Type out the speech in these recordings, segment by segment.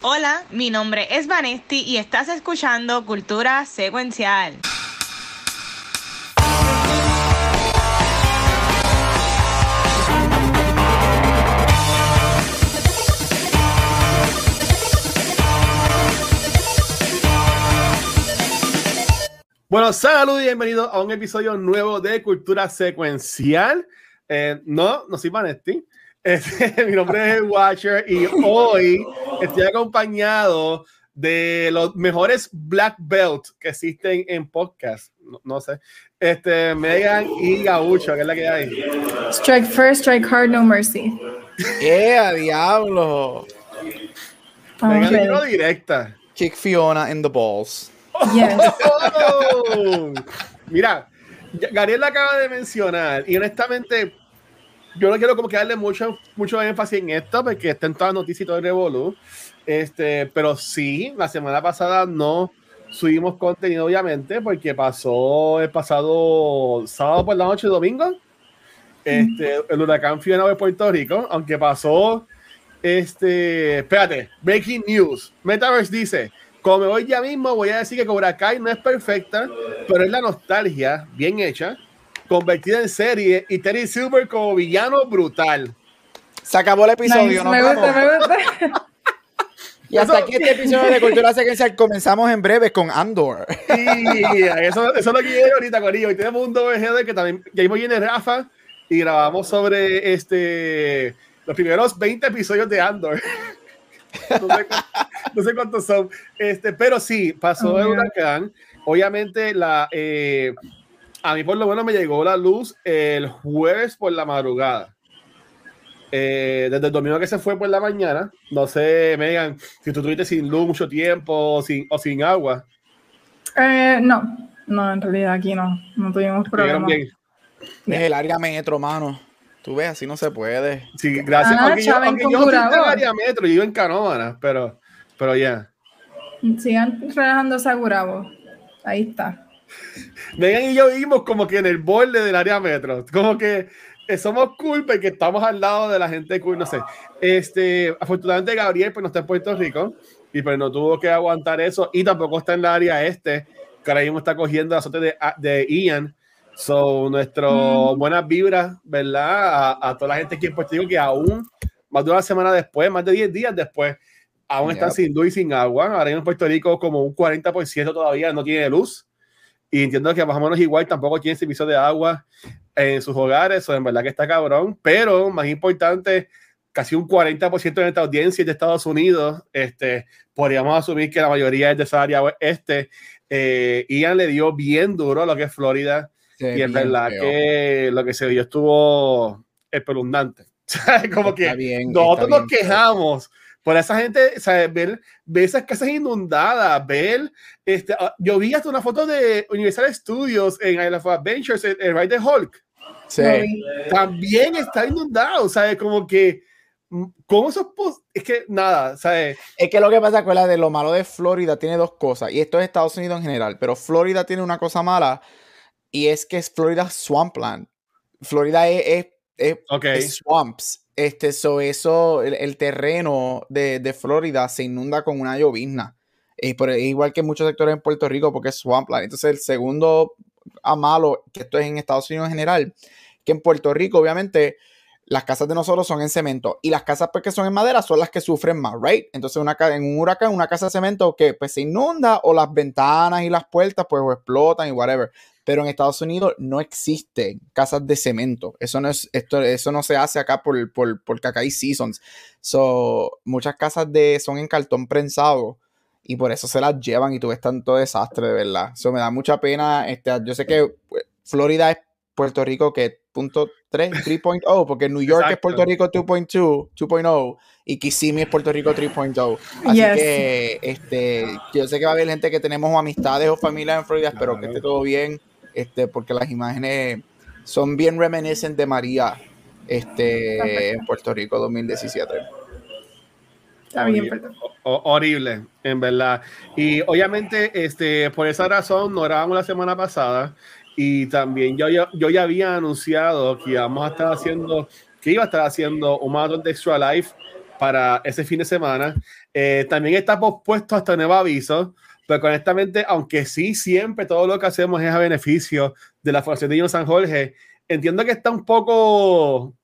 Hola, mi nombre es Vanesti y estás escuchando Cultura Secuencial. Bueno, saludos y bienvenidos a un episodio nuevo de Cultura Secuencial. Eh, no, no soy Vanesti. Este, mi nombre es Watcher y hoy estoy acompañado de los mejores black belt que existen en podcast. No, sé. Este, Megan y Gaucho, que es la que hay. Strike first, strike hard, no mercy. Yeah, diablo. Megan okay. directa. Kick Fiona in the balls. Yes. Oh, mira, Gabriel acaba de mencionar y honestamente yo no quiero como que darle mucho, mucho énfasis en esto porque está en todas las noticias y todo el revolú. Este, pero sí, la semana pasada no subimos contenido, obviamente, porque pasó el pasado sábado por la noche y domingo. Este, el huracán Fiona de Puerto Rico, aunque pasó, este, espérate, breaking news. Metaverse dice, como voy ya mismo, voy a decir que Cobra Kai no es perfecta, pero es la nostalgia bien hecha convertida en serie y Terry Silver como villano brutal. Se acabó el episodio, ¿no? Me gusta, me gusta. Y hasta aquí este episodio de Cultura Secuencial comenzamos en breve con Andor. Y eso, eso es lo que quiero ahorita, Corillo. Y tenemos un GD que también, ya mismo viene Rafa y grabamos sobre este los primeros 20 episodios de Andor. No sé, cuántos son. Este, pero sí, pasó oh, el huracán. Obviamente, la, eh, a mí por lo menos me llegó la luz el jueves por la madrugada. Eh, desde el domingo que se fue por la mañana, no sé, Megan, si tú tuviste sin luz mucho tiempo o sin, o sin agua. Eh, no, no, en realidad aquí no, no tuvimos problemas. Es el área metro, mano. Tú ves, así no se puede. Sí, gracias. Ah, aunque yo, aunque yo no estoy en el área metro, yo vivo en Canóvana, pero, pero ya. Sigan relajando a Gurabo. Ahí está. Megan y yo vivimos como que en el borde del área metro. Como que somos cool porque estamos al lado de la gente cool, no sé. Este, afortunadamente Gabriel pues no está en Puerto Rico y pues no tuvo que aguantar eso y tampoco está en la área este, que ahora mismo está cogiendo la azote de, de Ian. So, nuestro mm. buenas vibras, ¿verdad? A, toda la gente aquí en Puerto Rico que aún, más de una semana después, más de 10 días después, aún están sin luz y sin agua. Ahora en Puerto Rico como un 40% todavía no tiene luz. Y entiendo que más o menos igual tampoco tiene servicio de agua en sus hogares, o en verdad que está cabrón, pero más importante, casi un 40% de esta audiencia es de Estados Unidos, este, podríamos asumir que la mayoría es de esa área este. Eh, Ian le dio bien duro a lo que es Florida, y en verdad que lo que se dio estuvo espeluznante. Como que nosotros nos quejamos por esa gente, ver, ver esas casas inundadas, ver, este, ah, yo vi hasta una foto de Universal Studios en Island of Adventures, el, el Ride de Hulk. Sí. También está inundado, ¿sabes? Como que, mm, ¿cómo eso es que nada, ¿sabes? Es que lo que pasa con la de lo malo de Florida tiene dos cosas, y esto es Estados Unidos en general, pero Florida tiene una cosa mala, y es que es Florida Swampland. Florida es, es, es swamps. Este, so eso, el, terreno de, de, Florida se inunda con una llovizna. Y por, igual que muchos sectores en Puerto Rico, porque es swampland. Entonces, el segundo a malo, que esto es en Estados Unidos en general, que en Puerto Rico, obviamente, las casas de nosotros son en cemento y las casas pues, que son en madera son las que sufren más, ¿right? Entonces, una, en un huracán, una casa de cemento que pues se inunda o las ventanas y las puertas pues explotan y whatever pero en Estados Unidos no existen casas de cemento. Eso no, es, esto, eso no se hace acá por, por, porque acá hay seasons. So, muchas casas de, son en cartón prensado y por eso se las llevan y tú ves tanto desastre, de verdad. Eso me da mucha pena. Este, yo sé que pues, Florida es Puerto Rico que punto 3, 3.0, porque New York es Puerto Rico 2.2, 2.0 y Kissimmee es Puerto Rico 3.0. Así que este, yo sé que va a haber gente que tenemos amistades o familias en Florida, espero que esté todo bien este, porque las imágenes son bien reminiscentes de María este, en Puerto Rico 2017. Está bien, horrible, en verdad. Y obviamente, este, por esa razón, no grabamos la semana pasada. Y también yo, yo, yo ya había anunciado que íbamos a estar haciendo, que iba a estar haciendo un maratón de Extra Life para ese fin de semana. Eh, también está pospuesto hasta nuevo aviso, pero honestamente, aunque sí, siempre todo lo que hacemos es a beneficio de la Fundación de Niños San Jorge, entiendo que está un poco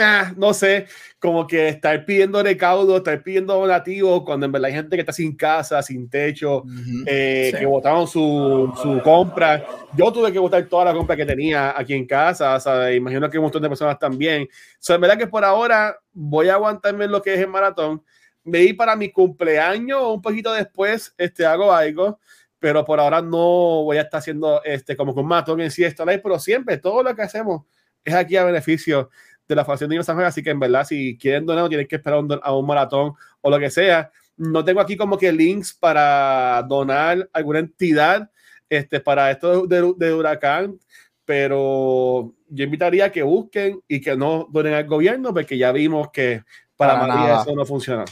Ah, no sé, como que estar pidiendo recaudo, estar pidiendo donativos, cuando en verdad hay gente que está sin casa, sin techo, eh, que votaron su, su, compra. Yo tuve que votar toda la compra que tenía aquí en casa, o sea, imagino que un montón de personas también. O sea, en verdad que por ahora voy a aguantarme lo que es el maratón. Me di para mi cumpleaños o un poquito después, este, hago algo, pero por ahora no voy a estar haciendo este, como con maratón en sí, esto, pero siempre todo lo que hacemos es aquí a beneficio de la Fundación Niños San Juan, así que en verdad, si quieren donar, tienen que esperar a un maratón o lo que sea. No tengo aquí como que links para donar alguna entidad este, para esto de, de huracán, pero yo invitaría a que busquen y que no donen al gobierno, porque ya vimos que para, María eso no funciona.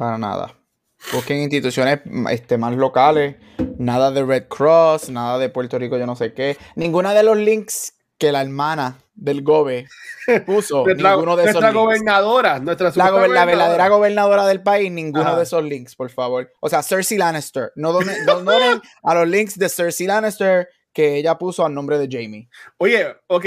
Para nada. Busquen instituciones este, más locales, nada de Red Cross, nada de Puerto Rico, yo no sé qué. Ninguna de los links que la hermana del GOBE puso nuestra, ninguno de nuestra gobernadora, nuestra la, la, verdadera gobernadora del país, ninguno de esos links, por favor. O sea, Cersei Lannister. No donen, a los links de Cersei Lannister que ella puso al nombre de Jamie. Oye, ok.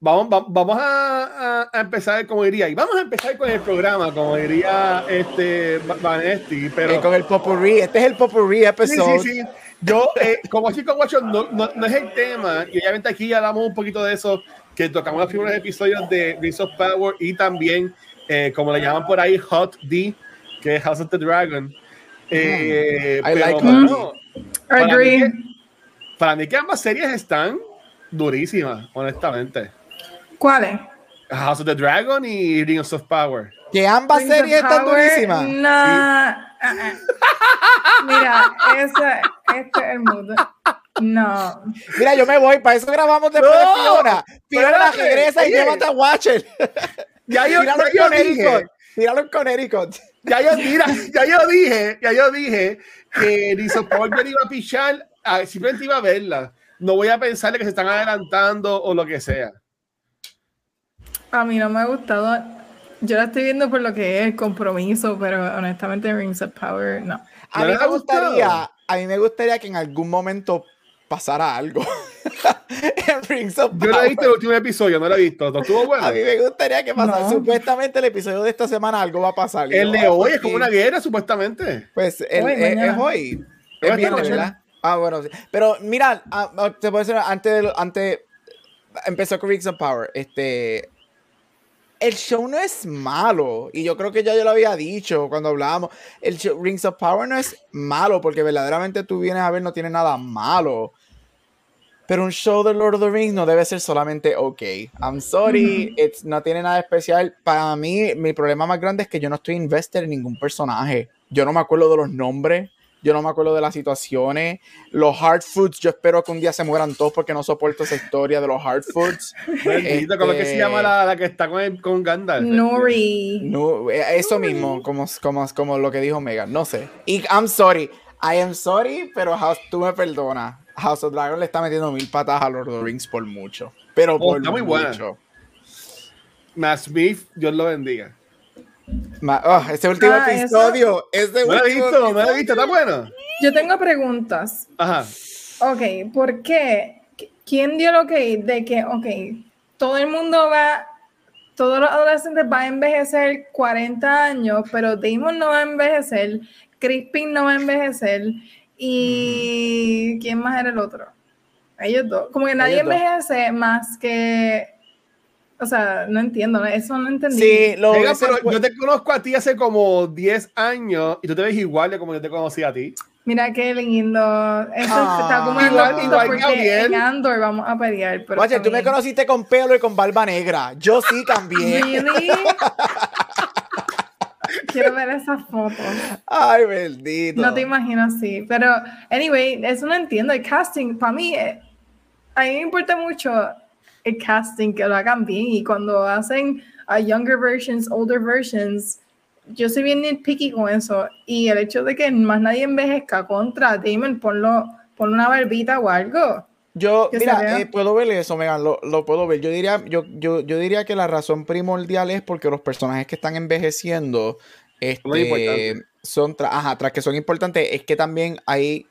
Vamos, vamos a, a, empezar, como diría, y vamos a empezar con el programa, como diría este Vanesti, pero... Eh, con el Popurrí, este es el Popurrí episodio. Sí, sí, sí. Yo, eh, como chico guacho, no, no, no, es el tema, y obviamente aquí ya hablamos un poquito de eso, que tocamos los primeros episodios de Rings of Power y también, eh, como le llaman por ahí, Hot D, que es House of the Dragon. Eh, I like para, Agree. Mí, para mí que ambas series están durísimas, honestamente. ¿Cuáles? House of the Dragon y Rings of Power. Que ambas series están durísimas. No. Mira, ese, este es el mundo. No. Mira, yo me voy, para eso grabamos después de Fiona. Fiona regresa y llévate a Watcher. Ya yo, ya yo dije. Tíralo en Connecticut. Ya yo, mira, ya yo dije, ya yo dije que Niso iba a pichar, simplemente iba a verla. No voy a pensar que se están adelantando o lo que sea. A mí no me ha gustado. Yo la estoy viendo por lo que es el compromiso, pero honestamente Rings of Power no. A mí me gustaría, a mí me gustaría que en algún momento pasara algo. en Rings of Power. Yo no he visto el último episodio, no lo he visto. ¿Estuvo bueno? A mí me gustaría que pasara. Supuestamente el episodio de esta semana algo va a pasar. El de hoy es como una guerra, supuestamente. Pues el, hoy, es, hoy. Es viernes, ¿verdad? Ah, bueno, sí. Pero mira, ah, ah, te puedo decir, antes, antes empezó con Rings of Power, este, el show no es malo. Y yo creo que ya yo lo había dicho cuando hablábamos. El show, Rings of Power no es malo porque verdaderamente tú vienes a ver, no tiene nada malo. Pero un show de Lord of the Rings no debe ser solamente ok. I'm sorry, no tiene nada especial. Para mí, mi problema más grande es que yo no estoy invested en ningún personaje. Yo no me acuerdo de los nombres. Yo no me acuerdo de las situaciones. Los hard foods, yo espero que un día se mueran todos porque no soporto esa historia de los hard foods. ¿cómo es que se este, llama la, la que está con, con Gandalf? Nori. No, eh, eso mismo, como, como, como lo que dijo Megan, no sé. Y I'm sorry, I am sorry, pero House, tú me perdonas. House of Dragon le está metiendo mil patas a Lord of the Rings por mucho. Pero oh, por está muy mucho. Matt Smith, Dios lo bendiga. Oh, este último ah, episodio. Este no lo he visto, no lo he visto, está bueno. Yo tengo preguntas. Ajá. Ok, ¿por qué? ¿Quién dio lo que de que, ok, todo el mundo va, todos los adolescentes van a envejecer 40 años, pero Damon no va a envejecer, Crispin no va a envejecer, y ¿quién más era el otro? Ellos dos. Como que nadie envejece más que o sea, no entiendo, eso no entendí. Sí, lo Venga, pero yo te conozco a ti hace como 10 años y tú te ves igual de como yo te conocí a ti. Mira qué lindo. Eso ah, está como igual, igual porque en Andor vamos a pelear. Pero Oye, tú me conociste con pelo y con barba negra. Yo sí también. ¿Really? Quiero ver esas fotos. Ay, bendito. No te imagino así. Pero, anyway, eso no entiendo. El casting, para mí, eh, a mí me importa mucho el casting que lo hagan bien y cuando hacen a younger versions, older versions, yo soy bien nitpicky con eso y el hecho de que más nadie envejezca contra Damon, ponlo, ponlo una barbita o algo. Yo, mira, eh, puedo ver eso, Megan, lo, lo, puedo ver. Yo diría, yo, yo, yo diría que la razón primordial es porque los personajes que están envejeciendo Este, son ajá, tras que son importantes, es que también hay.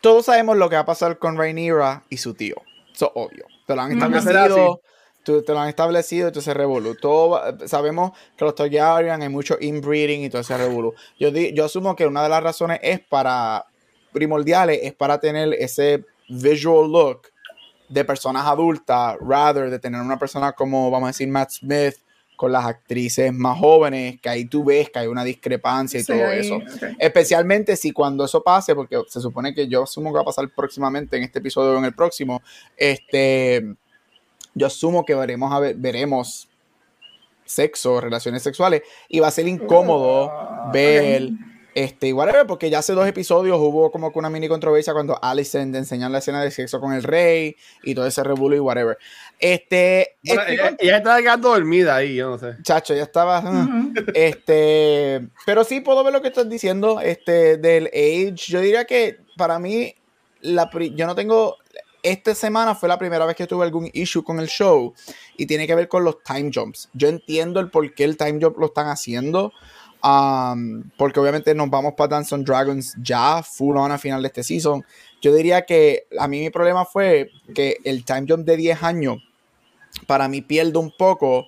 Todos sabemos lo que va a pasar con Rhaenyra y su tío. Eso es obvio. Te lo han establecido. Te, lo han establecido y todo ese revolú. sabemos que los Targaryen hay mucho inbreeding y todo ese revolú. Yo, yo asumo que una de las razones es para primordiales es para tener ese visual look de personas adultas, rather de tener una persona como, vamos a decir, Matt Smith, con las actrices más jóvenes, que ahí tú ves que hay una discrepancia y todo eso. Especialmente si cuando eso pase, porque se supone que yo asumo que va a pasar próximamente en este episodio o en el próximo, este, yo asumo que veremos, a ver, veremos sexo, relaciones sexuales, y va a ser incómodo ah, ver... Este, whatever, porque ya hace dos episodios hubo como que una mini controversia cuando Alicent enseñó la escena de sexo con el rey y todo ese revuelo y whatever. Este, ella, estaba quedando dormida ahí, yo no sé. Chacho, ya estaba. Ah, este, pero sí puedo ver lo que estás diciendo. Este, del age. Yo diría que para mí, la, yo no tengo. Esta semana fue la primera vez que tuve algún issue con el show y tiene que ver con los time jumps. Yo entiendo el por qué el time jump lo están haciendo Um, porque obviamente nos vamos para Dance on Dragons ya, full on a final de este season. Yo diría que a mí mi problema fue que el time jump de 10 años, para mí pierde un poco,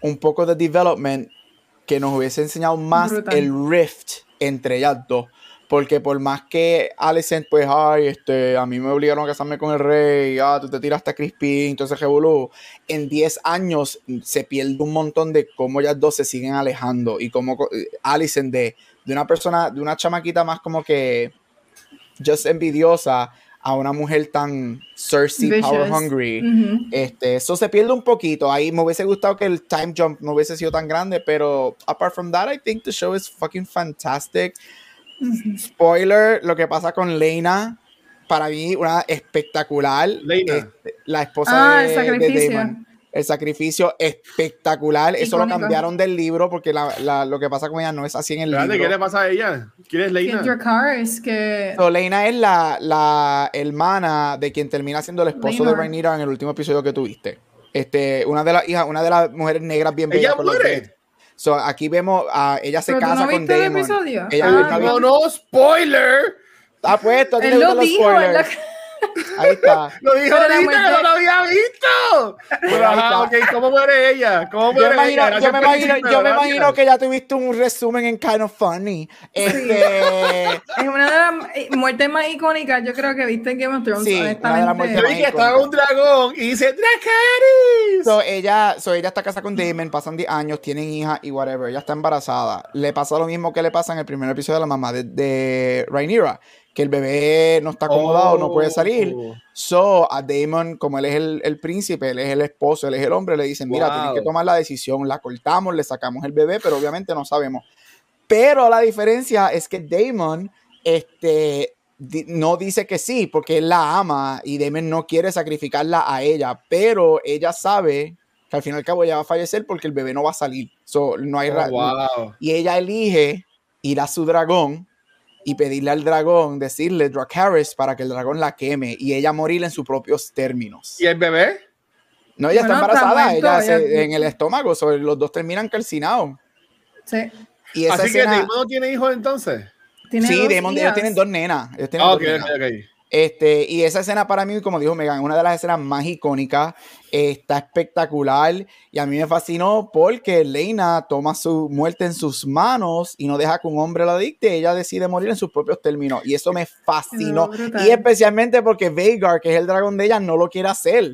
un poco de development que nos hubiese enseñado más el rift entre ellas dos. Porque por más que Alicent, pues, ay, este, a mí me obligaron a casarme con el rey, ah, tú te tiraste a Crispin, entonces revolú. En 10 años se pierde un montón de cómo ellas dos se siguen alejando y cómo eh, Alicent de, de una persona, de una chamaquita más como que just envidiosa a una mujer tan Cersei power hungry. este, eso se pierde un poquito. Ahí me hubiese gustado que el time jump no hubiese sido tan grande, pero apart from that, I think the show is fucking fantastic. Spoiler, lo que pasa con Lena, para mí, una espectacular. Este, la esposa ah, de, el Damon. El sacrificio espectacular. Eso lo cambiaron del libro porque lo que pasa con ella no es así en el libro. ¿Qué le pasa a ella? ¿Quién es Lena? que... Lena es la, la, hermana de quien termina siendo el esposo de Rhaenyra en el último episodio que tuviste. Este, una de las hijas, una de las mujeres negras bien bellas. ¿Ella muere? So, aquí vemos a ella se casa no con Damon. El episodio? Ella ah, no, no, spoiler. Ah, pues, Él lo dijo Ahí está. Lo dijo ahorita no lo había visto. Pero, ajá, okay, ¿cómo muere ella? ¿Cómo muere yo me ella? Imagino, yo me imagino, yo me imagino que ya tuviste un resumen en Kind of Funny. Este... es una de las eh, muertes más icónicas, yo creo que viste en Game of Thrones. Sí, honestamente. Yo vi que estaba un dragón y dice ¡Dracarys! So, ella, so, ella está casada con Damon, pasan 10 años, tienen hija y whatever. Ella está embarazada. Le pasa lo mismo que le pasa en el primer episodio de la mamá de, de Rhaenyra que el bebé no está acomodado, no puede salir. Oh. So, a Damon, como él es el, príncipe, él es el esposo, él es el hombre, le dicen, mira, tienes que tomar la decisión, la cortamos, le sacamos el bebé, pero obviamente no sabemos. Pero la diferencia es que Damon, este, no dice que sí, porque él la ama y Damon no quiere sacrificarla a ella, pero ella sabe que al fin y al cabo ella va a fallecer porque el bebé no va a salir. So, no hay oh, Y ella elige ir a su dragón y pedirle al dragón, decirle Dracarys para que el dragón la queme y ella morir en sus propios términos. ¿Y el bebé? No, ella está embarazada, ella, en el estómago, sobre los dos terminan calcinados. Sí. Y Así que Damon no tiene hijos entonces. sí, Damon, ellos tienen dos nenas. Ellos tienen dos nenas. Este, y esa escena para mí, como dijo Megan, es una de las escenas más icónicas. Está espectacular. Y a mí me fascinó porque Leina toma su muerte en sus manos y no deja que un hombre la dicte. Ella decide morir en sus propios términos. Y eso me fascinó. y especialmente porque Veigar, que es el dragón de ella, no lo quiere hacer.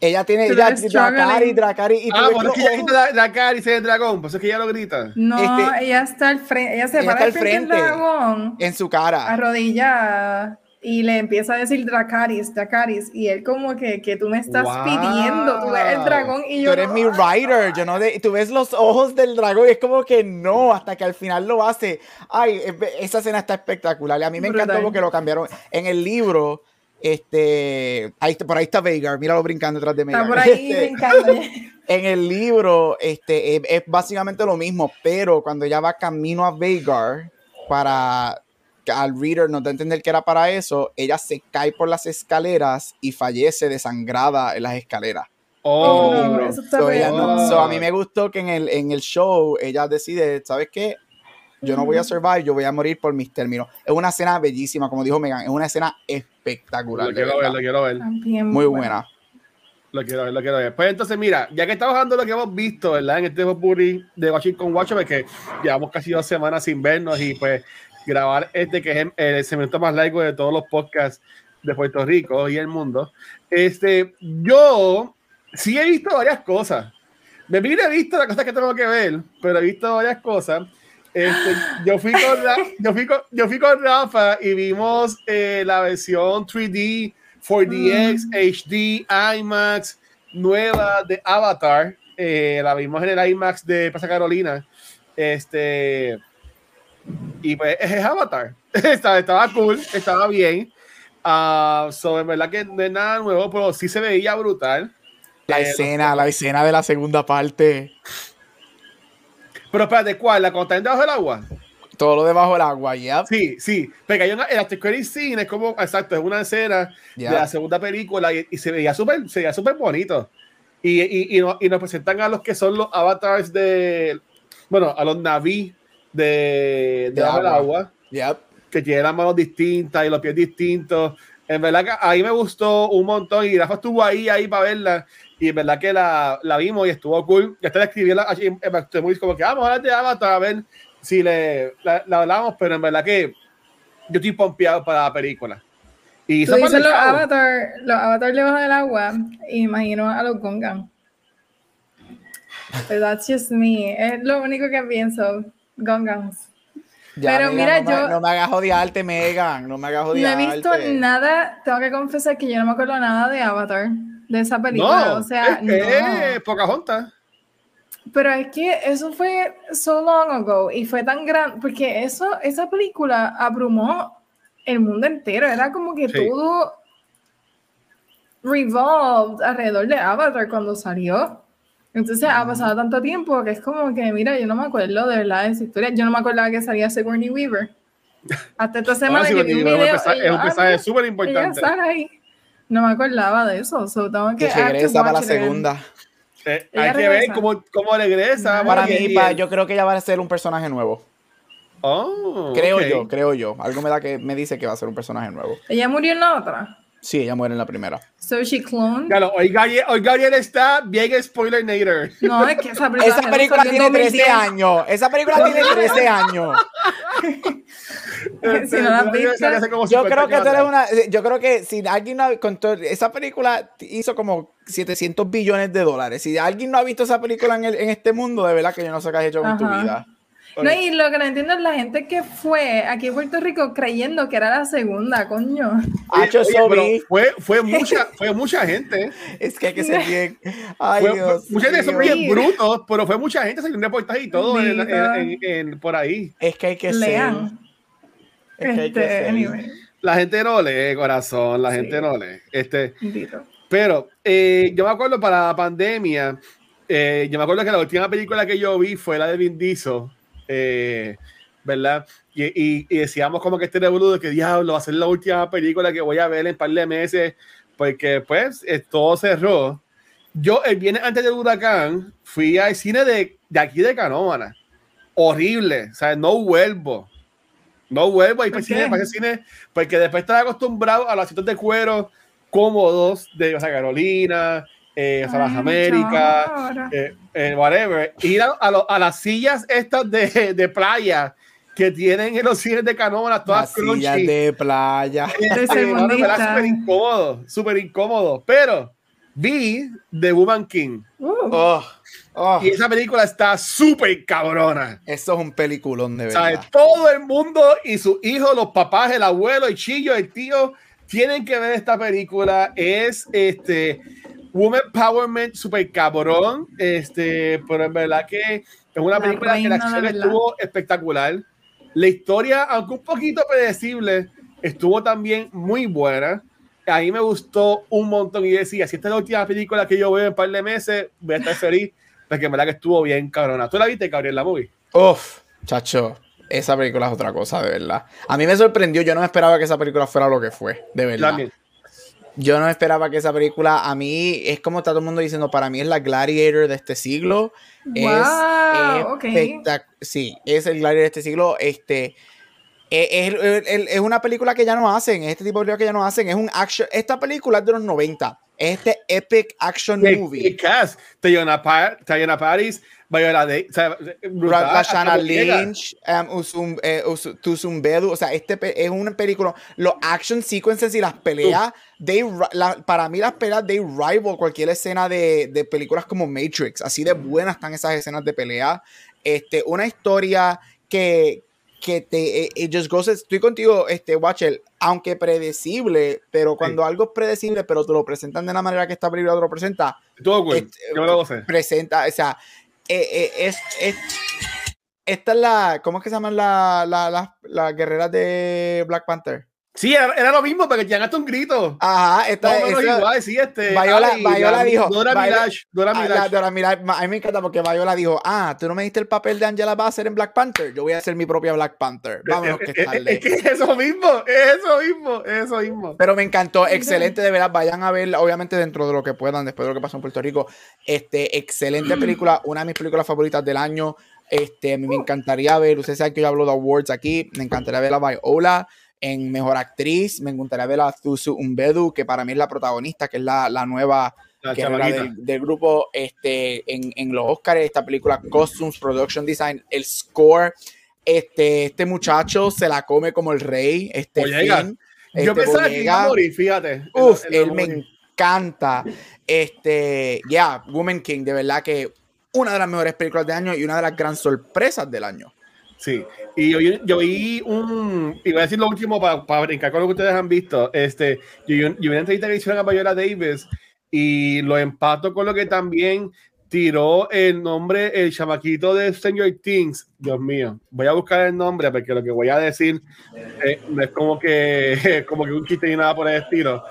Ella tiene ella, Dracari, Dracari. Y ah, porque es que ella grita Dracari, se el dragón, pues es que ella lo grita. No, este, ella está al frente, ella se para al frente, del dragón. En su cara. Arrodillada y le empieza a decir Dracaris, Dracaris, y él como que, que tú me estás pidiendo, tú ves el dragón y yo... Tú eres mi writer, yo no de, tú ves los ojos del dragón y es como que no, hasta que al final lo hace. Ay, esa escena está espectacular, y a mí me encantó porque lo cambiaron en el libro. Este, ahí, por ahí está Veigar, míralo brincando detrás de mí. Está por ahí este, brincando. en el libro, este, es, es básicamente lo mismo, pero cuando ella va camino a Veigar para al reader no te entender que era para eso, ella se cae por las escaleras y fallece desangrada en las escaleras. Oh, no, bro. eso está So, ella no- so, a mí me gustó que en el, en el show ella decide, ¿sabes qué? Yo no voy a survive, yo voy a morir por mis términos. Es una escena bellísima, como dijo Megan, es una escena espectacular. Lo quiero ver, verdad. lo quiero ver. También Muy buena. Lo quiero ver, lo quiero ver. Pues entonces, mira, ya que estamos hablando de lo que hemos visto, ¿verdad? En este Popurrí de Washington Watch, porque llevamos casi dos semanas sin vernos y pues grabar este que es el, segmento más largo de todos los podcasts de Puerto Rico y el mundo. Este, yo sí he visto varias cosas. Me mire he visto las cosas que tengo que ver, pero he visto varias cosas. Este, yo, fui con Ra- yo, fui con, yo fui con Rafa y vimos eh, la versión 3D, 4DX, HD, IMAX, nueva de Avatar. Eh, la vimos en el IMAX de Plaza Carolina. Este, y pues es Avatar. estaba, estaba cool, estaba bien. So, en verdad que no es nada nuevo, pero sí se veía brutal. La Eh, escena, la escena de la segunda parte. Pero espérate, ¿cuál? ¿La cuando están debajo del agua? Todo lo debajo del agua, ya. Sí, sí. Porque hay una, el after credit scene es como, exacto, es una escena Ya. de la segunda película y, y se veía súper se veía súper bonito. Y, y, y, no- y nos presentan a los que son los avatars de, bueno, a los naví de, de agua. agua, Yep. que tienen las manos distintas y los pies distintos. En verdad que ahí me gustó un montón y Rafa estuvo ahí, ahí para verla. Y en verdad que la, la vimos y estuvo cool. Ya la escribí en la- en- en Back to the Movies como que vamos a hablar de Avatar a ver si le, la, la hablamos, pero en verdad que yo estoy pompeado para la película. Y Tú dices los avatar, los avatar debajo del agua, imagino a los Gongan. But that's just me. Es lo único que pienso. Gongans. Ya, Pero Megan, mira, no me- yo- no me hagas odiarte, Megan. No me hagas No he odiarte. visto nada, tengo que confesar que yo no me acuerdo nada de Avatar, de esa película. No, o sea, es, es no. Pocahontas. Pero es que eso fue so long ago y fue tan grande, porque eso, esa película abrumó el mundo entero. Era como que Sí. todo revolved alrededor de Avatar cuando salió. Entonces ha pasado tanto tiempo que es como que, mira, yo no me acuerdo de verdad de esa historia. Yo no me acordaba que salía Sigourney Weaver. Hasta esta semana Ah, sí, que vi un porque es un video. y es un ah, mensaje mira, súper ella importante. ahí. No me acordaba de eso. So tengo que, Que regresa para la segunda. Eh, hay que regresa. ver cómo, cómo regresa. Para mí, pa- yo creo que ella va a ser un personaje nuevo. Oh, Creo ok. yo, creo yo. Algo me da que me dice que va a ser un personaje nuevo. Ella murió en la otra. Sí, ella muere en la primera. So she cloned. Claro, hoy Gabriel, hoy Gabriel está bien spoiler nader. No, es que esa película, Esa tiene 13 2010. años. Esa película tiene 13 años. Si no la visto. Yo creo que tú eres una. Yo creo que si alguien no ha todo- esa película hizo como 700 billones de dólares. Si alguien no ha visto esa película en, el- en este mundo, de verdad que yo no sé qué has hecho con tu vida. No, y lo que no entiendo es la gente que fue aquí en Puerto Rico creyendo que era la segunda, coño. Hacho, Oye, pero fue, fue, mucha, fue mucha gente. Es que hay que ser bien. Ay, Fue, Dios. fue- mucha gente son bien brutos, pero fue mucha gente, salió un reportaje y todo en- en- en- en- por ahí. Es que hay que ser. Lean. Es que hay que Este, ser. anyway, La gente no lee, corazón, la Sí. gente no lee. Este, pero eh, yo me acuerdo para la pandemia, eh, yo me acuerdo que la última película que yo vi fue la de Vin Diesel, eh, ¿verdad? Y, y- y decíamos como que este revuelo de que diablo va a ser la última película que voy a ver en un par de meses, porque pues eh, todo cerró. Yo el viernes antes del huracán fui al cine de, de aquí de Canóvana. Horrible, o sea, no vuelvo. No vuelvo a ir para el ¿Por cine, qué? para el cine, porque después estaba acostumbrado a los asientos de cuero cómodos de o sea, Carolina, eh, o sea, las Américas, eh, eh, whatever. Ir a, a lo- a las sillas estas de, de playa que tienen en los cines de Canóvana, todas Las sillas crunchy. de playa. De Este, segundista. súper incómodo, súper incómodo. Pero vi The Woman King Uh, Oh, oh. y esa película está súper cabrona. Eso es un peliculón de verdad. todo el mundo y sus hijos, los papás, el abuelo, el chillo, el tío, tienen que ver esta película. Es este Woman Empowerment super cabrón. Este, pero en verdad que es una La película que la acción estuvo espectacular. La historia, aunque un poquito predecible, estuvo también muy buena. A mí me gustó un montón y decía, si esta es la última película que yo veo en un par de meses, voy a estar feliz, porque en verdad que estuvo bien cabrona. ¿Tú la viste, Gabriel, la movie? Uf, chacho, esa película es otra cosa, de verdad. A mí me sorprendió, yo no me esperaba que esa película fuera lo que fue, de verdad. También. Yo no esperaba que esa película, a mí, es como está todo el mundo diciendo, para mí es la Gladiator de este siglo. Wow, es Sí, es el Gladiator de este siglo. Este, es, es, una película que ya no hacen, este tipo de película que ya no hacen. Es un action. Esta película es de los 90. Este epic action movie. ¿Qué cast? Tayana Paris, Viola de, o sea, brutal, Lynch, um, Usum, eh, o sea, este es una película, los action sequences y las peleas, they, para mí las peleas, they rival cualquier escena de, de, películas como Matrix, así de buenas están esas escenas de pelea, este, una historia que, que te eh, it just goes, estoy contigo este Watcher aunque predecible pero cuando algo es predecible pero te lo presentan de la manera que esta película te lo presenta todo este, lo presenta o sea eh, eh, es, es, esta es la ¿cómo es que se llaman las la, la, la guerreras de Black Panther? Sí, era, lo mismo, porque llegaste un grito. Ajá, esta es igual, sí, este. Viola, Viola dijo. Dora Mirage. Dora ah, Mirage. Dora Mirage. A mí me encanta porque Viola dijo: Ah, tú no me diste el papel de Angela Bassett en Black Panther. Yo voy a hacer mi propia Black Panther. Vámonos, que es, es, que es eso mismo, es eso mismo, es eso mismo. Pero me encantó, excelente, de verdad. Vayan a verla, obviamente, dentro de lo que puedan, después de lo que pasó en Puerto Rico. Este, excelente película, una de mis películas favoritas del año. Este, a mí me encantaría ver, ustedes saben que yo hablo de awards aquí, me encantaría ver a Viola en Mejor Actriz, me encantaría ver a Zuzu Umbedu, que para mí es la protagonista, que es la, la nueva del, grupo este, en, en, los Oscars, esta película Costumes, Production Design, el score. Este, este muchacho se la come como el rey. Este fin, Yo este, pensaba que iba a morir, fíjate. Uf, él me encanta. Este, ya, yeah, Woman King, de verdad que una de las mejores películas del año y una de las grandes sorpresas del año. Sí, y yo, yo vi un, y voy a decir lo último para, para brincar con lo que ustedes han visto, este, yo, yo, vi una entrevista que hicieron a Viola Davis y lo empato con lo que también tiró el nombre, el chamaquito de Stranger Things, Dios mío, voy a buscar el nombre porque lo que voy a decir eh, no es como que, como que un chiste ni nada por el estilo,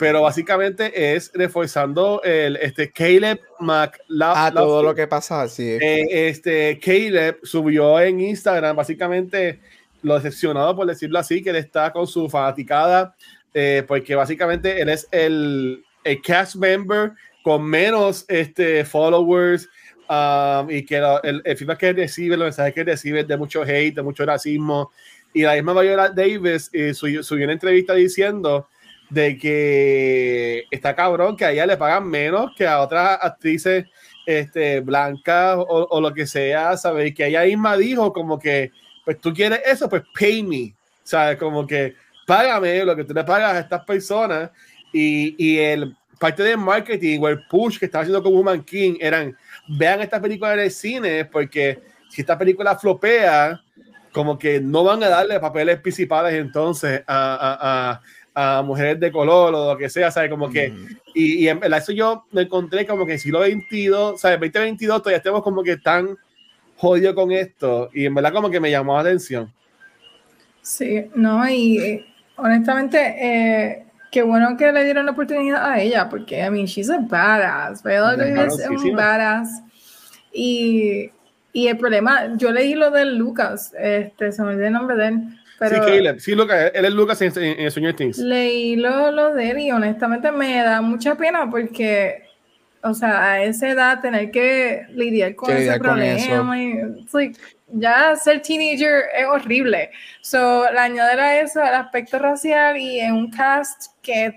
pero básicamente es reforzando el este Caleb McLaughlin. Ah, todo lo que pasa, sí. Eh, este Caleb subió en Instagram básicamente lo decepcionado por decirlo así, que él está con su fanaticada, eh, porque básicamente él es el, el, cast member con menos este, followers um, y que el, el feedback que recibe, los mensajes que recibe de mucho hate, de mucho racismo. Y la misma Viola Davis eh, subió, subió una entrevista diciendo de que está cabrón que a ella le pagan menos que a otras actrices este, blancas o, lo que sea, ¿sabes? Y que ella misma dijo como que, pues tú quieres eso, pues pay me, ¿sabes? Como que págame lo que tú le pagas a estas personas y, y el parte del marketing o el push que estaba haciendo con Woman King eran, vean esta película en el cine porque si esta película flopea, como que no van a darle papeles principales entonces a, a a mujeres de color o lo que sea, ¿sabes? Como que, y, y, en verdad eso yo me encontré como que en siglo XXII, ¿sabes? 2022 todavía estamos como que tan jodidos con esto y en verdad como que me llamó la atención. Sí, no, y eh, honestamente, eh, qué bueno que le dieron la oportunidad a ella, porque, I mean, she's a badass, ¿verdad? Es un badass. Y, y el problema, yo leí lo de Lucas, este, se me olvidó el nombre de él, sí, Caleb. Sí, Lucas. Él es Lucas en, en, en Stranger Things. Leí lo, lo de él y honestamente me da mucha pena porque, o sea, a esa edad tener que lidiar con ese problema. Y, ya ser teenager es horrible. So, le añadir a eso el aspecto racial y en un cast que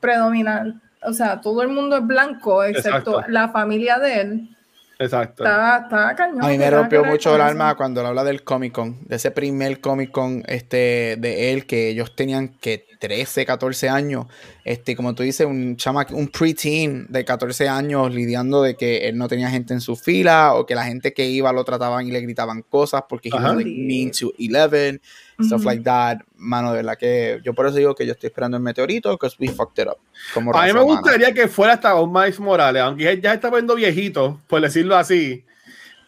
predomina, o sea, todo el mundo es blanco, excepto la familia de él. Exacto. A mí me rompió mucho el alma cuando él habla del Comic Con, de ese primer Comic Con este, de él, que ellos tenían que 13, 14 años. Este, como tú dices, un chama, un preteen de 14 años lidiando de que él no tenía gente en su fila o que la gente que iba lo trataban y le gritaban cosas porque he was like mean to 11, stuff like that. Mano, de verdad que yo por eso digo que yo estoy esperando el meteorito because we fucked it up. Como a mí me gustaría que fuera hasta un Miles Morales, aunque ya está viendo viejito, por decirlo así.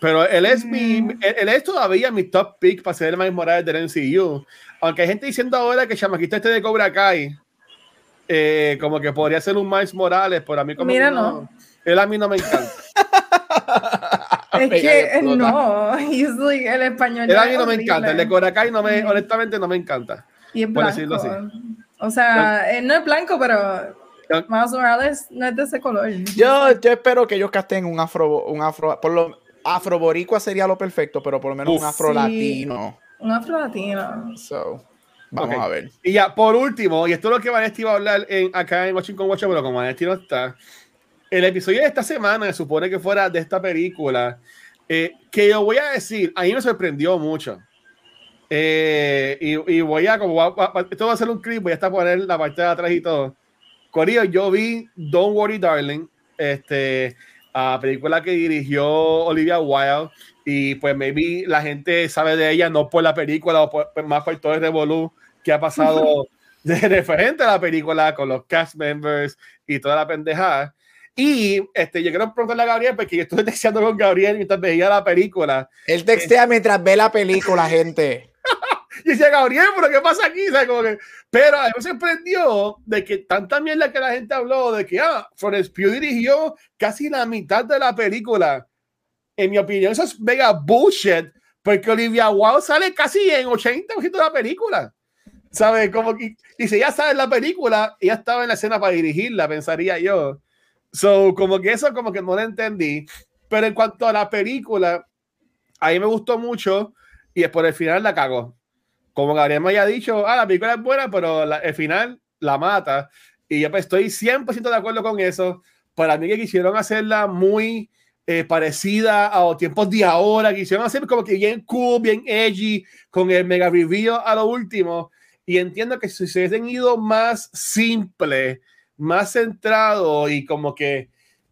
Pero él es mi, mm. él, es todavía mi top pick para ser el Miles Morales del MCU. Aunque hay gente diciendo ahora que Chamaquito este de Cobra Kai, eh, como que podría ser un Miles Morales, pero a mí como Mira, no, Él a mí no me encanta. es que no, el español. Él a mí no me encanta, el de Cobra Kai no me, honestamente no me encanta. Y es blanco. Decirlo así. O sea, él no es blanco, pero Miles Morales no es de ese color. Yo, yo espero que ellos casten un afro, un afro, por lo afroboricua sería lo perfecto, pero por lo menos un afro latino. un afro latino. So, vamos a ver. Y ya, por último, y esto es lo que Vanesti va a hablar en, acá en Watching con Watch, pero como Vanesti no está, el episodio de esta semana se supone que fuera de esta película, eh, que yo voy a decir, a mí me sorprendió mucho. Eh, y, voy a, como esto va a ser un clip, voy a estar poner la parte de atrás y todo. Corio, yo vi Don't Worry Darling, este, a película que dirigió Olivia Wilde, y pues maybe la gente sabe de ella no por la película o pues, más por todo el revolú que ha pasado de referente a la película con los cast members y toda la pendejada. Y este, yo quiero preguntarle a Gabriel, porque yo estuve texteando con Gabriel mientras veía la película. Él textea mientras ve la película, gente. y decía, Gabriel, ¿pero qué pasa aquí? Como que... Pero a mí me sorprendió de que tanta mierda que la gente habló de que, ah, Florence Pugh dirigió casi la mitad de la película. En mi opinión, eso es mega bullshit, porque Olivia Wilde sale casi en 80% de la película. ¿Sabes? Como que, y si ya sabes la película, ella estaba en la escena para dirigirla, pensaría yo. So, como que eso como que no lo entendí. Pero en cuanto a la película, a mí me gustó mucho y por el final la cagó. Como Gabriel me haya dicho, ah, la película es buena, pero el final la mata. Y yo pues, estoy 100% de acuerdo con eso. Para mí que quisieron hacerla muy eh, parecida a los tiempos de ahora, quisieron hacer como que bien cool, bien edgy, con el mega review a lo último. Y entiendo que si se hubiesen ido más simple, más centrado y como que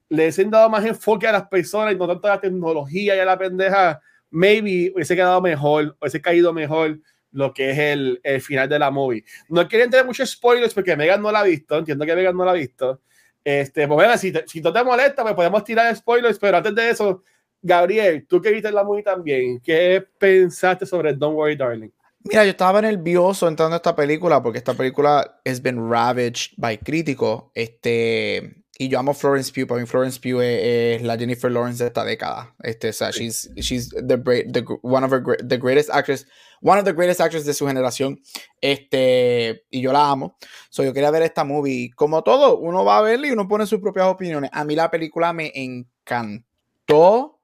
les han dado más enfoque a las personas y no tanto a la tecnología y a la pendeja, maybe hubiese quedado mejor, hubiese caído mejor lo que es el, el final de la movie. No quiero entrar muchos spoilers porque Megan no la ha visto, entiendo que Megan no la ha visto. Este, pues bueno, si, si no te molesta, pues podemos tirar spoilers, pero antes de eso, Gabriel, tú que viste la movie también, ¿qué pensaste sobre Don't Worry Darling? Mira, yo estaba nervioso entrando a esta película porque esta película has been ravaged by críticos. Este, y yo amo Florence Pugh. Para mí, Florence Pugh es, la Jennifer Lawrence de esta década. Este, o sea, she's, she's the, the, one of her, the greatest actress, one of the greatest actors de su generación. Este, y yo la amo. So, yo quería ver esta movie. Como todo, uno va a verla y uno pone sus propias opiniones. A mí la película me encantó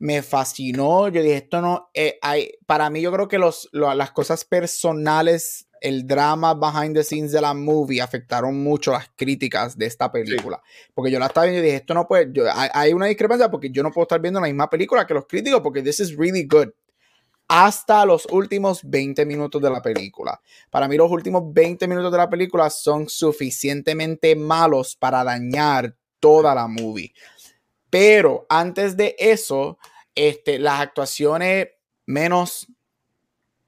me fascinó. Yo dije, esto no, eh, hay, para mí yo creo que los, las cosas personales, el drama behind the scenes de la movie afectaron mucho las críticas de esta película. Porque yo la estaba viendo y dije, esto no puede, hay, una discrepancia porque yo no puedo estar viendo la misma película que los críticos porque this is really good. Hasta los últimos 20 minutos de la película. Para mí los últimos 20 minutos de la película son suficientemente malos para dañar toda la movie. Pero antes de eso, este, las actuaciones menos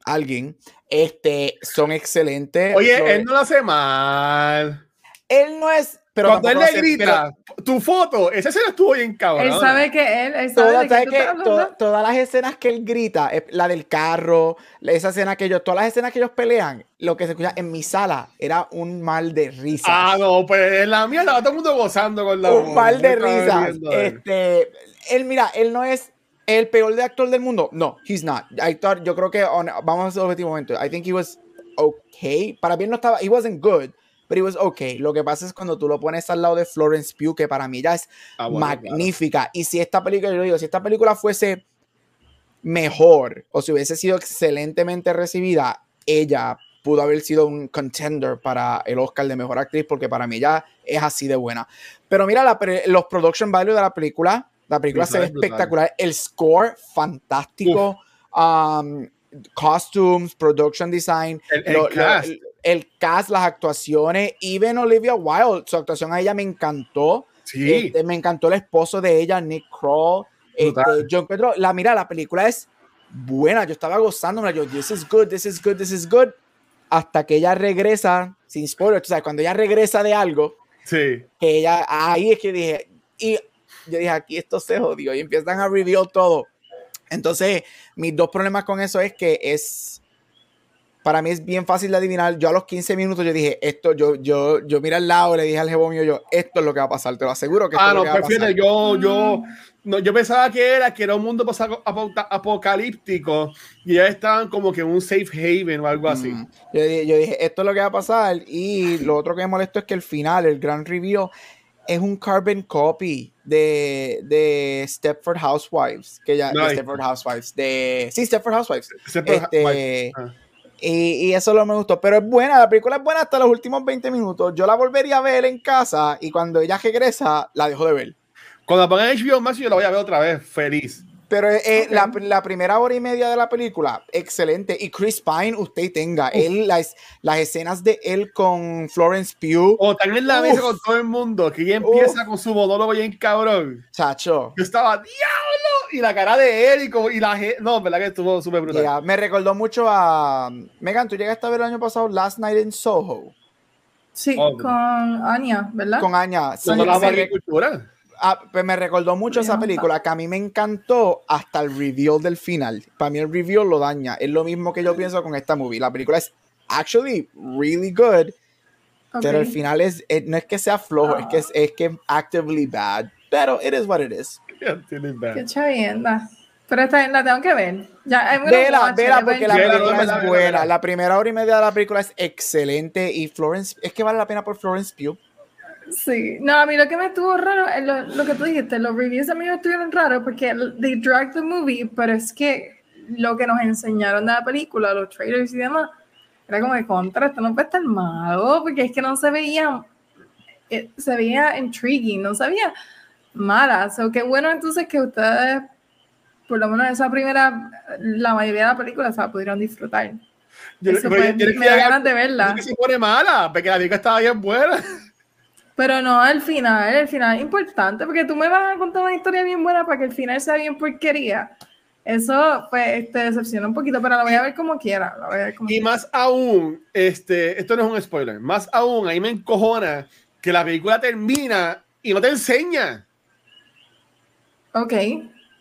alguien, este, son excelentes. Oye, él no lo hace mal. Él no es. Pero Cuando él le grita, tu foto, esa escena estuvo bien cabrón. Él sabe que él, él sabe que, todas las escenas que él grita, la del carro, esa escena que ellos, todas las escenas que ellos pelean, lo que se escucha en mi sala era un mal de risa. Ah, no, pues en la mía estaba todo el mundo gozando con la Un mal de risa. Este, él, mira, él no es el peor de actor del mundo. No, he's not. I thought, yo creo que, vamos a hacer objetivo momento. I think he was okay. Para mí no estaba, he wasn't good, but he was okay. Lo que pasa es cuando tú lo pones al lado de Florence Pugh, que para mí ya es ah, magnífica. Y si esta película, yo digo, si esta película fuese mejor o si hubiese sido excelentemente recibida, ella pudo haber sido un contender para el Oscar de Mejor Actriz porque para mí ya es así de buena. Pero mira, los production value de la película la película se ve espectacular. El score, fantástico. Um, costumes, production design. El, cast. las actuaciones. Even Olivia Wilde, su actuación a ella me encantó. Sí. Este, me encantó el esposo de ella, Nick Kroll. Este, yo encuentro, la mira, la película es buena. Yo estaba gozándome. Yo, this is good, this is good, this is good. Hasta que ella regresa, sin spoiler, sabes, cuando ella regresa de algo, sí. que ella, ahí es que dije, y yo dije, aquí esto se jodió y empiezan a reveal todo. Entonces, mis dos problemas con eso es que es para mí es bien fácil de adivinar. Yo a los 15 minutos yo dije, esto, yo, yo, yo mira al lado, le dije al jevo mío, yo, esto es lo que va a pasar, te lo aseguro que esto ah, es no, lo que va a prefiero, pasar. yo, yo, no, yo pensaba que era, que era un mundo apocalíptico y ya estaban como que en un safe haven o algo así. Mm. Yo, dije, yo dije, esto es lo que va a pasar. Y lo otro que me molestó es que el final, el gran review, es un carbon copy de, de Stepford Housewives. Que ya, de Stepford Housewives. De, sí, Stepford Housewives. Stepford Este, ah. y, y eso no me gustó. Pero es buena, la película es buena hasta los últimos 20 minutos. Yo la volvería a ver en casa y cuando ella regresa, la dejo de ver. Cuando pongan HBO Max, yo la voy a ver otra vez, feliz. Pero eh, Ok. la, la primera hora y media de la película, excelente. Y Chris Pine, usted tenga. Él, las, las escenas de él con Florence Pugh, O en la mesa con todo el mundo, que ella empieza con su monólogo bien cabrón. chacho. Yo estaba, ¡diablo! Y la cara de él y, como, y la gente. No, verdad que estuvo súper brutal. Yeah, me recordó mucho a. Megan, tú llegaste a ver el año pasado Last Night in Soho Sí, Oh. con Anya, ¿verdad? con Anya. No la agricultura. Ah, pues me recordó mucho esa película que a mí me encantó hasta el reveal del final. Para mí el reveal lo daña. Es lo mismo que yo pienso con esta movie. La película es actually really good, pero el final es, es- no es que sea flojo, es que es, es que actively bad. Pero it is what it is. Qué chavienda. Pero esta la tengo que ver. Ya, Vela, vela, porque la película es buena. La primera hora y media de la película es excelente y Florence, es que vale la pena por Florence Pugh. Sí, no, a mí lo que me estuvo raro, es lo, lo que tú dijiste, los reviews a mí me estuvieron raros porque they dragged the movie, pero es que lo que nos enseñaron de la película, los trailers y demás, era como de contra, esto no puede estar malo, porque es que no se veía, eh, se veía intriguing, no se veía mala. So, qué bueno entonces que ustedes, por lo menos esa primera, la mayoría de la película se la pudieron disfrutar. Yo, Eso fue- me da ganas de verla. que se pone mala, porque la película estaba bien buena. Pero no, al final, el final es importante, porque tú me vas a contar una historia bien buena para que el final sea bien porquería. Eso, pues, te decepciona un poquito, pero la voy a ver como quiera. La voy a ver como Y quiera. más aún, este, esto no es un spoiler, más aún, ahí me encojona que la película termina y no te enseña. Ok.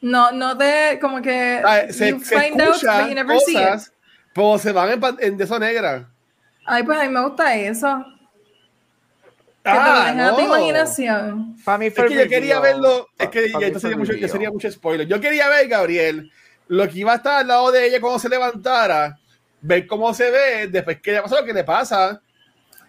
No, no te, como que. Ah, Se, you se find out, escucha you never see it. cosas, pero se van en, en de eso negra. Ay, pues a mí me gusta eso. Que te lo Ah, a tu no. imaginación. Para mí Es fue que yo quería verlo, Pa- es que ya, sería mucho, ya sería mucho spoiler. Yo quería ver, Gabriel, lo que iba a estar al lado de ella cuando se levantara, ver cómo se ve, después que le pasa lo que le pasa.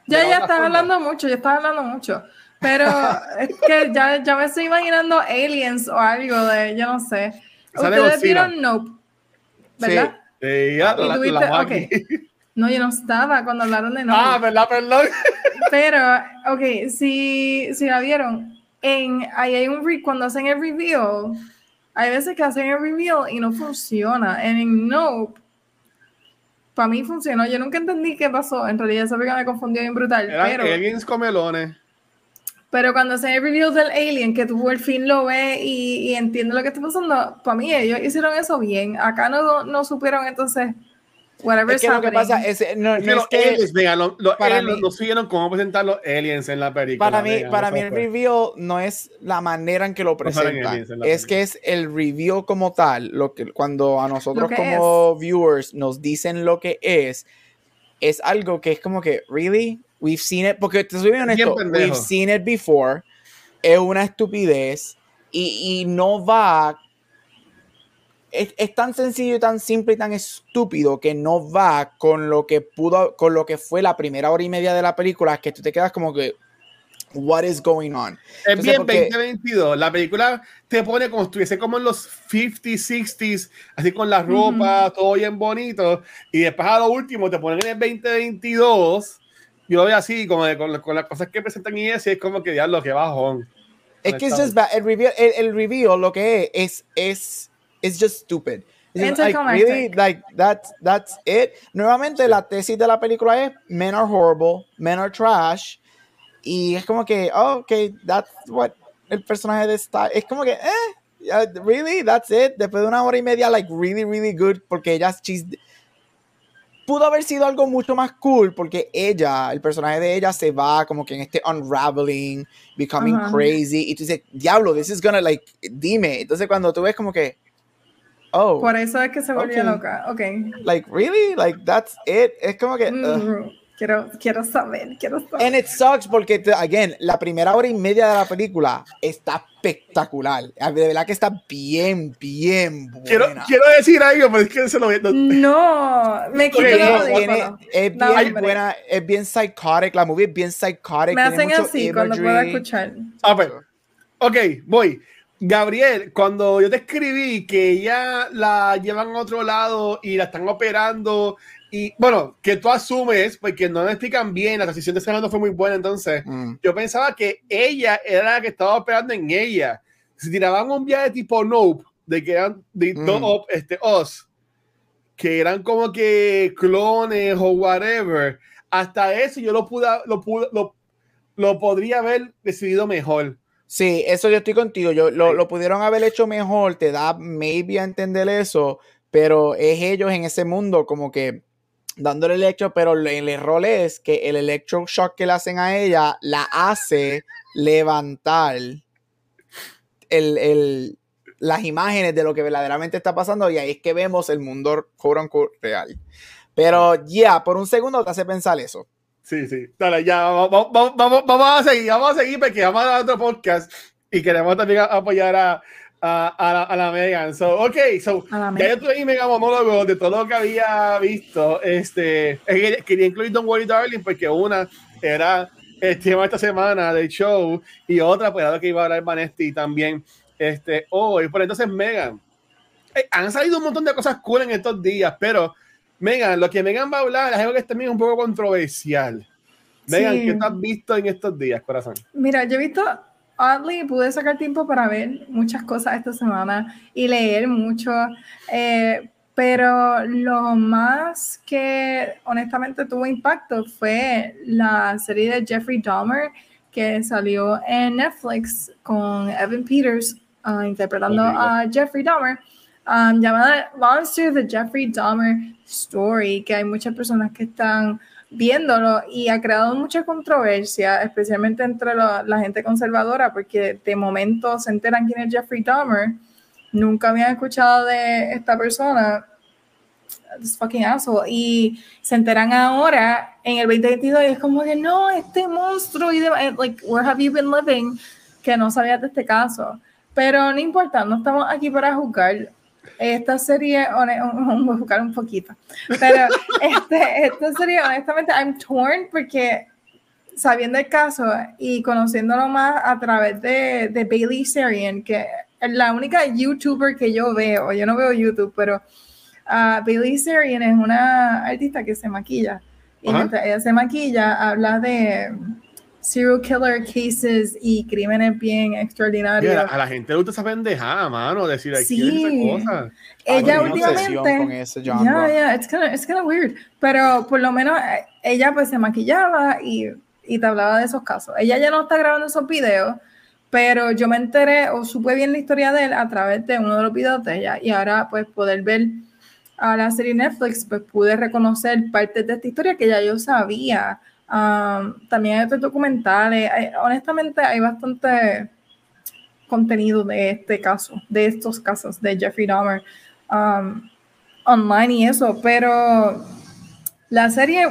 Ya, ya estás forma. hablando mucho, ya estás hablando mucho. Pero es que ya, ya me estoy imaginando aliens o algo de, yo no sé. Ustedes vieron Nope, ¿verdad? Eh, ya, Y la- la- la- ok. No, yo no estaba cuando hablaron de Nope. Ah, verdad, perdón. Pero, ok, si, si la vieron, en, ahí hay un re- cuando hacen el reveal, hay veces que hacen el reveal y no funciona. En Nope, para mí funcionó. Yo nunca entendí qué pasó. En realidad, esa película me confundió bien brutal. Eran pero, aliens comelones. pero cuando hacen el reveal del alien, que tú por fin lo ves y, y entiendes lo que está pasando, para mí ellos hicieron eso bien. Acá no, no supieron entonces, whatever Es que lo que pasa es, no, Es que no los es que aliens, vean, los, los para aliens mí- nos supieron cómo presentar los aliens en la película. para mí, para mí el reveal no es la manera en que lo No presentan, la es que es el reveal como tal, lo que cuando a nosotros como viewers nos dicen lo que es, es algo que es como que, really, we've seen it, porque te soy Es honesto, we've seen it before, es una estupidez y, y no va es, es tan sencillo y tan simple y tan estúpido que no va con lo que pudo, con lo que fue la primera hora y media de la película, que tú te quedas como que, what is going on? Es Entonces, bien porque- 2022. La película te pone como si estuviese como en los 50s, 60s, así con la ropa, todo bien bonito. Y después a lo último te ponen en el 2022. Yo lo veo así, como de- con, con las cosas que presentan y es como que diablo, que bajón. Es que es just bad. El reveal, el, el reveal lo que es, es, es just stupid. It's just like, really, like, that's, that's it. Nuevamente, la tesis de la película es, men are horrible, men are trash. Y es como que, oh, ok, that's what el personaje de esta, es como que, eh, uh, really, that's it. Después de una hora y media, like, really, really good, porque ella, she's, pudo haber sido algo mucho más cool porque ella, el personaje de ella se va como que en este unraveling, becoming Ajá. crazy y tú dices, diablo, this is gonna like, dime. Entonces cuando tú ves como que, Oh. Por eso es que se volvió loca. Ok. Like, really? Like, that's it? Es como que. Mm, quiero, quiero saber, quiero saber. And it sucks porque, again, la primera hora y media de la película está espectacular. De verdad que está bien, bien buena. Quiero, quiero decir algo, pero es que se lo No, me quiero Es bien buena, es bien psychotic. La movie es bien psychotic. Me hacen así cuando puedo escuchar. A ver. Ok, voy. Gabriel, cuando yo te escribí que ella la llevan a otro lado y la están operando, y bueno, que tú asumes, porque no me explican bien, la transición de ese no fue muy buena, entonces mm. yo pensaba que ella era la que estaba operando en ella. Si tiraban un viaje tipo Nope, de que eran de mm. este, Oz, que eran como que clones o whatever, hasta eso yo lo pude, lo, pude, lo, lo podría haber decidido mejor Sí, eso yo estoy contigo. Yo, lo, pudieron haber hecho mejor, te da maybe a entender eso, pero es ellos en ese mundo como que dándole el electro, pero el, error es que el electroshock que le hacen a ella la hace levantar el, las imágenes de lo que verdaderamente está pasando y ahí es que vemos el mundo real. Pero ya, por un segundo te hace pensar eso. Sí, sí. Dale, ya, vamos, vamos, vamos, a seguir, vamos a seguir porque vamos a dar otro podcast y queremos también apoyar a, a, a, la, Megan. So, ok, so, ya yo tuve mi mega monólogo de todo lo que había visto. Este, quería incluir Don't Worry Darling porque una era el tema esta semana del show y otra, pues, era lo que iba a hablar Vanesti también este, hoy. Por entonces, Megan, eh, han salido un montón de cosas cool en estos días, pero Megan, lo que Megan va a hablar es algo que es también un poco controversial. Megan, ¿qué has visto en estos días, corazón? Mira, yo he visto, oddly, pude sacar tiempo para ver muchas cosas esta semana y leer mucho, eh, pero lo más que honestamente tuvo impacto fue la serie de Jeffrey Dahmer que salió en Netflix con Evan Peters uh, interpretando a Jeffrey Dahmer um, llamada Monster the Jeffrey Dahmer Story, que hay muchas personas que están viéndolo y ha creado mucha controversia, especialmente entre la gente conservadora, porque de momento se enteran quién es Jeffrey Dahmer, nunca habían escuchado de esta persona, this fucking asshole, y se enteran ahora en el 2022 y es como que no, este monstruo y de, like, where have you been living? Que no sabías de este caso. Pero no importa, no estamos aquí para juzgar esta serie, voy a buscar un poquito, pero este, esta serie, honestamente, I'm torn porque sabiendo el caso y conociéndolo más a través de, de Bailey Sarian, que es la única youtuber que yo veo, yo no veo YouTube, pero uh, Bailey Sarian es una artista que se maquilla. Y mientras ella se maquilla, habla de serial killer cases y crímenes bien extraordinarios. a la gente le gusta esa pendejada, mano, decir aquí sí. esa cosa. Ella últimamente, ya, ya, it's kind it's of weird, pero por lo menos eh, ella pues se maquillaba y, y te hablaba de esos casos. Ella ya no está grabando esos videos, pero yo me enteré o supe bien la historia de él a través de uno de los videos de ella y ahora pues poder ver a la serie Netflix, pues pude reconocer parte de esta historia que ya yo sabía también hay otros documentales. honestamente, hay bastante contenido de este caso, de estos casos de Jeffrey Dahmer online y eso, pero la serie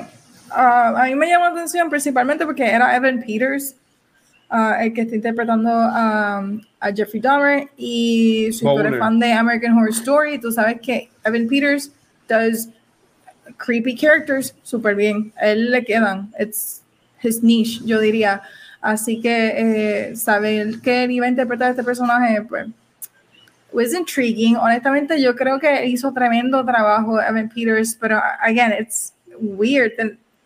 a mí me llamó la atención principalmente porque era Evan Peters. el que está interpretando a Jeffrey Dahmer y si tú eres fan de American Horror Story, tú sabes que Evan Peters does creepy characters súper bien. A él le quedan. It's his niche, yo diría. Así que eh, saber que él iba a interpretar a este personaje, pues, was intriguing. Honestamente, yo creo que hizo tremendo trabajo Evan Peters, pero again, it's weird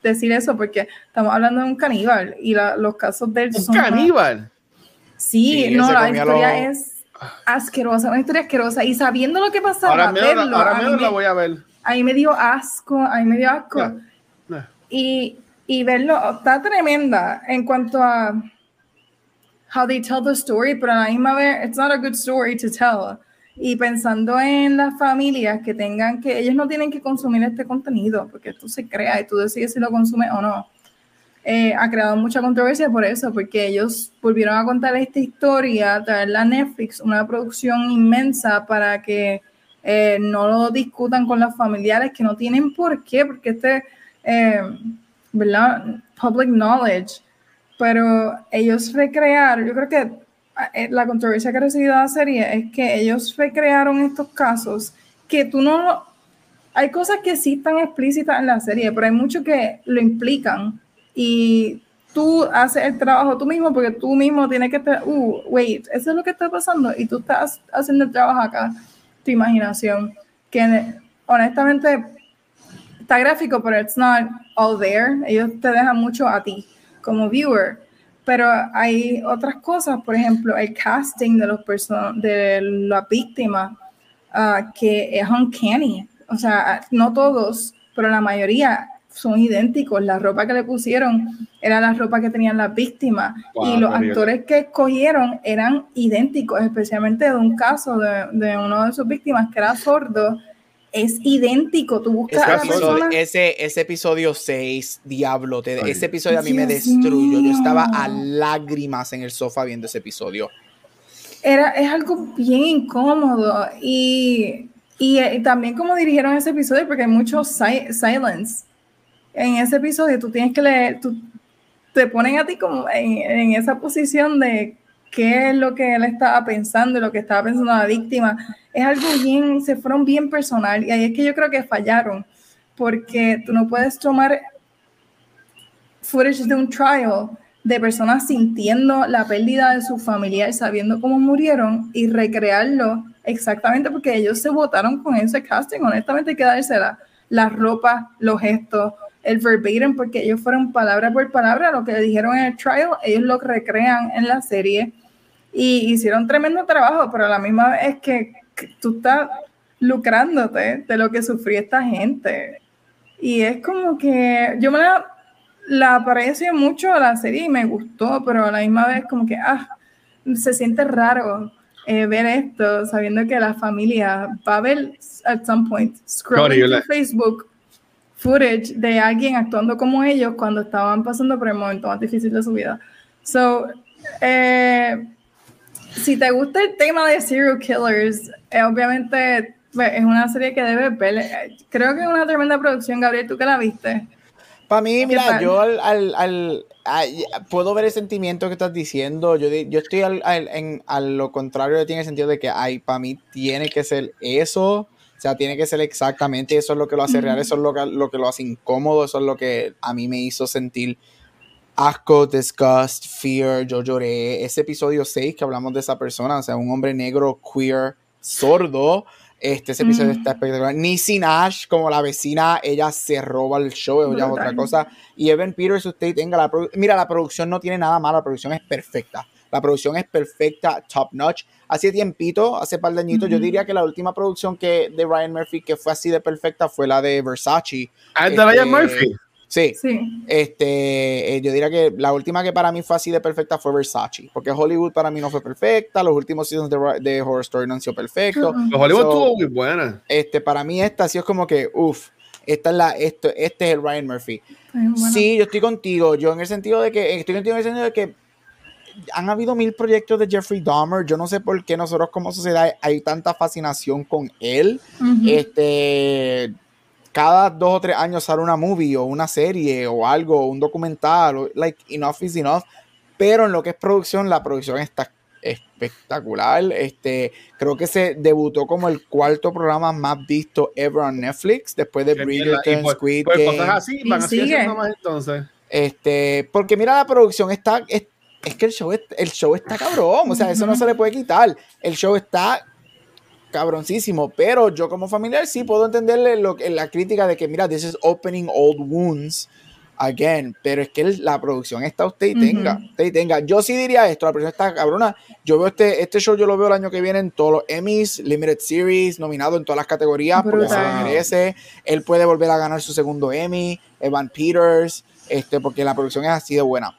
decir eso porque estamos hablando de un caníbal y los casos del ¿Un caníbal? Sí, no, la historia es asquerosa, una historia asquerosa. Y sabiendo lo que pasaba, ahora verlo, ahora mismo la voy a ver ahí me dio asco, ahí me dio asco. Y, y verlo, está tremenda en cuanto a how they tell the story, pero a la misma vez, it's not a good story to tell. Y pensando en las familias que tengan que, ellos no tienen que consumir este contenido, porque esto se crea y tú decides si lo consumes o no. Eh, ha creado mucha controversia por eso, porque ellos volvieron a contar esta historia, traerla a Netflix, una producción inmensa para que eh, no lo discutan con los familiares que no tienen por qué, porque este, eh. Public knowledge, pero ellos recrearon, yo creo que eh, la controversia que recibido la serie es que ellos recrearon estos casos que tú no, hay cosas que sí están explícitas en la serie, pero hay mucho que lo implican. Y tú haces el trabajo tú mismo porque tú mismo tienes que estar, uh, wait, eso es lo que está pasando y tú estás haciendo el trabajo acá, tu imaginación, que honestamente está gráfico, pero it's not all there, ellos te dejan mucho a ti como viewer, pero hay otras cosas, por ejemplo, el casting de los de la víctima, uh, que es uncanny, o sea, no todos, pero la mayoría son idénticos. La ropa que le pusieron era la ropa que tenían las víctimas y los actores que escogieron eran idénticos, especialmente de un caso de, de uno de sus víctimas que era sordo. Es idéntico, tú buscas ese, a episodio, ese, ese, episodio 6, Diablo, ese episodio a mí me destruyó. Yo estaba a lágrimas en el sofá viendo ese episodio. Era, es algo bien incómodo y, y, y también como dirigieron ese episodio, porque hay mucho si silence en ese episodio tú tienes que leer, te ponen a ti como en, esa posición de qué es lo que él estaba pensando y lo que estaba pensando la víctima. Es algo bien, se fueron bien personal y ahí es que yo creo que fallaron, porque tú no puedes tomar footage de un trial de personas sintiendo la pérdida de su familiar, sabiendo cómo murieron y recrearlo exactamente porque ellos se votaron con ese casting. Honestamente, hay que darse la, la ropa, los gestos, el verbatim, porque ellos fueron palabra por palabra lo que dijeron en el trial, ellos lo recrean en la serie y hicieron tremendo trabajo, pero a la misma vez es que, tú estás lucrándote de lo que sufrió esta gente. Y es como que yo me la, la aprecio mucho a la serie y me gustó, pero a la misma vez como que, ah, se siente raro eh, ver esto, sabiendo que la familia va a ver at some point, scrolling Facebook, footage de alguien actuando como ellos cuando estaban pasando por el momento más difícil de su vida. So, eh, si te gusta el tema de serial killers, eh, obviamente pues, es una serie que debes ver. Creo que es una tremenda producción, Gabriel, ¿tú que la viste? Para mí, mira, yo al, al, puedo ver el sentimiento que estás diciendo. Yo, yo estoy al, en, a lo contrario, tiene el sentido de que, ay, para mí tiene que ser eso sea, tiene que ser exactamente eso es lo que lo hace real, eso es lo que, lo que lo hace incómodo, eso es lo que a mí me hizo sentir asco, disgust, fear, yo lloré. Ese episodio 6 que hablamos de esa persona, o sea, un hombre negro, queer, sordo. Este, ese episodio está espectacular. Nisi Nash, como la vecina, ella se roba el show, ella es otra cosa. Y Evan Peters, usted tenga la Mira, la producción no tiene nada malo, la producción es perfecta. La producción es perfecta, top notch. Hace tiempito, hace par de añitos, yo diría que la última producción que de Ryan Murphy que fue así de perfecta fue la de Versace. ¿Ah, de Ryan este, Murphy? Sí. Este, eh, yo diría que la última que para mí fue así de perfecta fue Versace, porque Hollywood para mí no fue perfecta, los últimos seasons de, Horror Story no han sido perfectos. Hollywood estuvo muy buena. Este, para mí esta sí es como que, uff, esta es la, esto, este es el Ryan Murphy. Sí, yo estoy contigo, yo en el sentido de que, estoy contigo en el sentido de que han habido mil proyectos de Jeffrey Dahmer. Yo no sé por qué nosotros como sociedad hay tanta fascinación con él. Este, cada dos o tres años sale una movie o una serie o algo, un documental, like enough is enough. Pero en lo que es producción, la producción está espectacular. Este, creo que se debutó como el cuarto programa más visto ever on Netflix después de Bridgerton, Squid Game. así, van más entonces. Este, porque mira la producción está, está es que el show, el show está cabrón, o sea, eso no se le puede quitar. El show está cabroncísimo, pero yo como familiar sí puedo entenderle lo, la crítica de que, mira, this is opening old wounds again, pero es que la producción está usted y tenga, usted y tenga. Yo sí diría esto, la producción está cabrona. Yo veo este, este show, yo lo veo el año que viene en todos los Emmys, Limited Series, nominado en todas las categorías, porque se lo merece. Él puede volver a ganar su segundo Emmy, Evan Peters, este, porque la producción es así de buena.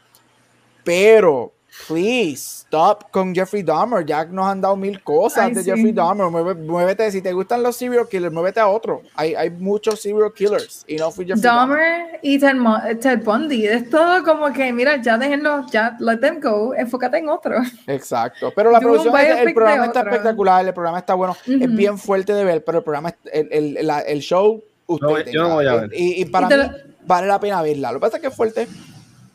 Pero please, stop con Jeffrey Dahmer. Jack nos han dado mil cosas de Jeffrey Dahmer. muévete, si te gustan los serial killers, muévete a otro. Hay, hay muchos serial killers y no fui Jeffrey Dahmer, y Ted, Bundy. Es todo como que, mira, ya déjenlo, ya let them go, enfócate en otro. Exacto. Pero la producción, el, programa está espectacular, el programa está bueno, es bien fuerte de ver, pero el programa, el, el, el show, usted yo no voy a ver. Y, para mí, vale la pena verla. Lo que pasa es que es fuerte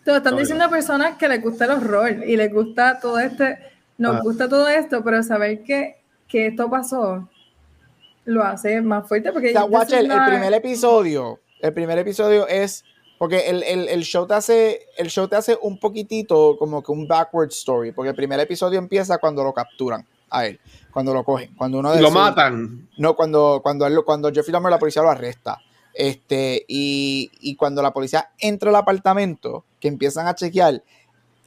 te están diciendo a personas que les gusta el horror y les gusta todo este, nos ah. gusta todo esto, pero saber que, que, esto pasó lo hace más fuerte porque... O sea, el, primer episodio, el primer episodio es... Porque el, el, el, show te hace, el show te hace un poquitito como que un backward story, porque el primer episodio empieza cuando lo capturan a él, cuando lo cogen, cuando uno de lo matan. No, cuando cuando él, cuando Jeffrey Dahmer la policía lo arresta. Este, y, y, cuando la policía entra al apartamento, que empiezan a chequear,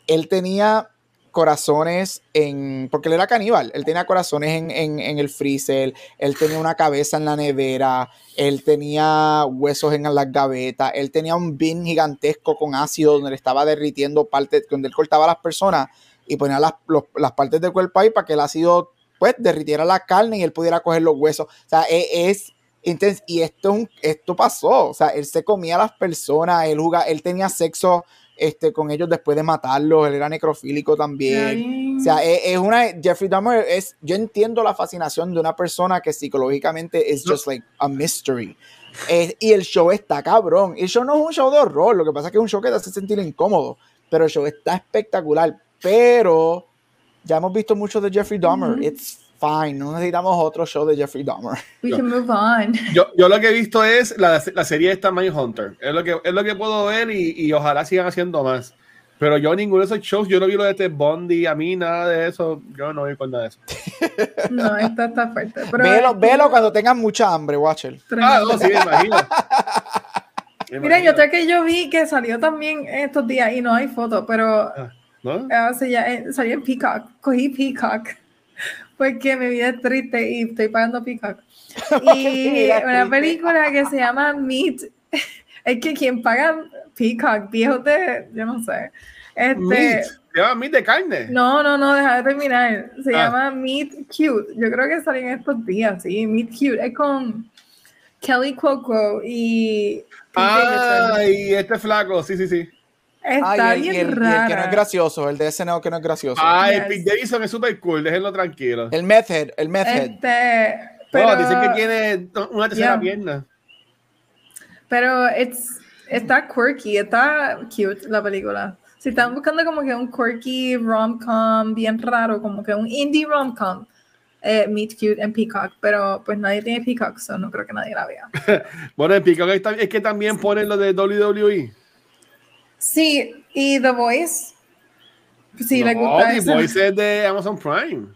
él tenía corazones en, porque él era caníbal, él tenía corazones en, el freezer, él tenía una cabeza en la nevera, él tenía huesos en las gavetas, él tenía un bin gigantesco con ácido donde le estaba derritiendo partes, donde él cortaba a las personas y ponía las, las partes del cuerpo ahí para que el ácido pues derritiera la carne y él pudiera coger los huesos. O sea, e, es, es y esto, esto pasó, o sea, él se comía a las personas, él, jugaba, él tenía sexo este, con ellos después de matarlos, él era necrofílico también. O sea, es, una, Jeffrey Dahmer es, yo entiendo la fascinación de una persona que psicológicamente es just like a mystery. y el show está cabrón. El show no es un show de horror, lo que pasa es que es un show que te hace sentir incómodo, pero el show está espectacular. Pero ya hemos visto mucho de Jeffrey Dahmer. It's fine, no necesitamos otro show de Jeffrey Dahmer. We can move on. Yo, yo lo que he visto es la, la serie esta Hunter Es lo que, es lo que puedo ver y, y, ojalá sigan haciendo más. Pero yo ninguno de esos shows, yo no vi lo de Ted Bondi, a mí nada de eso, yo no vi con nada de eso. No, esto está fuerte. Pero velo, velo cuando tengan mucha hambre, Watcher. Ah, no, sí, me imagino. Mira, yo creo que yo vi que salió también estos días y no hay foto, pero ah, ¿no? Uh, ya, eh, salió en Peacock, cogí Peacock porque mi vida es triste y estoy pagando Peacock. Y una película que se llama Meat, es que quien paga Peacock, viejo de, yo no sé. Este, meat. ¿Se llama Meat de carne? No, no, no, deja de terminar. Se ah. llama Meat Cute. Yo creo que salió en estos días, sí, Meat Cute. Es con Kelly Cuoco y... Ay, este flaco, sí, sí, sí. Está bien el, rara. el, que no es gracioso, el de SNL que no es gracioso. Ay, el Pete Davidson es súper cool, déjenlo tranquilo. El Method, el Method. Este, pero, dicen que tiene una tercera pierna. Pero it's, está quirky, está cute la película. Si están buscando como que un quirky rom-com bien raro, como que un indie rom-com, eh, Meet Cute en Peacock, pero pues nadie tiene Peacock, so no creo que nadie la vea. bueno, en Peacock es que también ponen lo de WWE. Sí, y The Voice. Sí, le gusta The Voice es de Amazon Prime.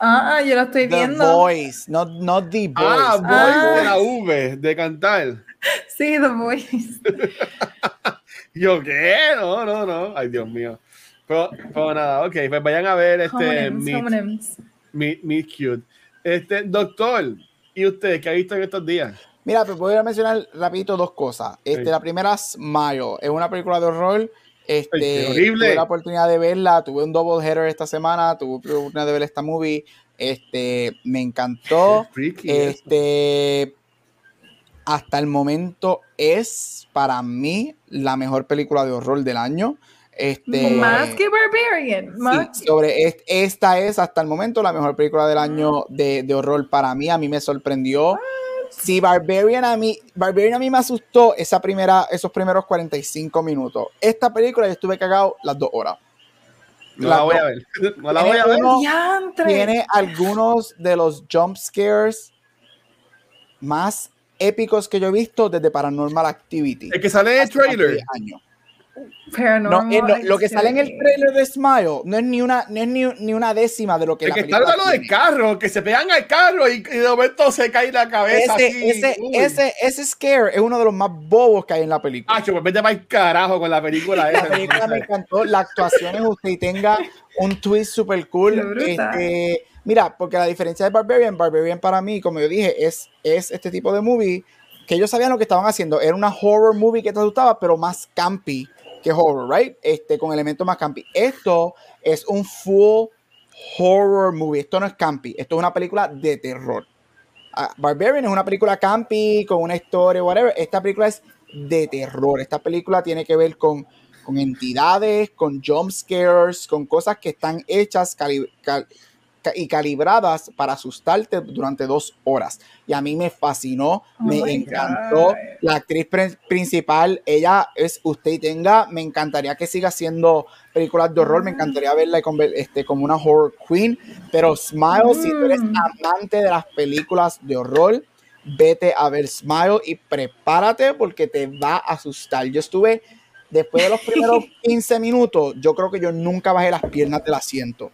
Ah, yo lo estoy viendo. The Voice, no, no The Voice. Ah, Voice de la V, de cantar. Sí, The Voice. yo, ¿qué? No, no, no. Ay, Dios mío. Pero, pero nada, ok, pues vayan a ver este meet, meet, Cute. Este, doctor, ¿y usted qué ha visto en estos días? Mira, pues voy a mencionar rapidito dos cosas. Este, La primera es Mayo, es una película de horror. Este, horrible. Tuve la oportunidad de verla, tuve un double header esta semana, tuve la oportunidad de ver esta movie. Este, me encantó. Este, hasta el momento es para mí la mejor película de horror del año. Este, más que Barbarian. sobre esta es hasta el momento la mejor película del año de, de horror para mí. A mí me sorprendió. Si Barbarian a mí, Barbarian a mí me asustó esa primera, esos primeros 45 minutos. Esta película yo estuve cagado las dos horas. No la voy a ver. No la voy a ver. Tiene algunos de los jump scares más épicos que yo he visto desde Paranormal Activity. El que sale en el trailer. No, eh, lo que sale en el trailer de Smile no es ni una, no es ni, ni una décima de lo que el que está hablando del carro, que se pegan al carro y, de momento se cae la cabeza. Ese, así. Ese, ese, ese, scare es uno de los más bobos que hay en la película. Ah, pues vete para el carajo con la película. la película me encantó. La actuación es usted y tenga un twist super cool. Este, mira, porque la diferencia de Barbarian, Barbarian para mí, como yo dije, es, es este tipo de movie que ellos sabían lo que estaban haciendo. Era una horror movie que te asustaba, pero más campy que horror, right? Este, con elementos más campi. Esto es un full horror movie. Esto no es campi, esto es una película de terror. Ah, Barbarian es una película campi, con una historia, whatever. Esta película es de terror. Esta película tiene que ver con, con entidades, con jump scares, con cosas que están hechas, y calibradas para asustarte durante dos horas. Y a mí me fascinó, oh me encantó. La actriz principal, ella es usted y tenga, me encantaría que siga haciendo películas de horror, me encantaría verla este, como una horror queen, pero Smile, si tú eres mm. amante de las películas de horror, vete a ver Smile y prepárate porque te va a asustar. Yo estuve, después de los primeros 15 minutos, yo creo que yo nunca bajé las piernas del asiento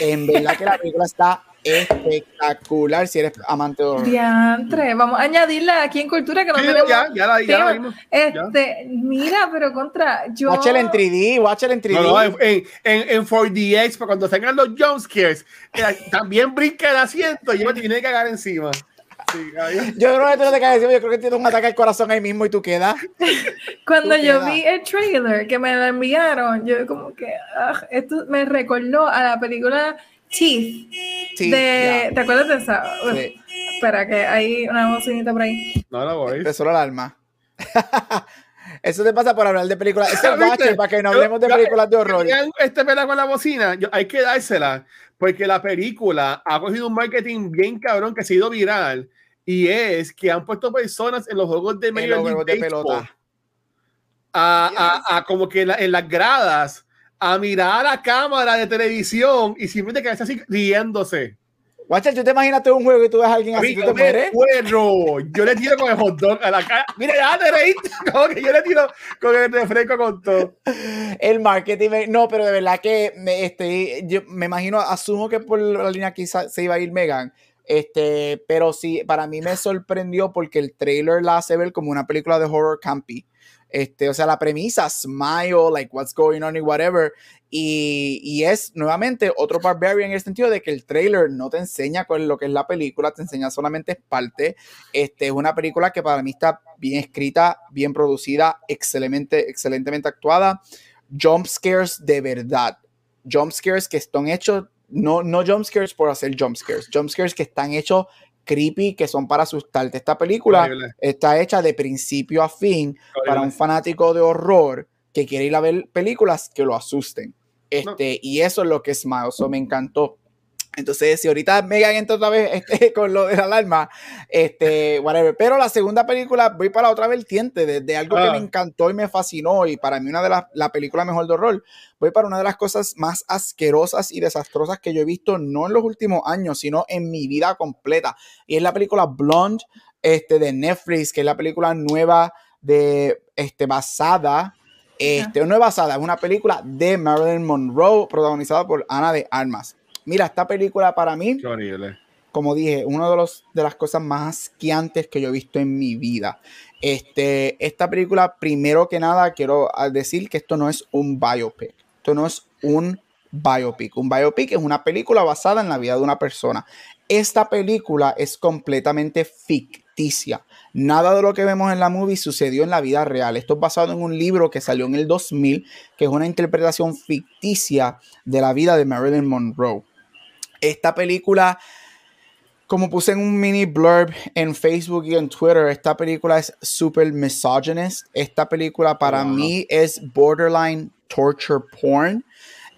en verdad que la película está espectacular si eres amante de horror. Diantre, vamos a añadirla aquí en Cultura que no tenemos. Ya, ya la, ya la vimos. Este, mira, pero contra. Yo... Watch en 3D, watch en 3D. No, en, en, en 4DX, para cuando tengan los jumpscares, también brinca el asiento y me tiene que cagar encima. Yo creo que tú no te caes yo creo que tienes un ataque al corazón ahí mismo y tú quedas. Cuando yo vi el trailer que me lo enviaron, yo como que ah, esto me recordó a la película Teeth. de, ¿Te acuerdas de esa? Espera, que hay una bocinita por ahí. No la voy. Empezó el alma. Eso te pasa por hablar de películas. Es el para que no hablemos de películas de horror. Este pela con la bocina, hay que dársela, porque la película ha cogido un marketing bien cabrón que ha sido viral y es que han puesto personas en los juegos de medio de pelota a, a, como que en, las gradas a mirar a la cámara de televisión y simplemente quedarse así riéndose. Guacha, ¿tú te imaginas un juego y tú ves a alguien así, ¿tú te mueres? Bueno, yo le tiro con el hot dog a la cara. Mira, ya te reíste, como que yo le tiro con el refresco con todo. El marketing, no, pero de verdad que me, este, yo me imagino, asumo que por la línea quizás se iba a ir Megan, este, pero sí, para mí me sorprendió porque el trailer la hace ver como una película de horror campy. Este, o sea, la premisa, smile, like what's going on y whatever. Y, y, es nuevamente otro Barbarian en el sentido de que el trailer no te enseña con lo que es la película, te enseña solamente parte. Este, es una película que para mí está bien escrita, bien producida, excelente, excelentemente actuada. Jump scares de verdad. Jump scares que están hechos no, no jumpscares por hacer jumpscares, jumpscares que están hechos creepy, que son para asustarte. Esta película está hecha de principio a fin para un fanático de horror que quiere ir a ver películas que lo asusten. Este, Y eso es lo que es Miles. me encantó. Entonces, si ahorita Megan entra otra vez este, con lo de la alarma, este, whatever. Pero la segunda película, voy para otra vertiente, de, algo que me ah. encantó y me fascinó, y para mí una de las, la película mejor de horror, voy para una de las cosas más asquerosas y desastrosas que yo he visto, no en los últimos años, sino en mi vida completa. Y es la película Blonde, este, de Netflix, que es la película nueva de, este, basada este, no es basada, es una película de Marilyn Monroe, protagonizada por Ana de Armas. Mira, esta película para mí, como dije, una de, los, de las cosas más asqueantes que yo he visto en mi vida. Este, esta película, primero que nada, quiero decir que esto no es un biopic. Esto no es un biopic. Un biopic es una película basada en la vida de una persona. Esta película es completamente ficticia. Nada de lo que vemos en la movie sucedió en la vida real. Esto es basado en un libro que salió en el 2000, que es una interpretación ficticia de la vida de Marilyn Monroe. Esta película, como puse en un mini blurb en Facebook y en Twitter, esta película es super misogynist. Esta película para mí es borderline torture porn.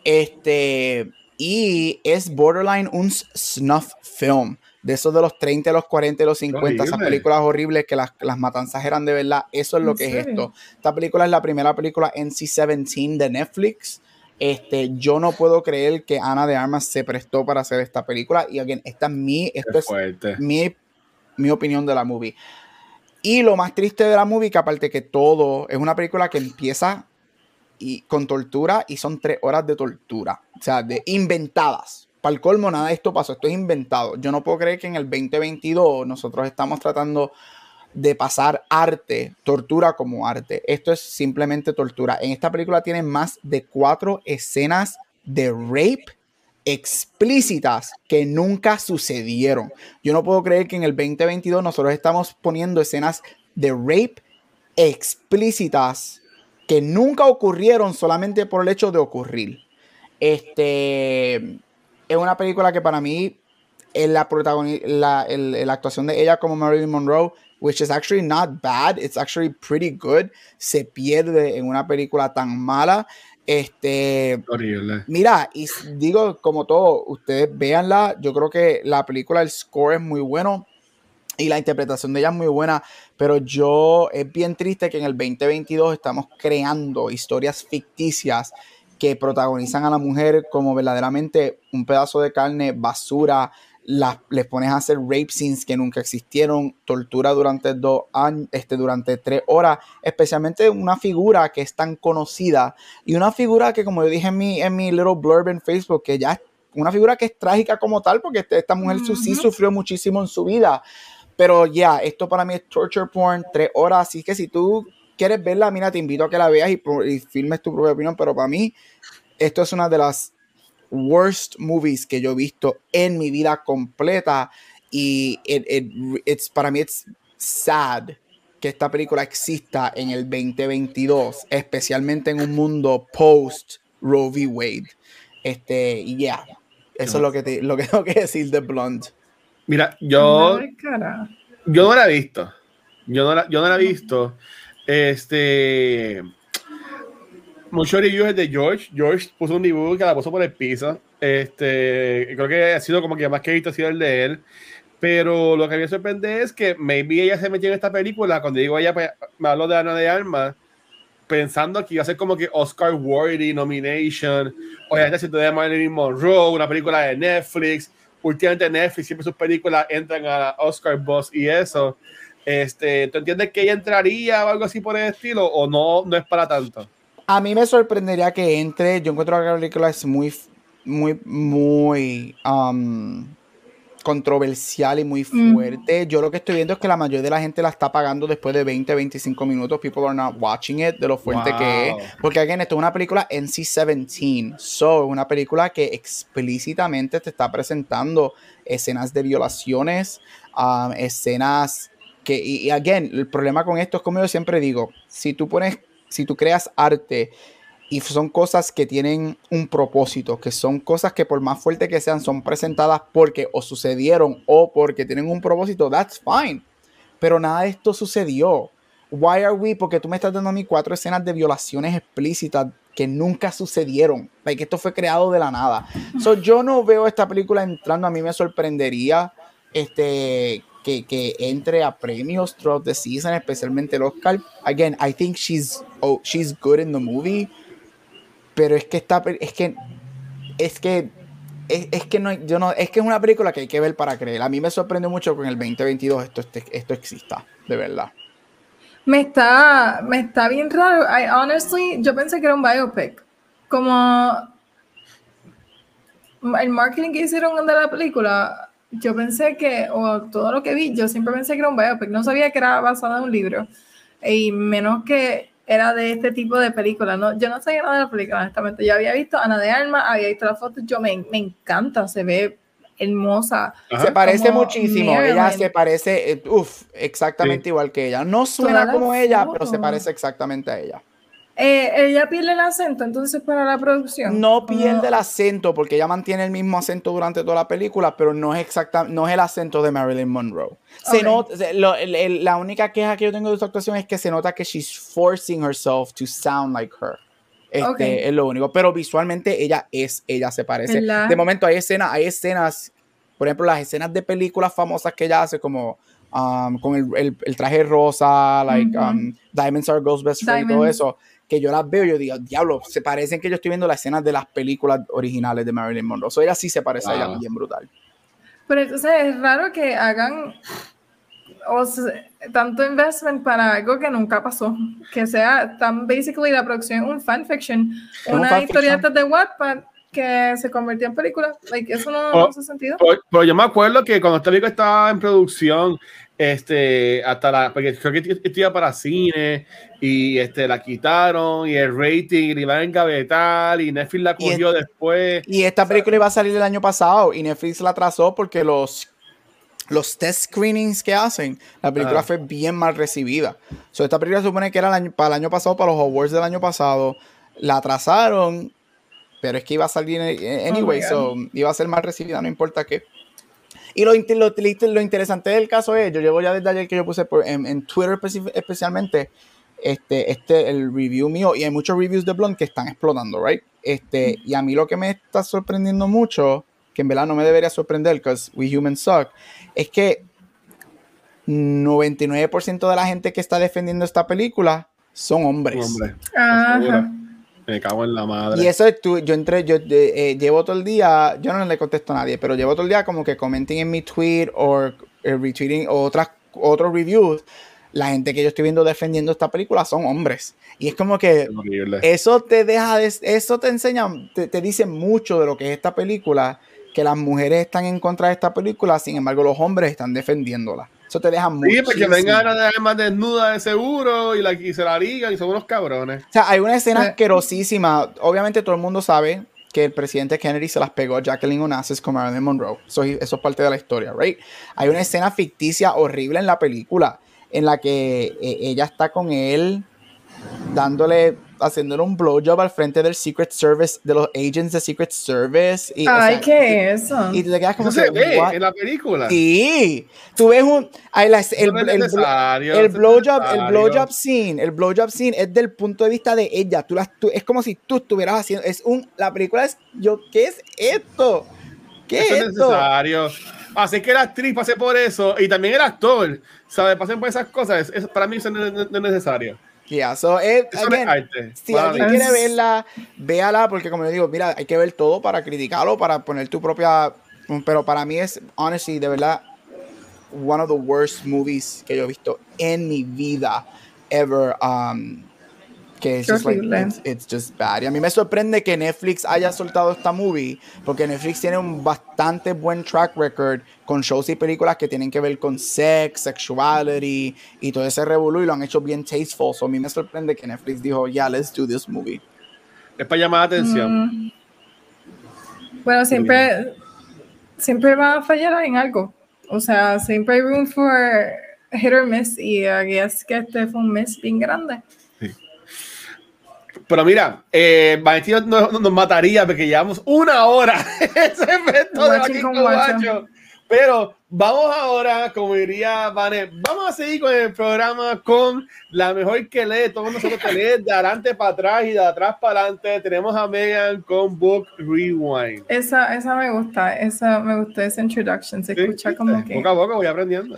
Este, y es borderline un snuff film. De esos de los 30, los 40 y los 50, esas películas horribles que las, las, matanzas eran de verdad. Eso es lo que es esto. Esta película es la primera película NC-17 de Netflix. Este, yo no puedo creer que Ana de Armas se prestó para hacer esta película. Y again, esta es mi, esto es mi, mi opinión de la movie. Y lo más triste de la movie, que aparte que todo, es una película que empieza y, con tortura y son tres horas de tortura. O sea, de inventadas. Para el colmo, nada de esto pasó, esto es inventado. Yo no puedo creer que en el 2022 nosotros estamos tratando de pasar arte, tortura como arte. Esto es simplemente tortura. En esta película tienen más de cuatro escenas de rape explícitas que nunca sucedieron. Yo no puedo creer que en el 2022 nosotros estamos poniendo escenas de rape explícitas que nunca ocurrieron solamente por el hecho de ocurrir. Este es una película que para mí en la, la, la actuación de ella como Marilyn Monroe, which is actually not bad, it's actually pretty good, se pierde en una película tan mala. Este, Horrible. Mira, y digo como todo, ustedes véanla, yo creo que la película, el score es muy bueno y la interpretación de ella es muy buena, pero yo es bien triste que en el 2022 estamos creando historias ficticias que protagonizan a la mujer como verdaderamente un pedazo de carne, basura, les pones a hacer rape scenes que nunca existieron, tortura durante dos años, este, durante tres horas, especialmente una figura que es tan conocida y una figura que, como yo dije en mi, en mi little blurb en Facebook, que ya es una figura que es trágica como tal, porque este, esta mujer sí sufrió muchísimo en su vida. Pero ya, esto para mí es torture porn, tres horas, así que si tú quieres verla, mira, te invito a que la veas y, y filmes tu propia opinión, pero para mí esto es una de las worst movies que yo he visto en mi vida completa y it, it's, para mí es sad que esta película exista en el 2022, especialmente en un mundo post Roe v. Wade. Este, y ya, eso es lo que, te, lo que tengo que decir de Blonde. Mira, yo, yo no la he visto. Yo no la, yo no la he visto. Este, muchos reviews de George. George puso un dibujo que la puso por el piso. Este, creo que ha sido como que más que visto ha sido el de él. Pero lo que me sorprende es que maybe ella se metió en esta película. Cuando digo ella, pues, me hablo de Ana de Armas, pensando que iba a ser como que Oscar worthy nomination. O ya se de Marilyn Monroe, una película de Netflix. Últimamente Netflix siempre sus películas entran a Oscar Boss y eso. Este, ¿Tú entiendes que ella entraría o algo así por el estilo? ¿O no, no es para tanto? A mí me sorprendería que entre. Yo encuentro que la película es muy, muy, muy um, controversial y muy fuerte. Yo lo que estoy viendo es que la mayoría de la gente la está pagando después de 20, 25 minutos. People are not watching it de lo fuerte que es. Porque, again, esto es una película NC-17. So, una película que explícitamente te está presentando escenas de violaciones, um, escenas que, y, y, again, el problema con esto es como yo siempre digo, si tú pones si tú creas arte y son cosas que tienen un propósito, que son cosas que por más fuerte que sean, son presentadas porque o sucedieron o porque tienen un propósito, that's fine. Pero nada de esto sucedió. Why are we? Porque tú me estás dando a mí cuatro escenas de violaciones explícitas que nunca sucedieron. que esto fue creado de la nada. So, yo no veo esta película entrando. A mí me sorprendería este, que, que, entre a premios throughout the season, especialmente el Oscar. Again, I think she's, oh, she's good in the movie, pero es que está, es que, es que, es, que no, yo no, es que es una película que hay que ver para creer. A mí me sorprende mucho que en el 2022 esto, esto exista, de verdad. Me está, me está bien raro. I honestly, yo pensé que era un biopic. Como el marketing que hicieron de la película, yo pensé que, o todo lo que vi, yo siempre pensé que era un biopic, no sabía que era basado en un libro, y menos que era de este tipo de película, ¿no? Yo no sabía nada de la película, honestamente, yo había visto Ana de Armas, había visto la foto, yo me, me encanta, se ve hermosa. Se parece muchísimo, ella se parece, eh, uff, exactamente igual que ella, no suena como ella, pero se parece exactamente a ella. Eh, ella pierde el acento entonces para la producción. No pierde el acento porque ella mantiene el mismo acento durante toda la película, pero no es exacta, no es el acento de Marilyn Monroe. Se nota, la única queja que yo tengo de su actuación es que se nota que she's forcing herself to sound like her. Este, Es lo único. Pero visualmente ella es, ella se parece. De momento hay escenas, hay escenas, por ejemplo, las escenas de películas famosas que ella hace como um, con el, el, traje rosa, like um, Diamonds Are Girls Best Friend y todo eso que yo las veo y yo digo, diablo, se parecen que yo estoy viendo las escenas de las películas originales de Marilyn Monroe. O ella sí se parece a ella bien brutal. Pero entonces es raro que hagan tanto investment para algo que nunca pasó. Que sea tan basically la producción un fanfiction, una historieta de Wattpad que se convirtió en película. Like, eso no, oh, hace sentido. Pero yo me acuerdo que cuando esta película estaba en producción, este, hasta la, porque creo que estudia para cine y este, la quitaron y el rating iba a engavetar y Netflix la cogió después. Y esta película iba a salir el año pasado y Netflix la atrasó porque los los test screenings que hacen, la película fue bien mal recibida. So, esta película se supone que era para el año pasado, para los awards del año pasado. La atrasaron, pero es que iba a salir oh anyway, so iba a ser mal recibida, no importa qué. Y lo, lo, interesante del caso es, yo llevo ya desde ayer que yo puse en, Twitter especialmente, este, este, el review mío, y hay muchos reviews de Blonde que están explotando, right? Este, y a mí lo que me está sorprendiendo mucho, que en verdad no me debería sorprender, because we humans suck, es que 99% de la gente que está defendiendo esta película son hombres. Hombre. Me cago en la madre. Y eso es tú, yo entré, yo eh, llevo todo el día, yo no le contesto a nadie, pero llevo todo el día como que comenten en mi tweet o eh, retweeting o otras, otros reviews. La gente que yo estoy viendo defendiendo esta película son hombres. Y es como que eso te deja, eso te enseña, te, te dice mucho de lo que es esta película, que las mujeres están en contra de esta película, sin embargo los hombres están defendiéndola. Eso te deja muy. Sí, porque vengan a dar más desnuda de seguro y, la, y se la ligan y son unos cabrones. O sea, hay una escena asquerosísima. Obviamente todo el mundo sabe que el presidente Kennedy se las pegó a Jacqueline Onassis con Marilyn Monroe. Eso, eso es parte de la historia, ¿right? Hay una escena ficticia horrible en la película en la que eh, ella está con él dándole haciéndole un blowjob al frente del Secret Service, de los agents de Secret Service. Y, Ay, ¿qué es eso? Y te quedas como se ve en la película. Sí. Tú ves un. el, el, el, blowjob, el blowjob scene, el blowjob scene es del punto de vista de ella. Tú, las, tú es como si tú estuvieras haciendo. Es un. La película es. Yo, ¿qué es esto? ¿Qué es, esto? necesario. Así que la actriz pase por eso y también el actor, ¿sabes? Pasen por esas cosas. para mí eso no es necesario. Yeah, so eh, si alguien quiere verla, véala, porque como yo digo, mira, hay que ver todo para criticarlo, para poner tu propia. Pero para mí es, honestly, de verdad, one of the worst movies que yo he visto en mi vida ever. Um, que es just like, it's, just bad. Y a mí me sorprende que Netflix haya soltado esta movie, porque Netflix tiene un bastante buen track record con shows y películas que tienen que ver con sex, sexuality y todo ese revolú y lo han hecho bien tasteful. So a mí me sorprende que Netflix dijo, yeah, let's do this movie. Es para llamar la atención. Mm. Bueno, siempre, siempre va a fallar en algo. O sea, siempre hay room for hit or miss y es que este fue un miss bien grande. Pero mira, eh, nos, nos, mataría porque llevamos una hora ese evento de Pero vamos ahora, como diría Vanet, vamos a seguir con el programa con la mejor que lee. Todos nosotros que lee de adelante para atrás y de atrás para adelante. Tenemos a Megan con Book Rewind. Esa, esa me gusta, esa me gustó, esa introduction. Se escucha como que. Poco a poco voy aprendiendo.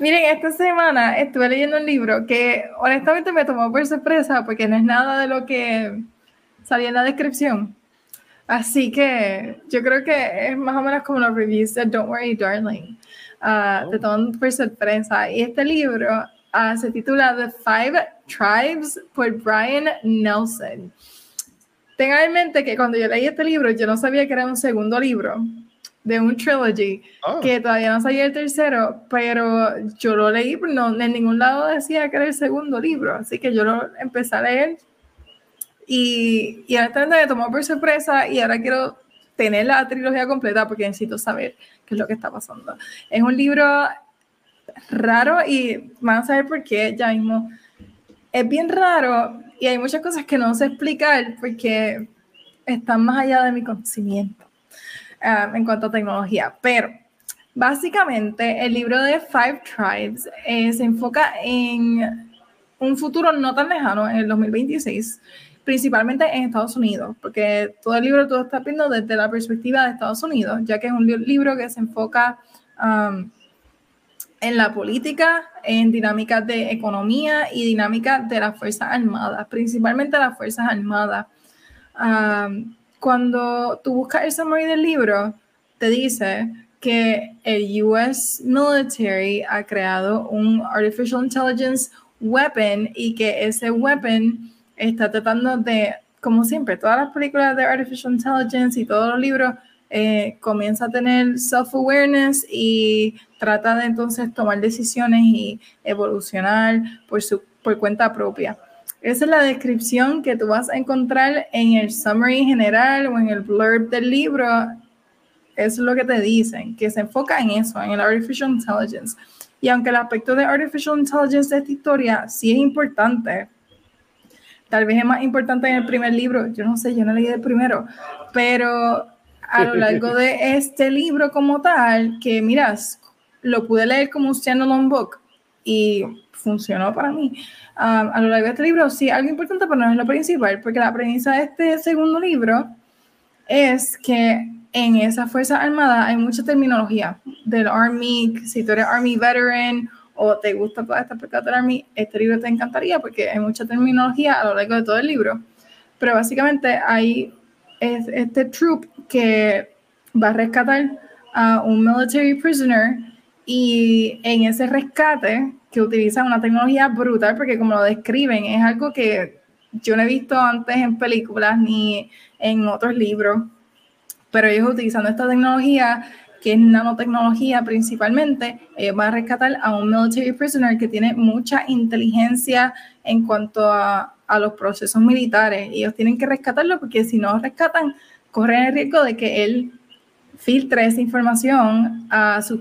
Miren, esta semana estuve leyendo un libro que honestamente me tomó por sorpresa porque no es nada de lo que salía en la descripción. Así que yo creo que es más o menos como los reviews de Don't Worry Darling. Uh, Te toman por sorpresa. Y este libro uh, se titula The Five Tribes por Brian Nelson. Tengan en mente que cuando yo leí este libro, yo no sabía que era un segundo libro de un trilogy ah. que todavía no salió el tercero, pero yo lo leí, no, en ningún lado decía que era el segundo libro, así que yo lo empecé a leer y, y honestamente me tomó por sorpresa y ahora quiero tener la trilogía completa porque necesito saber qué es lo que está pasando. Es un libro raro y van a saber por qué ya mismo. Es bien raro y hay muchas cosas que no sé explicar porque están más allá de mi conocimiento. Um, en cuanto a tecnología, pero básicamente el libro de Five Tribes eh, se enfoca en un futuro no tan lejano, en el 2026, principalmente en Estados Unidos, porque todo el libro todo está viendo desde la perspectiva de Estados Unidos, ya que es un libro que se enfoca um, en la política, en dinámicas de economía y dinámicas de las Fuerzas Armadas, principalmente las Fuerzas Armadas. Um, cuando tú buscas el summary del libro, te dice que el US military ha creado un artificial intelligence weapon y que ese weapon está tratando de, como siempre, todas las películas de artificial intelligence y todos los libros eh, comienza a tener self-awareness y trata de entonces tomar decisiones y evolucionar por su por cuenta propia. Esa es la descripción que tú vas a encontrar en el summary general o en el blurb del libro. es lo que te dicen, que se enfoca en eso, en el artificial intelligence. Y aunque el aspecto de artificial intelligence de esta historia sí es importante, tal vez es más importante en el primer libro, yo no sé, yo no leí el primero, pero a lo largo de este libro como tal, que miras, lo pude leer como un standalone book y funcionó para mí. Um, a lo largo de este libro, sí, algo importante, pero no es lo principal, porque la premisa de este segundo libro es que en esa Fuerza Armada hay mucha terminología del Army, si tú eres Army Veteran o te gusta toda esta parte del Army, este libro te encantaría porque hay mucha terminología a lo largo de todo el libro. Pero básicamente hay este troop que va a rescatar a un military prisoner y en ese rescate que utiliza una tecnología brutal porque como lo describen es algo que yo no he visto antes en películas ni en otros libros pero ellos utilizando esta tecnología, que es nanotecnología principalmente, ellos van a rescatar a un military prisoner que tiene mucha inteligencia en cuanto a, a los procesos militares. Ellos tienen que rescatarlo porque si no rescatan, corren el riesgo de que él filtre esa información a sus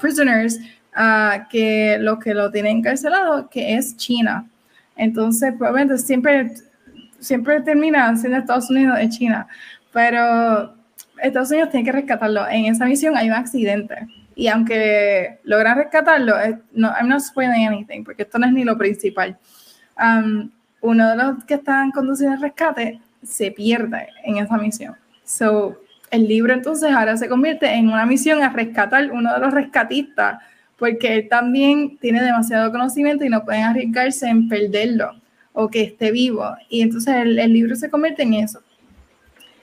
prisoners, que los que lo tienen encarcelado, que es China. Entonces, probablemente siempre, siempre termina siendo Estados Unidos de China. Pero Estados Unidos tiene que rescatarlo. En esa misión hay un accidente. Y aunque logran rescatarlo, no, I'm not spoiling anything, porque esto no es ni lo principal. Um, uno de los que están conduciendo el rescate se pierde en esa misión. So, el libro entonces ahora se convierte en una misión a rescatar uno de los rescatistas, porque él también tiene demasiado conocimiento y no pueden arriesgarse en perderlo o que esté vivo. Y entonces el libro se convierte en eso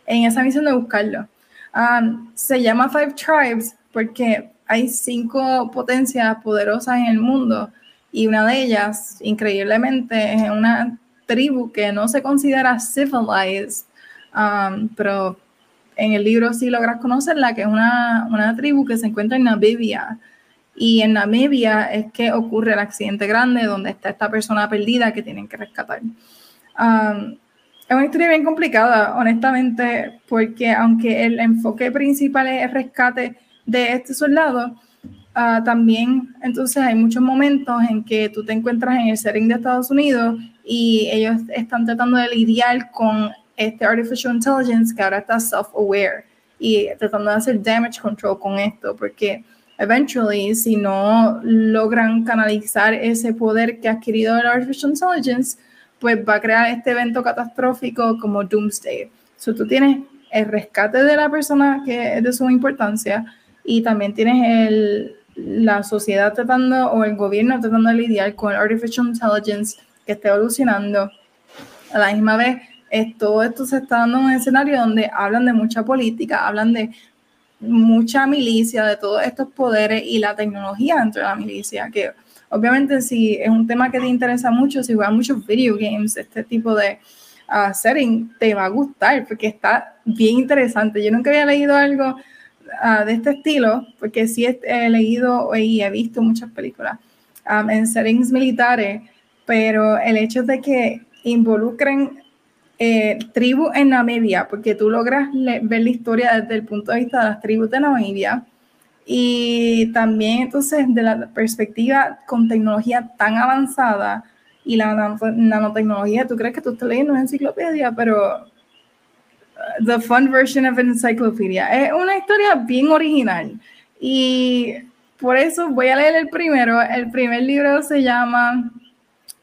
en esa misión de buscarlo. Um, se llama Five Tribes porque hay cinco potencias poderosas en el mundo y una de ellas, increíblemente, es una tribu que no se considera civilized, um, pero en el libro sí logras conocerla, que es una, una, tribu que se encuentra en Namibia. Y en Namibia es que ocurre el accidente grande donde está esta persona perdida que tienen que rescatar. Um, es una historia bien complicada, honestamente, porque aunque el enfoque principal es el rescate de este soldado, uh, también entonces hay muchos momentos en que tú te encuentras en el setting de Estados Unidos y ellos están tratando de lidiar con este artificial intelligence que ahora está self-aware y tratando de hacer damage control con esto, porque eventually si no logran canalizar ese poder que ha adquirido el artificial intelligence, pues va a crear este evento catastrófico como Doomsday. So, tú tienes el rescate de la persona que es de suma importancia y también tienes el, la sociedad tratando o el gobierno tratando de lidiar con el artificial intelligence que está evolucionando. A la misma vez, todo esto se está dando en un escenario donde hablan de mucha política, hablan de mucha milicia, de todos estos poderes y la tecnología dentro de la milicia, que Obviamente, si es un tema que te interesa mucho, si juegas muchos video games, este tipo de uh, setting, te va a gustar porque está bien interesante. Yo nunca había leído algo uh, de este estilo, porque sí he, leído y he visto muchas películas um, en settings militares, pero el hecho de que involucren eh, tribus en Namibia, porque tú logras ver la historia desde el punto de vista de las tribus de Namibia, y también entonces de la perspectiva con tecnología tan avanzada y la nanotecnología, tú crees que tú estás leyendo una enciclopedia, pero uh, the fun version of an encyclopedia. Es una historia bien original y por eso voy a leer el primero. El primer libro se llama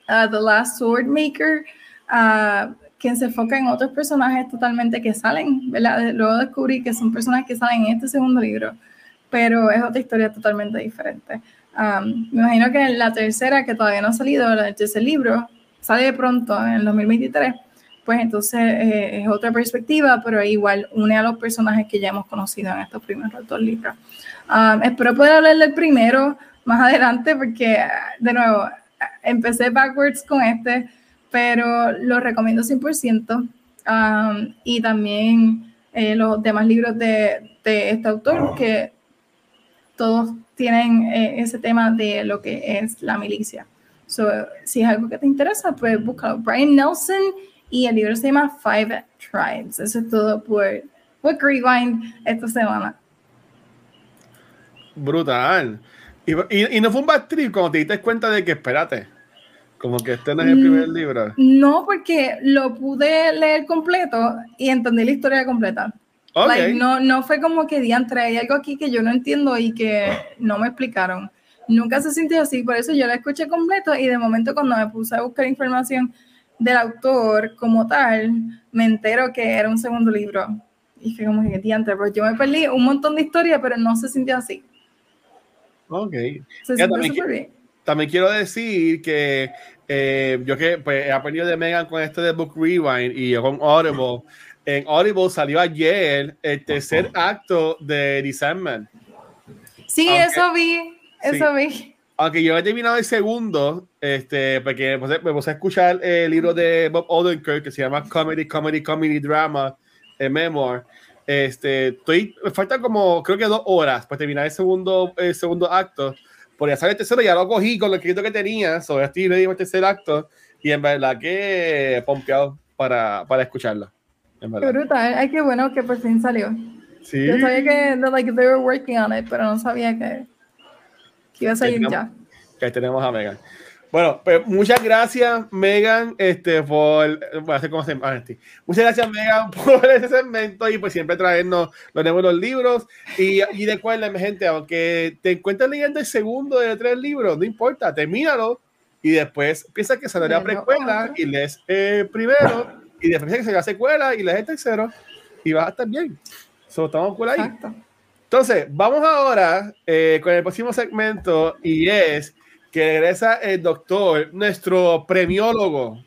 uh, The Last Sword Maker, uh, que se enfoca en otros personajes totalmente que salen, ¿verdad? Luego descubrí que son personajes que salen en este segundo libro pero es otra historia totalmente diferente. Um, me imagino que la tercera, que todavía no ha salido, el tercer libro, sale pronto, en el 2023, pues entonces eh, es otra perspectiva, pero igual une a los personajes que ya hemos conocido en estos primeros dos libros. Um, espero poder hablar del primero más adelante, porque, de nuevo, empecé backwards con este, pero lo recomiendo 100%. Um, y también eh, los demás libros de, este autor, que todos tienen eh, ese tema de lo que es la milicia. So, si es algo que te interesa, pues búscalo. Brian Nelson y el libro se llama Five Tribes. Eso es todo por, Book Rewind esta semana. Brutal. Y, no fue un trip cuando te diste cuenta de que, espérate, como que este no es el primer mm, libro. No, porque lo pude leer completo y entendí la historia completa. no, no fue como que diantre, hay algo aquí que yo no entiendo y que no me explicaron. Nunca se sintió así, por eso yo la escuché completo y de momento cuando me puse a buscar información del autor como tal, me entero que era un segundo libro. Y fue como que diantre, pero yo me perdí un montón de historia, pero no se sintió así. Ok. También, quiero decir que eh, yo que pues, he aprendido de Megan con esto de Book Rewind y yo con Audible. En Audible salió ayer el tercer acto de Descendment. Sí, eso vi, eso vi. Aunque yo he terminado el segundo, este, porque me puse, a escuchar el libro de Bob Odenkirk que se llama Comedy, Comedy, Comedy Drama, el Memoir. Este, estoy, me faltan como, creo que dos horas para terminar el segundo, el segundo acto. Por ya saber el tercero, ya lo cogí con lo escrito que tenía, sobre estoy ready el tercer acto. Y en verdad que pompeado para, para escucharlo. Qué brutal, ay, qué bueno que por fin salió. Sí. Yo sabía que like, they were working on it, pero no sabía que, que iba a salir ya. Que tenemos a Megan. Bueno, pues muchas gracias, Megan, este, por. Voy a hacer como se Muchas gracias, Megan, por ese segmento y por siempre traernos los nuevos libros. Y, y recuerden, gente, aunque te encuentres leyendo el segundo de tres libros, no importa, termínalo y después piensa que saldrá precuela y lees el primero y después piensa que la secuela y lees el tercero y vas a estar bien. So, estamos por ahí. Entonces, vamos ahora eh, con el próximo segmento y es que regresa el doctor, nuestro premiólogo.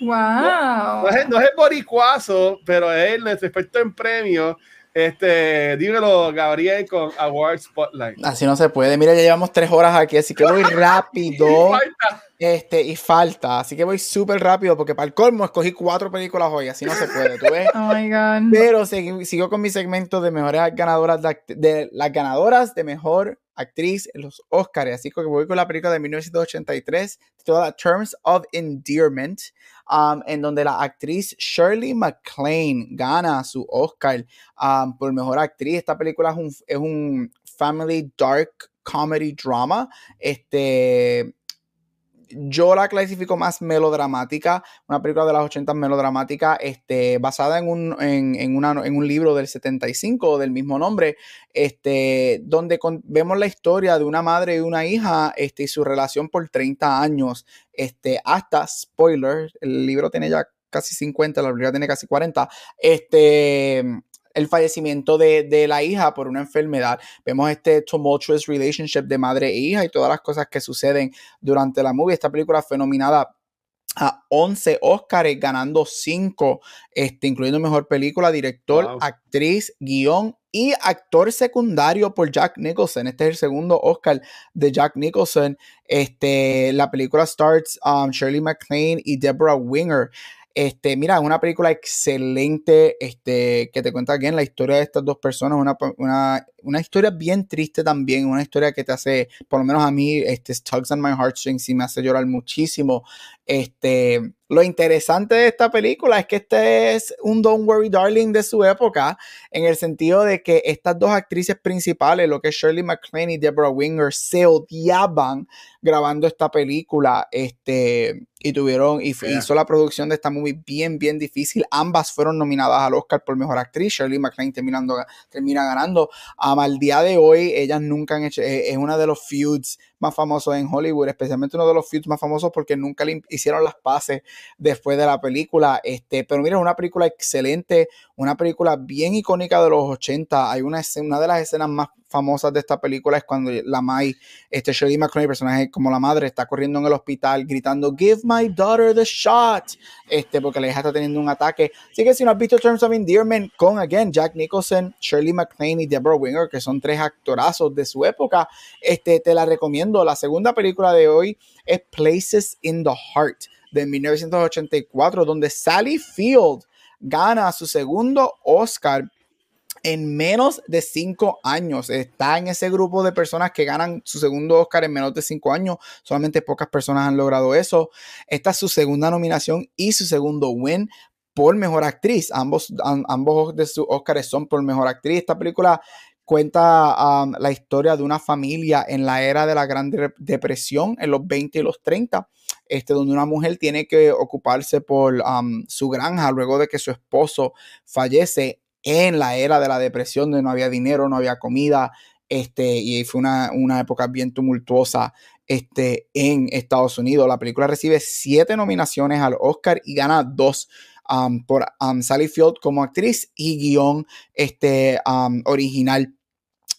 Wow. No, es, no, es, el boricuazo, pero es nuestro experto en premios. Este, dímelo, Gabriel, con Award Spotlight. Así no se puede. Mira, ya llevamos tres horas aquí, así que voy rápido. Este, y falta. Así que voy súper rápido porque para el colmo escogí cuatro películas hoy, así no se puede, ¿tú ves? Oh my God. Pero sigo, con mi segmento de mejores ganadoras de, de, las ganadoras de mejor actriz en los Oscars. Así que voy con la película de 1983 titulada Terms of Endearment, um, en donde la actriz Shirley MacLaine gana su Oscar um, por mejor actriz. Esta película es un, es un family dark comedy drama. Este yo la clasifico más melodramática, una película de las 80 melodramática, este, basada en un, en, en, un libro del 75 del mismo nombre, este, donde vemos la historia de una madre y una hija este, y su relación por 30 años, este, hasta, spoiler, el libro tiene ya casi 50, la película tiene casi 40, este, el fallecimiento de, la hija por una enfermedad. Vemos este tumultuous relationship de madre e hija y todas las cosas que suceden durante la movie. Esta película fue nominada a 11 Oscars, ganando 5, este, incluyendo mejor película, director, actriz, guion y actor secundario por Jack Nicholson. Este es el segundo Oscar de Jack Nicholson. Este, la película starts um, Shirley MacLaine y Deborah Winger. Este, mira, una película excelente, este, que te cuenta bien la historia de estas dos personas, una, una, una, historia bien triste también, una historia que te hace, por lo menos a mí, este, Tugs on My Heartstrings y me hace llorar muchísimo. Este, lo interesante de esta película es que este es un Don't Worry Darling de su época, en el sentido de que estas dos actrices principales, lo que es Shirley MacLaine y Deborah Winger, se odiaban grabando esta película, este, y tuvieron, y hizo la producción de esta movie bien, bien difícil. Ambas fueron nominadas al Oscar por Mejor Actriz, Shirley MacLaine terminando, termina ganando. Um, al día de hoy, ellas nunca han hecho, es, es una de los feuds más famosos en Hollywood, especialmente uno de los feuds más famosos porque nunca le hicieron las paces después de la película. Este, pero mira, una película excelente, una película bien icónica de los 80. Hay una, una de las escenas más famosas de esta película es cuando la Mai, este Shirley MacLaine, personaje como la madre, está corriendo en el hospital gritando Give my daughter the shot, este, porque la hija está teniendo un ataque. Así que si no has visto Terms of Endearment con, again, Jack Nicholson, Shirley MacLaine y Deborah Winger, que son tres actorazos de su época, este, te la recomiendo. La segunda película de hoy es Places in the Heart de 1984, donde Sally Field gana su segundo Oscar en menos de cinco años. Está en ese grupo de personas que ganan su segundo Oscar en menos de cinco años. Solamente pocas personas han logrado eso. Esta es su segunda nominación y su segundo win. por mejor actriz. Ambos, ambos de sus Oscars son por mejor actriz. Esta película cuenta um, la historia de una familia en la era de la Gran Depresión, en los 20 y los 30, este, donde una mujer tiene que ocuparse por um, su granja luego de que su esposo fallece en la era de la depresión, donde no había dinero, no había comida, este, y fue una, una época bien tumultuosa este, en Estados Unidos. La película recibe siete nominaciones al Oscar y gana dos Por Sally Field como actriz y guion este, original.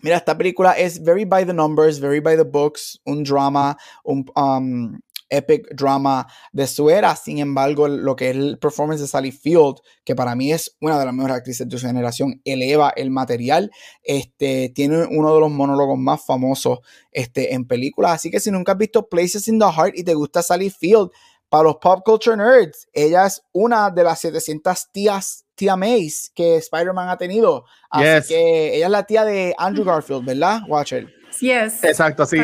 Mira, esta película es very by the numbers, very by the books, un drama, un epic drama de su era. Sin embargo, lo que es el performance de Sally Field, que para mí es una de las mejores actrices de su generación, eleva el material. Este, tiene uno de los monólogos más famosos este, en películas. Así que si nunca has visto Places in the Heart y te gusta Sally Field, para los pop culture nerds, ella es una de las 700 tías, tía Mays que Spider-Man ha tenido. Así que ella es la tía de Andrew Garfield, ¿verdad, Watcher? Yes. Exacto, sí.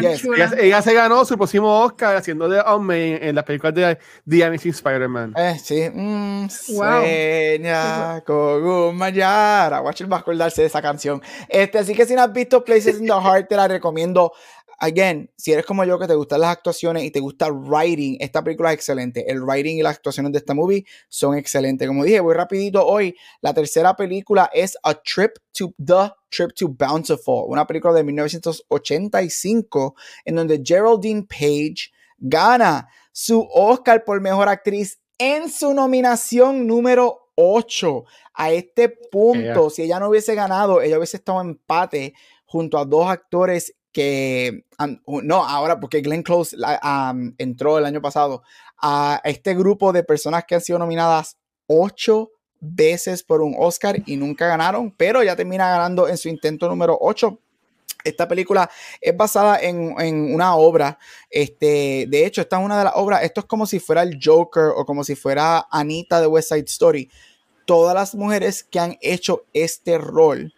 Ella, se ganó su próximo Oscar haciendo de hombre en las películas de The Amazing Spider-Man. Eh, sí. Mm, wow. Sueña con Watcher va a acordarse de esa canción. Este, así que si no has visto Places in the Heart, te la recomiendo again, si eres como yo que te gustan las actuaciones y te gusta writing, esta película es excelente. El writing y las actuaciones de esta movie son excelentes. Como dije, voy rapidito hoy. La tercera película es A Trip to the Trip to Bountiful, una película de 1985 en donde Geraldine Page gana su Oscar por mejor actriz en su nominación número 8. A este punto, si ella no hubiese ganado, ella hubiese estado en empate junto a dos actores que, no, ahora porque Glenn Close entró el año pasado a este grupo de personas que han sido nominadas ocho veces por un Oscar y nunca ganaron, pero ya termina ganando en su intento número 8. Esta película es basada en, en, una obra. Este, de hecho, esta es una de las obras. Esto es como si fuera el Joker o como si fuera Anita de West Side Story. Todas las mujeres que han hecho este rol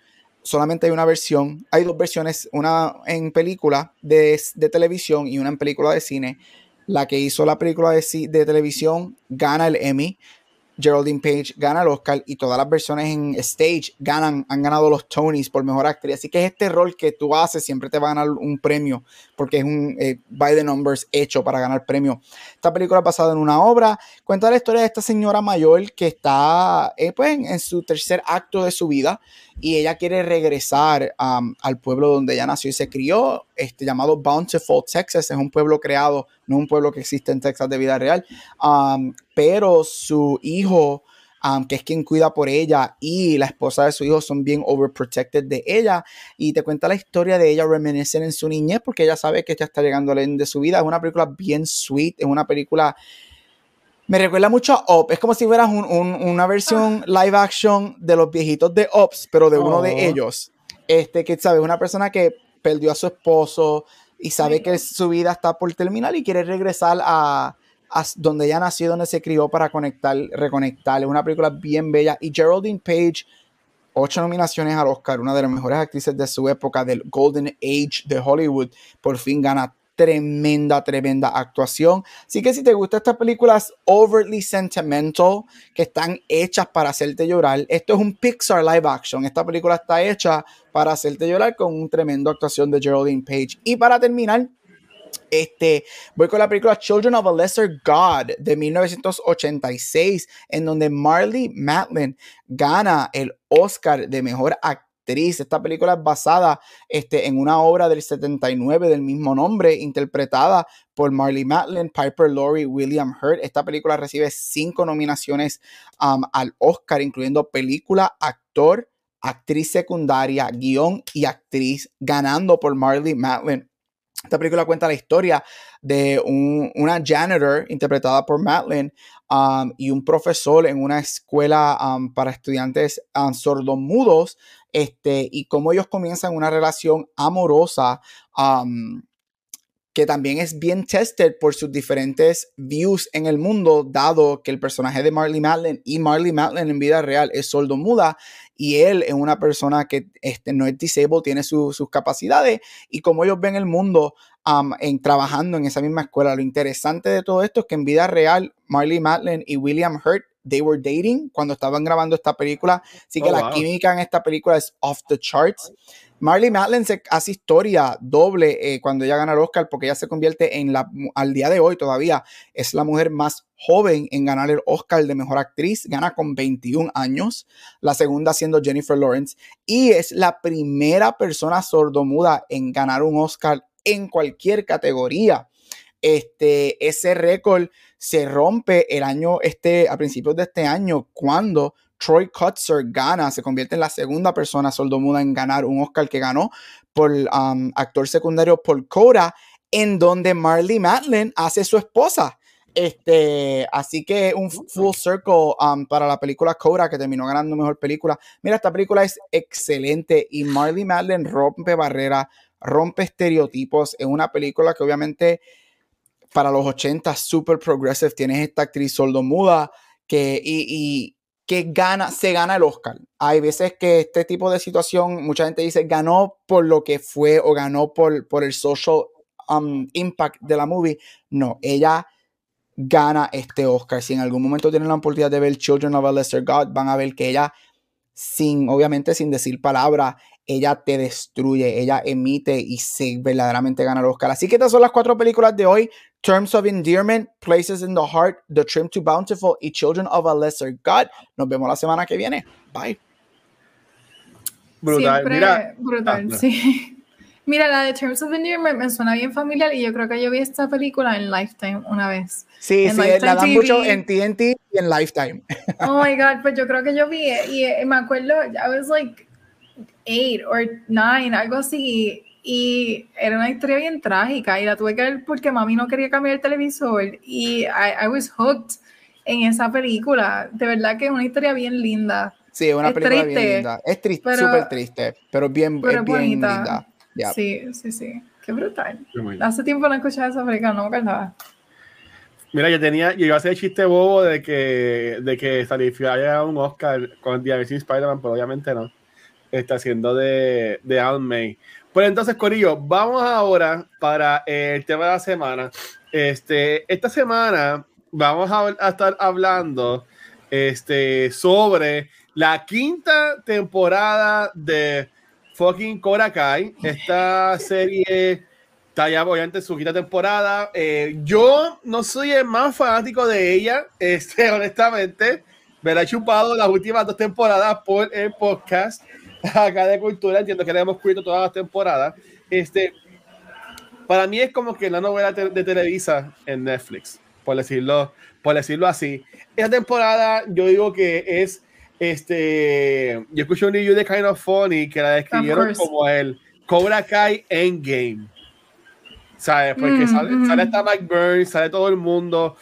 solamente hay una versión, hay dos versiones, una en película de, televisión y una en película de cine. La que hizo la película de, de televisión gana el Emmy Geraldine Page gana el Oscar y todas las versiones en stage ganan, han ganado los Tonys por mejor actriz. Así que este rol que tú haces siempre te va a ganar un premio porque es un eh, by the numbers hecho para ganar premio. Esta película basada en una obra, cuenta la historia de esta señora mayor que está eh, pues, en, su tercer acto de su vida y ella quiere regresar al pueblo donde ella nació y se crió, este, llamado Bountiful, Texas. Es un pueblo creado, no un pueblo que existe en Texas de vida real, pero su hijo, que es quien cuida por ella, y la esposa de su hijo son bien overprotected de ella. Y te cuenta la historia de ella reminiscen en su niñez, porque ella sabe que ya está llegando al end de su vida. Es una película bien sweet, es una película me recuerda mucho a Up. Es como si fueras una versión ah. live action de los viejitos de Ops, pero de uno de oh. ellos. Este, que sabes, una persona que perdió a su esposo y sabe que su vida está por terminar y quiere regresar a, donde ella nació, donde se crió para conectar, reconectar. Es una película bien bella. Y Geraldine Page, ocho nominaciones al Oscar, una de las mejores actrices de su época, del Golden Age de Hollywood, por fin gana tremenda, tremenda actuación. Así que si te gustan estas películas overly sentimental, que están hechas para hacerte llorar, esto es un Pixar live action. Esta película está hecha para hacerte llorar con un tremendo actuación de Geraldine Page. Y para terminar, este, voy con la película Children of a Lesser God de 1986, en donde Marley Matlin gana el Oscar de Mejor Actriz esta película es basada este, en una obra del 79 del mismo nombre, interpretada por Marley Matlin, Piper Laurie, William Hurt. Esta película recibe cinco nominaciones um, al Oscar, incluyendo película, actor, actriz secundaria, guion y actriz, ganando por Marley Matlin. Esta película cuenta la historia de una janitor interpretada por Matlin um, y un profesor en una escuela um, para estudiantes sordomudos este, y cómo ellos comienzan una relación amorosa que también es bien tested por sus diferentes views en el mundo, dado que el personaje de Marley Matlin y Marley Matlin en vida real es sordo muda y él es una persona que este, no es disabled, tiene sus capacidades y como ellos ven el mundo en, trabajando en esa misma escuela. Lo interesante de todo esto es que en vida real Marley Matlin y William Hurt they were dating cuando estaban grabando esta película. Así que oh, la química en esta película es off the charts. Marley Matlin se hace historia doble eh, cuando ella gana el Oscar porque ella se convierte en la, al día de hoy todavía, es la mujer más joven en ganar el Oscar de Mejor Actriz, gana con 21 años, la segunda siendo Jennifer Lawrence, y es la primera persona sordomuda en ganar un Oscar en cualquier categoría. Este, ese récord se rompe el año, este, a principios de este año, cuando Troy Kutzer gana, se convierte en la segunda persona sordomuda en ganar un Oscar que ganó por um, actor secundario por Coda, en donde Marley Matlin hace su esposa. Este, así que un full circle um, para la película Coda que terminó ganando mejor película. Mira, esta película es excelente y Marley Matlin rompe barreras, rompe estereotipos. Es una película que obviamente para los 80 super progressive. Tienes esta actriz sordomuda que y, que gana, se gana el Oscar. Hay veces que este tipo de situación, mucha gente dice, ganó por lo que fue o ganó por, por el social um, impact de la movie. No, ella gana este Oscar. Si en algún momento tienen la oportunidad de ver Children of a Lesser God, van a ver que ella, sin, obviamente sin decir palabra, ella te destruye, ella emite y se verdaderamente gana el Oscar. Así que estas son las cuatro películas de hoy. Terms of Endearment, Places in the Heart, The Trim to Bountiful y Children of a Lesser God. Nos vemos la semana que viene. Bye. Brutal. Mira. Brutal, ah, sí. Mira, la de Terms of Endearment me suena bien familiar y yo creo que yo vi esta película en Lifetime una vez. Sí, sí, la dan mucho en TNT y en Lifetime. Oh my God, pues yo creo que yo vi y eh, me acuerdo, I was like eight or nine, algo así y era una historia bien trágica y la tuve que ver porque mami no quería cambiar el televisor y I, was hooked en esa película. De verdad que es una historia bien linda. Sí, es una película bien linda. Es triste, súper triste, pero bien, bien linda. Sí, sí, sí. Qué brutal. Hace tiempo no escuchaba esa película, no me Mira, yo tenía, yo iba a hacer el chiste bobo de que, de que haya un Oscar con The Amazing Spider-Man, pero obviamente no. Está haciendo de, de Aunt May. Pues entonces, Corillo, vamos ahora para el tema de la semana. Este, esta semana vamos a, estar hablando este, sobre la quinta temporada de fucking Korakai. Esta serie está ya obviamente su quinta temporada. Eh, yo no soy el más fanático de ella, este, honestamente. Me la he chupado las últimas dos temporadas por el podcast. acá de cultura, entiendo que le hemos cubierto todas las temporadas. Este, para mí es como que la novela de Televisa en Netflix, por decirlo, por decirlo así. Esta temporada yo digo que es, este, yo escuché un review de Kind of Funny que la describieron como el Cobra Kai Endgame. ¿Sabes? Porque sale, mm, sale hasta Mike Burns, sale todo el mundo.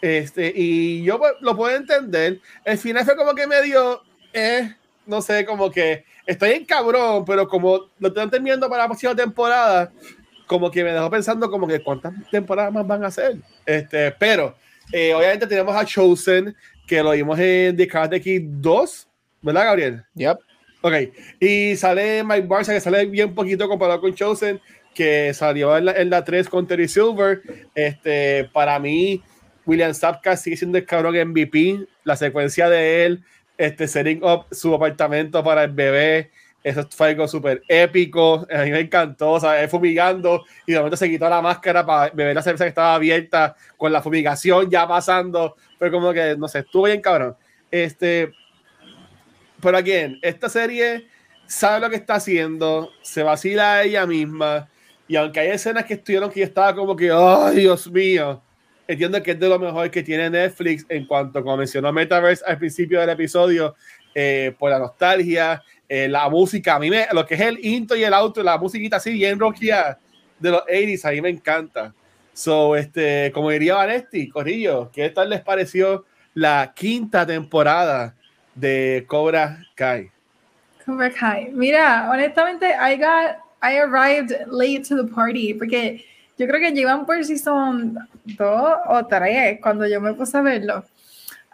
Este, y yo pues, lo puedo entender. El final fue como que medio, eh, no sé, como que estoy en cabrón, pero como lo están terminando para la próxima temporada, como que me dejó pensando como que cuántas temporadas más van a hacer. Este, pero eh, obviamente tenemos a Chosen, que lo vimos en The Karate Kid 2, ¿verdad, Gabriel? Yep. Ok, y sale Mike Barça, que sale bien poquito comparado con Chosen, que salió en la, en la 3 con Terry Silver. Este, para mí, William Sapka sigue siendo el cabrón MVP. La secuencia de él este, setting up su apartamento para el bebé. Eso fue algo súper épico. A mí me encantó. O sea, fumigando y de momento se quitó la máscara para beber la cerveza que estaba abierta con la fumigación ya pasando. Fue como que, no sé, estuvo bien cabrón. Este, pero aquí, esta serie sabe lo que está haciendo, se vacila ella misma. Y aunque hay escenas que estuvieron que yo estaba como que, ¡ay, Dios mí! Entiendo que es de lo mejor que tiene Netflix en cuanto, como mencionó Metaverse al principio del episodio, eh, por la nostalgia, eh, la música, a mí me, lo que es el intro y el auto, la musiquita así bien rockia de los 80s, a mí me encanta. So, este, como diría Vanesti, Corrillo, ¿qué tal les pareció la quinta temporada de Cobra Kai? Cobra Kai. Mira, honestamente, I got, I arrived late to the party porque yo creo que llevan por si son dos o tres cuando yo me puse a verlo.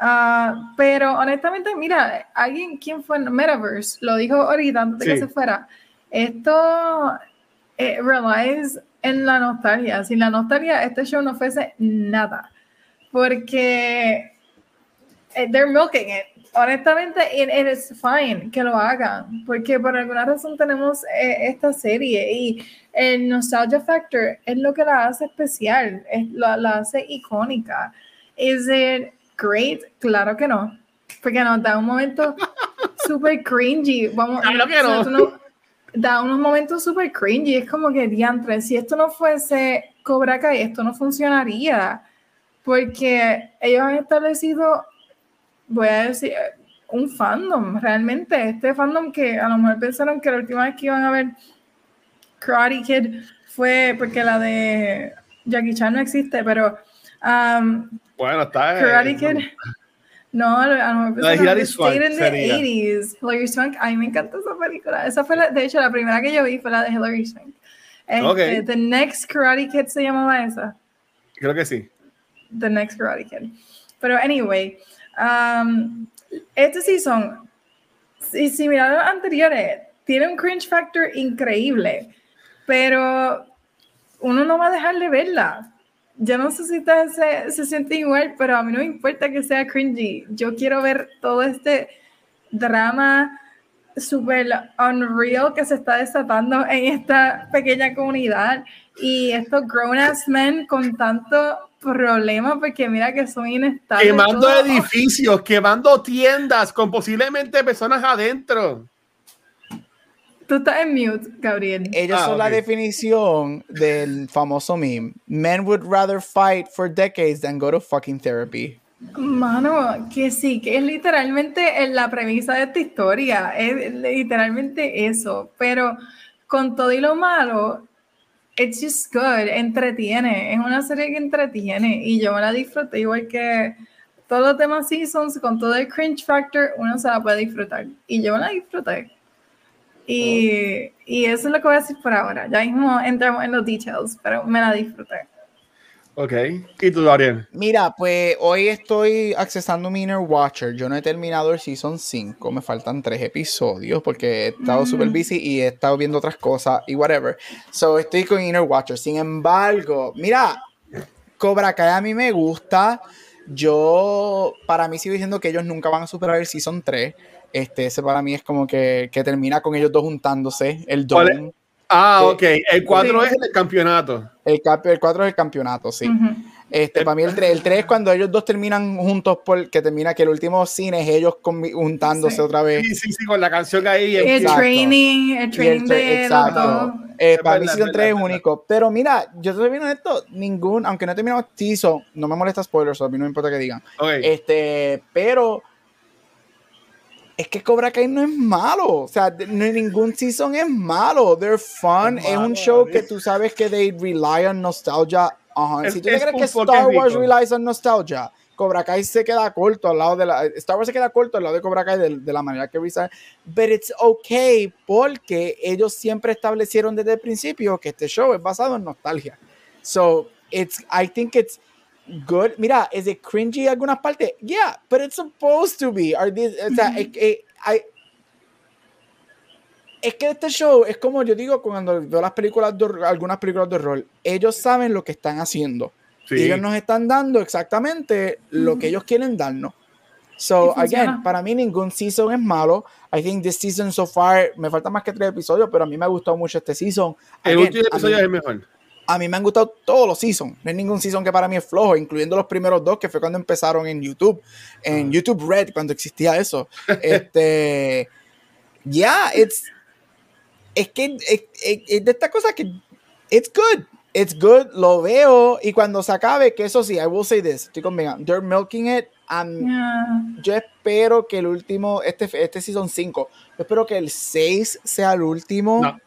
Uh, pero honestamente, mira, alguien, ¿quién fue en Metaverse? Lo dijo ahorita antes de que se fuera. Esto eh, relies en la nostalgia. Sin la nostalgia, este show no fuese nada. Porque eh, they're milking it. Honestamente, it, is fine que lo hagan, porque por alguna razón tenemos eh, esta serie y el nostalgia factor es lo que la hace especial, es, la, la hace icónica. Is it great? Claro que no, porque nos da un momento súper cringy. Vamos, claro que no. da unos momentos súper cringy. Es como que, diantre, si esto no fuese Cobra Kai, esto no funcionaría. Porque ellos han establecido voy a decir, un fandom, realmente. Este fandom que a lo mejor pensaron que la última vez que iban a ver Karate Kid fue porque la de Jackie Chan no existe, pero. Um, bueno, está. Karate Kid. No, a lo mejor la de Hilary Swank. in the 80s. Hilary Swank. A mí me encanta esa película. Esa fue, la, de hecho, la primera que yo vi fue la de Hilary Swank. Este, okay. The Next Karate Kid se llamaba esa. Creo que sí. The Next Karate Kid. Pero, anyway. Um, este season, y si miran los anteriores, tiene un cringe factor increíble, pero uno no va a dejar de verla. Yo no sé si se, se sienten igual, pero a mí no me importa que sea cringy. Yo quiero ver todo este drama super unreal que se está desatando en esta pequeña comunidad y estos grown ass men con tanto problema porque mira que son inestables. Quemando edificios, quemando tiendas con posiblemente personas adentro. Tú estás en mute, Gabriel. Ellos ah, son la definición del famoso meme. Men would rather fight for decades than go to fucking therapy. Mano, que sí, que es literalmente la premisa de esta historia. Es literalmente eso. Pero con todo y lo malo, it's just good, entretiene, es una serie que entretiene y yo me la disfruté igual que todos los demás seasons, con todo el cringe factor, uno se la puede disfrutar y yo me la disfruté. Y, y eso es lo que voy a decir por ahora. Ya mismo entramos en los details, pero me la disfruté. Ok. ¿Y tú, Darian? Mira, pues hoy estoy accesando mi Inner Watcher. Yo no he terminado el Season 5. Me faltan tres episodios porque he estado súper mm. busy y he estado viendo otras cosas y whatever. So, estoy con Inner Watcher. Sin embargo, mira, Cobra Kai a mí me gusta. Yo, para mí sigo diciendo que ellos nunca van a superar el Season 3. Este, ese para mí es como que, que termina con ellos dos juntándose. El Don. Ah, ok. El 4 es el campeonato. El, el 4 es el campeonato, sí. Este, para mí el 3, el 3 es cuando ellos dos terminan juntos, porque termina que el último cine es ellos juntándose otra vez. Sí, sí, sí, con la canción ahí. El, training, el training de exacto. Eh, para mí Season 3 es único. Pero mira, yo estoy viendo esto, ningún, aunque no he terminado Season, no me molesta spoilers, a mí no me importa que digan. Este, pero es que Cobra Kai no es malo. O sea, no, ningún season es malo. They're fun. Es, un show que tú sabes que they rely on nostalgia. si tú crees que Star Wars relies on nostalgia, Cobra Kai se queda corto al lado de la. Star Wars se queda corto al lado de Cobra Kai de, la manera que rely. But it's okay porque ellos siempre establecieron desde el principio que este show es basado en nostalgia. So, it's, I think it's good. Mira, ¿es it cringy en algunas partes? Yeah, but it's supposed to be. Are these, o sea, es, es, que este show es como yo digo cuando veo las películas, de, algunas películas de rol, ellos saben lo que están haciendo. Ellos nos están dando exactamente lo que ellos quieren darnos. So, again, para mí ningún season es malo. I think this season so far, me falta más que tres episodios, pero a mí me ha gustado mucho este season. El último episodio es el mejor a mí me han gustado todos los seasons. No hay ningún season que para mí es flojo, incluyendo los primeros dos, que fue cuando empezaron en YouTube, en ah. YouTube Red, cuando existía eso. este, ya, yeah, it's, es que es, de esta cosa que, it's good, it's good, lo veo, y cuando se acabe, que eso sí, I will say this, estoy conmigo, they're milking it, yo espero que el último, este, este season 5, yo espero que el 6 sea el último. No,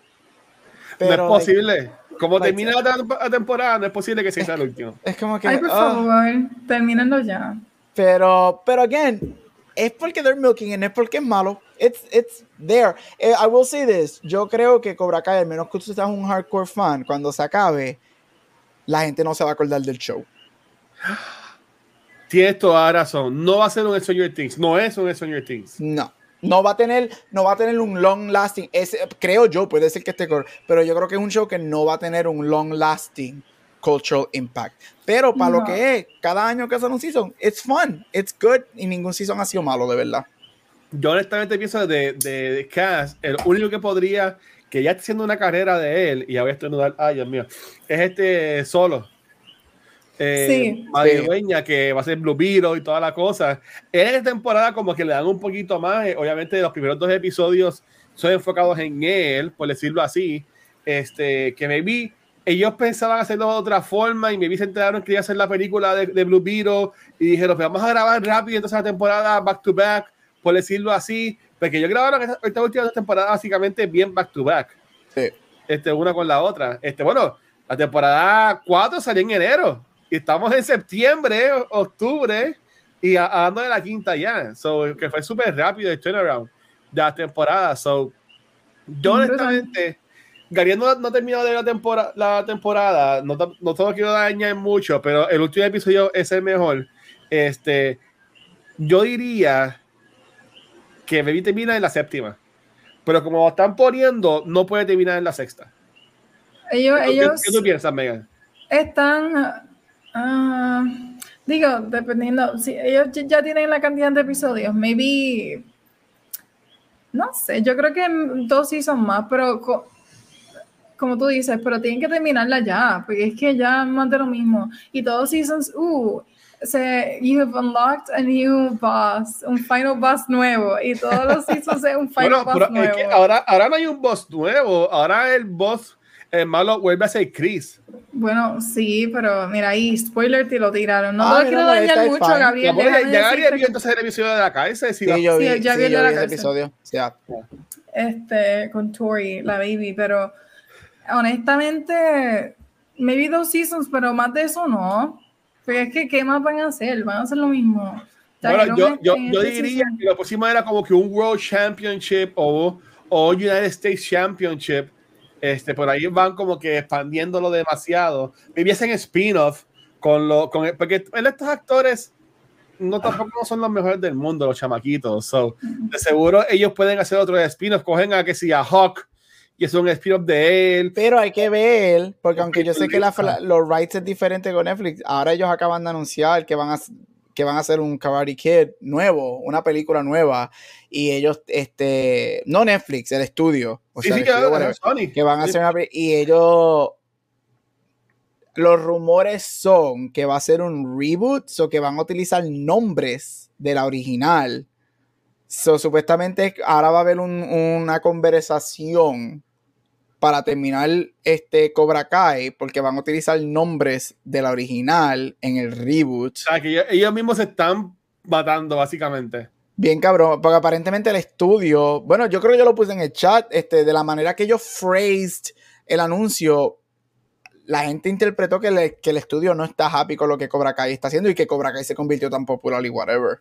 pero, no es posible. Como termina la temporada, no es posible que sea el último. Es como que. Ay, por ah. favor, terminando ya. Pero, pero, again, es porque they're milking y no es porque es malo. It's, it's there. Eh, I will say this. Yo creo que Cobra Kai, al menos que tú seas un hardcore fan, cuando se acabe, la gente no se va a acordar del show. Tienes toda razón. No va a ser un Stranger Things. No es un Stranger Things. No no va a tener, no va a tener un long lasting. creo yo, puede ser que esté pero yo creo que es un show que no va a tener un long lasting cultural impact. Pero para lo que es, cada año que hacen un season, it's fun, it's good, y ningún season ha sido malo, de verdad. Yo honestamente pienso de, de, Cass, el único que podría, que ya está haciendo una carrera de él, y ya voy a estornudar, ay Dios mío, es este solo. Eh, sí, que va a ser Blue Beetle y toda la cosa. En esta temporada como que le dan un poquito más, eh, obviamente los primeros dos episodios son enfocados en él, por decirlo así, este, que me vi ellos pensaban hacerlo de otra forma y me vi se enteraron que iba a hacer la película de, Blue Beetle y dijeron, pues vamos a grabar rápido entonces la temporada back to back, por decirlo así, porque ellos grabaron esta, esta última temporada básicamente bien back to back. Sí. Este, una con la otra. Este, bueno, la temporada 4 salió en enero y estamos en septiembre, octubre y hablando de la quinta ya. So, que fue súper rápido el turnaround de la temporada. So, yo honestamente Gary no, no, ha terminado de la, temporada la temporada, no, no todo quiero dañar mucho, pero el último episodio es el mejor. Este, yo diría que Baby termina en la séptima, pero como están poniendo, no puede terminar en la sexta. Ellos, ¿Qué, ellos ¿qué, tú piensas, Megan? Están, uh, digo, dependiendo, si ellos ya tienen la cantidad de episodios, maybe, no sé, yo creo que dos sí son más, pero como tú dices, pero tienen que terminarla ya, porque es que ya más de lo mismo. Y todos seasons, uh, se, you have unlocked a new boss, un final boss nuevo, y todos los seasons es un final boss nuevo. Es que ahora, ahora no hay un boss nuevo, ahora el boss el malo vuelve a ser Chris. Bueno, sí, pero mira ahí, spoiler te lo tiraron. No ah, lo quiero dañar mucho, Gabriel. Ya, ya Gabriel vio entonces el episodio de la cárcel. Sí, yo vi, sí, ya vi, yo vi ese episodio. Este, con Tori, la baby, pero honestamente, me vi dos seasons, pero más de eso no. Pero es que, ¿qué más van a hacer? Van a hacer lo mismo. Bueno, yo, yo, yo este diría que lo próximo era como que un World Championship o, o United States Championship. Este, por ahí van como que expandiéndolo demasiado. Viviesen spin-off con lo, con, porque estos actores no tampoco no son los mejores del mundo, los chamaquitos. So, de seguro ellos pueden hacer otro spin-off. Cogen a que si a Hawk y es un spin-off de él. Pero hay que ver, porque aunque yo sé que la, los rights es diferente con Netflix, ahora ellos acaban de anunciar que van a que van a hacer un Karate Kid nuevo, una película nueva, y ellos, este, no Netflix, el estudio, o sea, que, van a hacer una, y ellos, los rumores son que va a ser un reboot, o que van a utilizar nombres de la original, So, supuestamente ahora va a haber una conversación para terminar este Cobra Kai, porque van a utilizar nombres de la original en el reboot. O sea, que ellos, mismos se están matando, básicamente. Bien cabrón, porque aparentemente el estudio, bueno, yo creo que yo lo puse en el chat, este, de la manera que ellos phrased el anuncio, la gente interpretó que, que el estudio no está happy con lo que Cobra Kai está haciendo y que Cobra Kai se convirtió tan popular y whatever.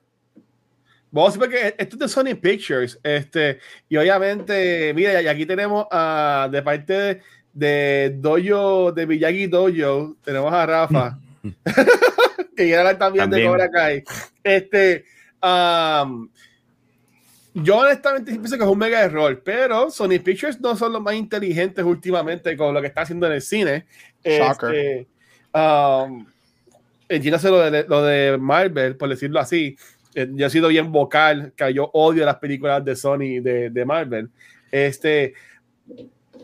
Vamos a ver que esto es de Sony Pictures. Este, y obviamente, mira, y aquí tenemos a, de parte de, de Dojo, de Miyagi Dojo, tenemos a Rafa, que ya también, también, de Cobra Kai. Este, um, yo honestamente pienso que es un mega error, pero Sony Pictures no son los más inteligentes últimamente con lo que está haciendo en el cine. Shocker. Este, um, lo de, lo de Marvel, por decirlo así. Eh, yo he sido bien vocal, que yo odio las películas de Sony, de, de Marvel. Este,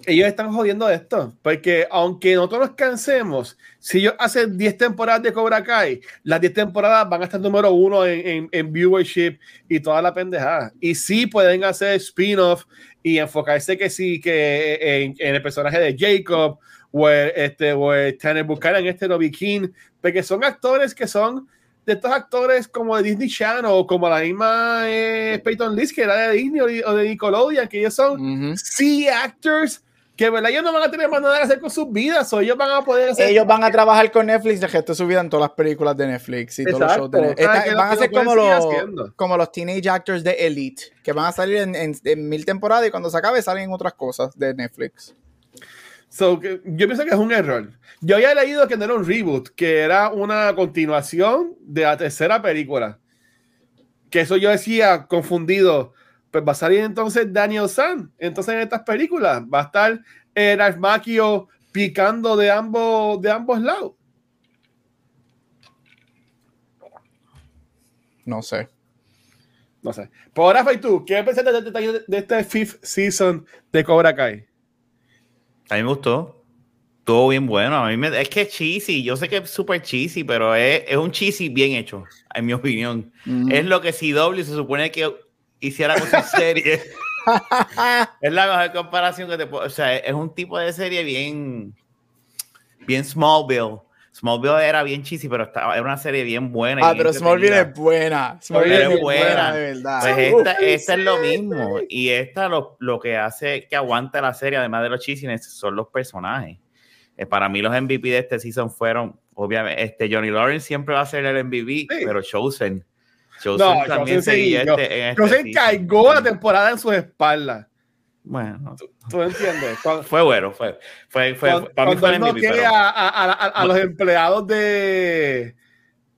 ellos están jodiendo esto, porque aunque nosotros nos cansemos, si ellos hacen 10 temporadas de Cobra Kai, las 10 temporadas van a estar número uno en, en, viewership y toda la pendejada. Y sí pueden hacer spin-off y enfocarse que sí, que en, en, el personaje de Jacob o este, o Tanner Buchanan, este Robbie King, porque son actores que son de estos actores como de Disney Channel o como la misma eh, Peyton List, que era de Disney o de, Nickelodeon, que ellos son C actors que ¿verdad? ellos no van a tener más nada que hacer con sus vidas, o ellos van a poder hacer. Ellos van a trabajar con Netflix, de gesto su vida en todas las películas de Netflix y todos los shows de Netflix. van a ser como los, como los teenage actors de Elite, que van a salir en, en, mil temporadas y cuando se acabe salen en otras cosas de Netflix. So, yo pienso que es un error. Yo había leído que no era un reboot, que era una continuación de la tercera película. Que eso yo decía confundido. Pues va a salir entonces Daniel San. Entonces en estas películas va a estar eh, Macchio picando de ambos, de ambos lados. No sé. No sé. Por ahora, tú, ¿qué pensaste de, de, de, este fifth season de Cobra Kai? A mí me gustó. Estuvo bien bueno. A mí me, es que es cheesy. Yo sé que es súper cheesy, pero es, es, un cheesy bien hecho, en mi opinión. Mm. Es lo que CW se supone que hiciera con su serie. es la mejor comparación que te puedo. O sea, es un tipo de serie bien. Bien Smallville Smallville era bien cheesy, pero estaba, era una serie bien buena. Ah, pero Smallville es buena. Smallville es buena, de verdad. Pues esta, esta, es lo mismo. Y esta lo, lo, que hace que aguante la serie, además de los cheesiness, son los personajes. Eh, para mí los MVP de este season fueron, obviamente, este Johnny Lawrence siempre va a ser el MVP, sí. pero Chosen. Chosen no, también seguía este, en este Chosen cargó la temporada en sus espaldas. Bueno, ¿Tú, tú entiendes. Cuando, fue bueno, fue. fue, fue cuando, para mí fue no MVP, pero... a, a, a, a, los empleados de,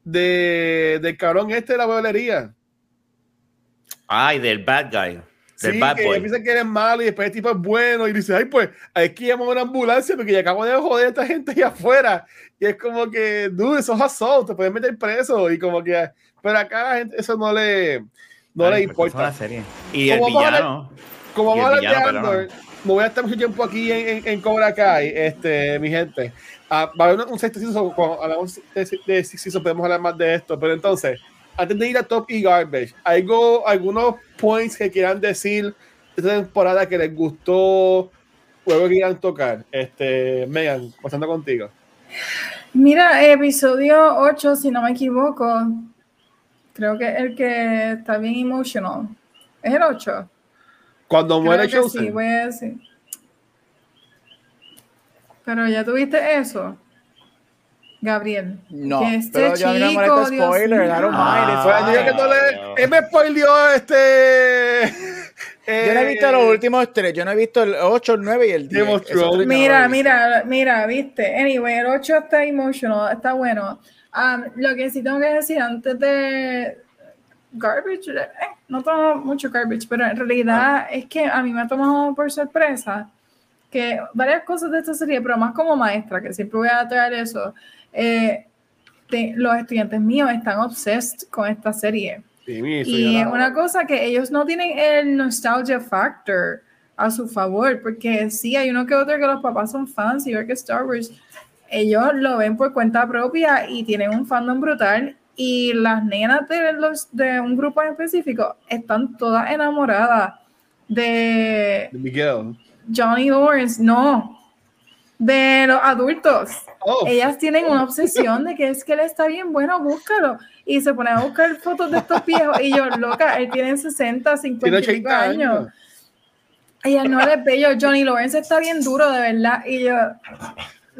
de del cabrón este de la bolería. Ay, del bad guy. Del sí, bad que boy. piensa que eres malo y después el tipo es bueno y dice, ay, pues hay que llamar a una ambulancia porque ya acabo de joder a esta gente allá afuera. Y es como que, dude, eso es assault, te pueden meter preso y como que, pero acá la gente eso no le, no Ay, le importa. Serie. Y el villano. Como vamos a hablar de Andor, no voy a estar mucho tiempo aquí en, en, en Cobra Kai, este, mi gente. Uh, va a haber un, un sexto season, cuando hablamos de, de Six Season podemos hablar más de esto, pero entonces, antes de ir a Top y Garbage, ¿algo, algunos points que quieran decir de esta temporada que les gustó o algo que quieran tocar? Este, Megan, pasando contigo. Mira, episodio 8, si no me equivoco, creo que es el que está bien emotional. ¿Es el 8? Cuando Creo muere que Chosen. sí, voy a decir. Pero ya tuviste eso, Gabriel. No, que este pero yo no me chico, Dios spoiler, I don't mío. mind. it's Pues, que no le- él me spoileó este. Yo no he visto los últimos tres, yo no he visto el 8, el 9 y el 10. Game of Esos tres Thrones. yo no Mira, mira, mira, viste. Anyway, el 8 está emotional, está bueno. Um, lo que sí tengo que decir antes de garbage, eh, no tomo mucho garbage, pero en realidad es que a mí me ha tomado por sorpresa que varias cosas de esta serie, pero más como maestra, que siempre voy a traer eso, eh, de- los estudiantes míos están obsessed con esta serie. Sí, Y es una cosa que ellos no tienen el nostalgia factor a su favor, porque sí, hay uno que otro que los papás son fans y ver que Star Wars, ellos lo ven por cuenta propia y tienen un fandom brutal. Y las nenas de, los, de un grupo en específico están todas enamoradas de de Miguel. Johnny Lawrence, no, de los adultos. Oh, Ellas tienen una obsesión de que es que él está bien bueno, búscalo. Y se ponen a buscar fotos de estos viejos. Y yo, loca, él tiene 60, 50 tiene y pico 80 años. años. Ella no ve yo, Johnny Lawrence está bien duro, de verdad. Y yo,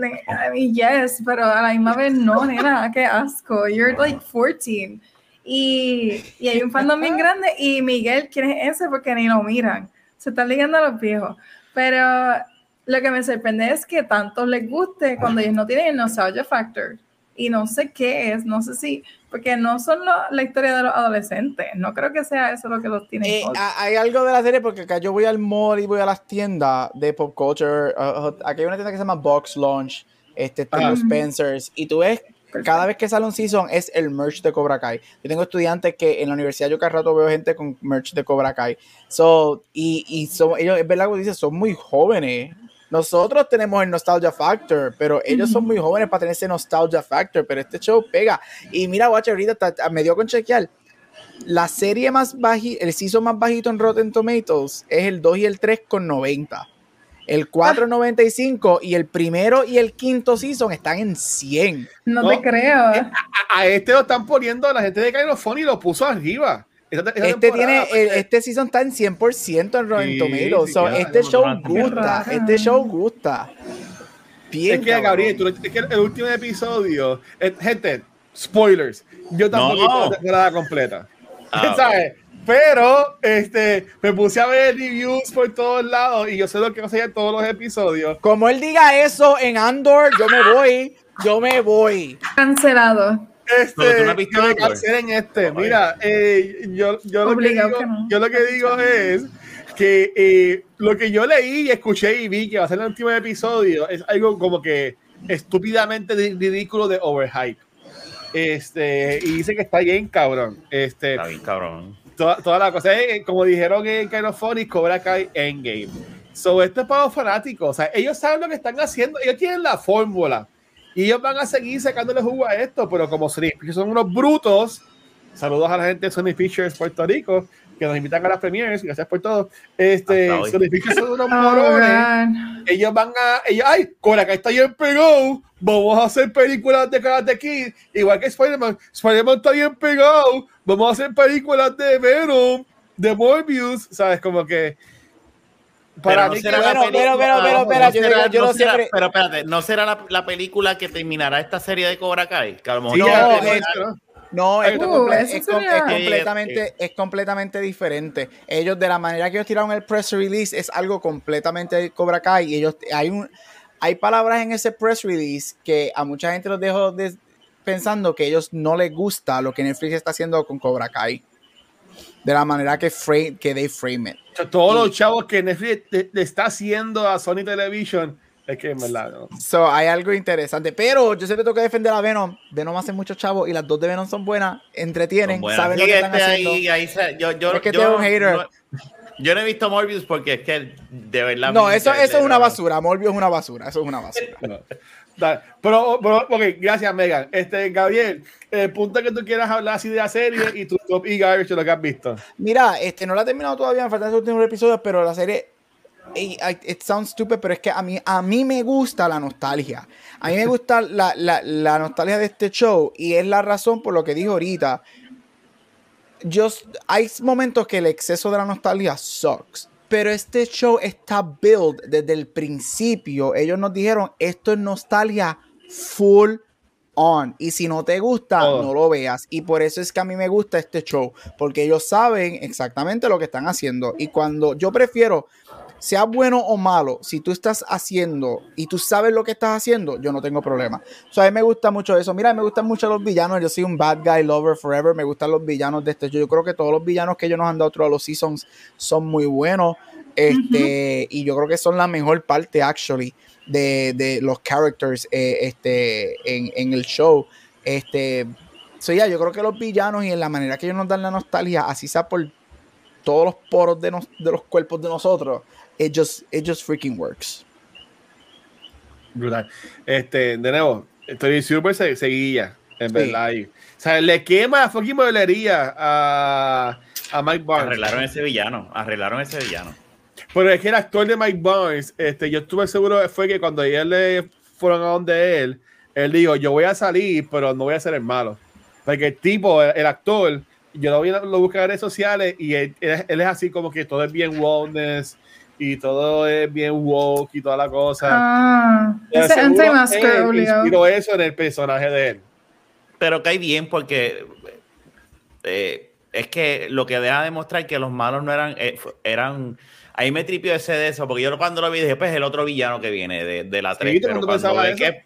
I mean, yes, pero a la misma vez no, nena, qué asco. You're like 14. Y, y hay un fandom bien grande. Y Miguel, ¿quién es ese? Porque ni lo miran. Se están ligando a los viejos. Pero lo que me sorprende es que tanto les guste cuando ellos no tienen el nostalgia factor. Y no sé qué es, no sé si, porque no son lo- la historia de los adolescentes. No creo que sea eso lo que los tiene. Eh, hay algo de la serie porque acá yo voy al mall y voy a las tiendas de pop culture. uh, uh, aquí hay una tienda que se llama Box Launch, este, este, los Spencers, y tú ves cada vez que sale un season es el merch de Cobra Kai. Yo tengo estudiantes que en la universidad yo cada rato veo gente con merch de Cobra Kai. So, y, y son, ellos, es verdad que dice, son muy jóvenes. Nosotros tenemos el nostalgia factor, pero ellos son muy jóvenes para tener ese nostalgia factor, pero este show pega. Y mira, watch, ahorita está- me dio con chequear. La serie más bajita, el season más bajito en Rotten Tomatoes es el 2 y el 3 con 90. El 4.95 y el primero y el quinto season están en 100. no, no. te creo. A, a este lo están poniendo la gente de Cairofón y lo puso arriba. Esa- esa Este tiene, el- porque- este season está en 100% en Rotten Sí, Tomatoes. sí, So, claro, este es show gusta, este show gusta. Bien, es que, cabrón. Gabriel, tú- es que el último episodio, eh, gente, spoilers. Yo tampoco visto la temporada completa. Ah, ¿Sabes? Pero este, me puse a ver reviews por todos lados y yo sé lo que va a ser en todos los episodios. Como él diga eso en Andor, yo me voy, yo me voy. Cancelado. Este, no que Andor. cancelen este. Mira, eh, yo, yo, lo que digo, que no. yo lo que digo es que eh, lo que yo leí, escuché y vi que va a ser el último episodio es algo como que estúpidamente ridículo de overhype. Este, y dice que está bien cabrón. Este, está bien cabrón. Toda, toda la cosa, es, como dijeron en Kind Cobra Kai Endgame. So, esto es para los fanáticos. O sea, ellos saben lo que están haciendo, ellos tienen la fórmula y ellos van a seguir sacándole jugo a esto, pero como Sony son unos brutos. Saludos a la gente de Sony Pictures Puerto Rico que nos invitan a las premieres, gracias por todo. Este, Sony Pictures son unos oh, morones. ellos van a, ellos, ay, Cora acá está bien pegado, vamos a hacer películas de Karate Kid, igual que Spider-Man. Spider-Man está bien pegado, vamos a hacer películas de Venom, de Morbius, ¿sabes? Como que para pero, mí pero, pero, pero, pero, pero, yo, será, yo no, siempre... pero espérate, ¿no será la, la, película que terminará esta serie de Cobra Kai? Que a lo mejor no, no, no, es, uh, es, completamente, es completamente diferente. Ellos, de la manera que ellos tiraron el press release, es algo completamente de Cobra Kai. Y ellos, hay, un, hay palabras en ese press release que a mucha gente los dejó pensando que ellos no les gusta lo que Netflix está haciendo con Cobra Kai. De la manera que, frame, que they frame it. todos los chavos que Netflix le está haciendo a Sony Television es que en verdad, So, hay algo interesante. Pero yo siempre tengo que defender a Venom. Venom hace muchos chavos y las dos de Venom son buenas, entretienen, saben lo que están este haciendo. Ahí, yo, yo, es que yo, un hater. No, yo no he visto Morbius porque es que de verdad. No, eso, eso es una basura. Morbius es una basura. Eso es una basura. Pero, pero, ok, gracias, Megan. Este, Gabriel, el punto que tú quieras hablar así de la serie y tu top y garbage lo que has visto. Mira, este, no la he terminado todavía, me faltan los últimos episodios, pero la serie it sounds stupid, pero es que a mí, a mí me gusta la nostalgia. A mí me gusta la, la, la nostalgia de este show y es la razón por lo que dijo ahorita. Just, hay momentos que el exceso de la nostalgia sucks. Pero este show está build desde el principio. Ellos nos dijeron, esto es nostalgia full on. Y si no te gusta, oh. no lo veas. Y por eso es que a mí me gusta este show. Porque ellos saben exactamente lo que están haciendo. Y cuando yo prefiero sea bueno o malo, si tú estás haciendo y tú sabes lo que estás haciendo, yo no tengo problema. O sea, a mí me gusta mucho eso. Mira, me gustan mucho los villanos. Yo soy un bad guy lover forever. Me gustan los villanos de este. Yo creo que todos los villanos que ellos nos han dado todos los seasons son muy buenos. Este, y yo creo que son la mejor parte, actually, de, los characters eh, este, en, el show. Este, so ya, yo creo que los villanos y en la manera que ellos nos dan la nostalgia, así sea por todos los poros de, de los cuerpos de nosotros, it just, it just freaking works. Brutal. Este, de nuevo, estoy súper seguía, en verdad. O sea, le quema fucking modelería a, a Mike Barnes. Arreglaron ese villano, arreglaron ese villano. Pero es que el actor de Mike Barnes, este, yo estuve seguro fue que cuando ellos le fueron a donde él, él dijo, yo voy a salir, pero no voy a ser el malo. Porque el tipo, el, actor, yo lo, vi, lo busqué en redes sociales y él, él, es así como que todo es bien wellness y todo es bien woke y toda la cosa. Ah, ese anti-masker inspiró eso en el personaje de él. Pero cae bien porque eh, es que lo que deja de mostrar que los malos no eran, eh, eran ahí me tripió ese de eso, porque yo cuando lo vi dije, pues el otro villano que viene de, de la 3, pero cuando ve que,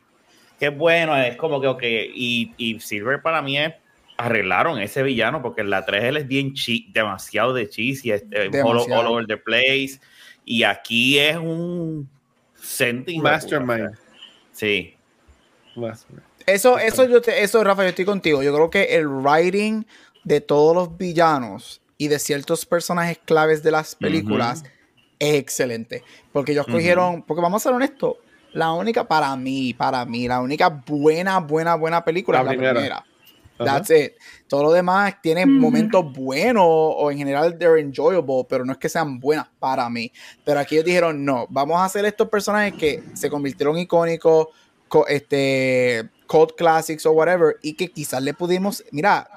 que bueno, es como que, ok, y, y Silver para mí es arreglaron ese villano porque en la 3 él es bien chi, demasiado de cheesy, este, all, all, over the place. Y aquí es un. Mastermind. Sí. Eso, eso, yo eso, Rafa, yo estoy contigo. Yo creo que el writing de todos los villanos y de ciertos personajes claves de las películas es excelente. Porque ellos cogieron, porque vamos a ser honestos, la única, para mí, para mí, la única buena, buena, buena película la es la primera. That's it. Todo lo demás tiene momentos buenos o en general they're enjoyable, pero no es que sean buenas para mí. Pero aquí ellos dijeron, no, vamos a hacer estos personajes que se convirtieron icónicos, este, cult classics o whatever, y que quizás le pudimos, mira,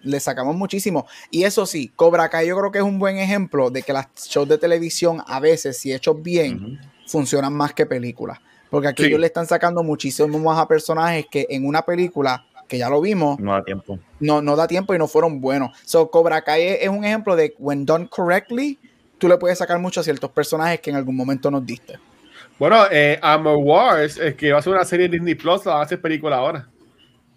le sacamos muchísimo. Y eso sí, Cobra Kai yo creo que es un buen ejemplo de que las shows de televisión a veces, si hechos bien, funcionan más que películas. Porque aquí ellos le están sacando muchísimo más a personajes que en una película que ya lo vimos. No da tiempo. No, no da tiempo y no fueron buenos. So, Cobra Kai es, un ejemplo de when done correctly, tú le puedes sacar mucho a ciertos personajes que en algún momento nos diste. Bueno, eh, Armor Wars, es que va a ser una serie de Disney Plus, la va a hacer película ahora.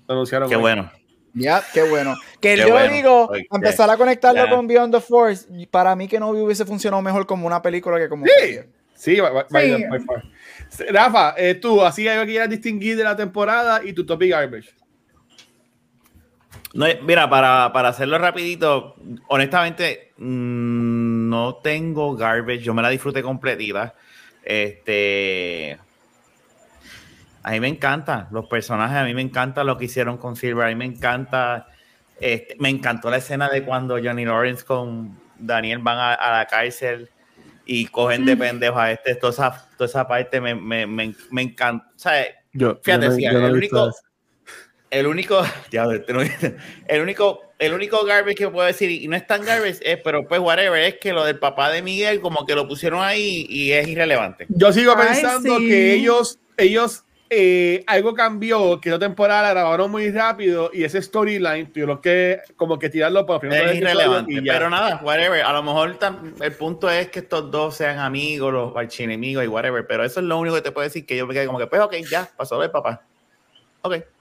anunciaron. Qué bueno. Ya, qué bueno. Que yo digo, empezar a conectarlo con Beyond the Force, para mí que no hubiese funcionado mejor como una película que como. Sí, sí, sí. Rafa, eh, tú, así algo que quieras distinguir de la temporada y tu topic garbage. No, mira, para, para, hacerlo rapidito, honestamente, mm, no tengo garbage. Yo me la disfruté completita. Este. A mí me encanta los personajes, a mí me encanta lo que hicieron con Silver, a mí me encanta. Este, me encantó la escena de cuando Johnny Lawrence con Daniel van a, la cárcel y cogen de pendejo a este. Toda esa, toda esa parte me, me, me, me encanta. O sea, yo, fíjate, el único el único, el único, el único garbage que puedo decir, y no es tan garbage, es, pero pues whatever, es que lo del papá de Miguel como que lo pusieron ahí y es irrelevante. Yo sigo pensando que ellos, ellos, eh, algo cambió, que la temporada la grabaron muy rápido y ese storyline lo que como que tirarlo por primera Es irrelevante, pero nada, whatever, a lo mejor el punto es que estos dos sean amigos, los archienemigos y whatever, pero eso es lo único que te puedo decir, que yo me quedé como que, pues ok, ya, pasó el papá. Ok.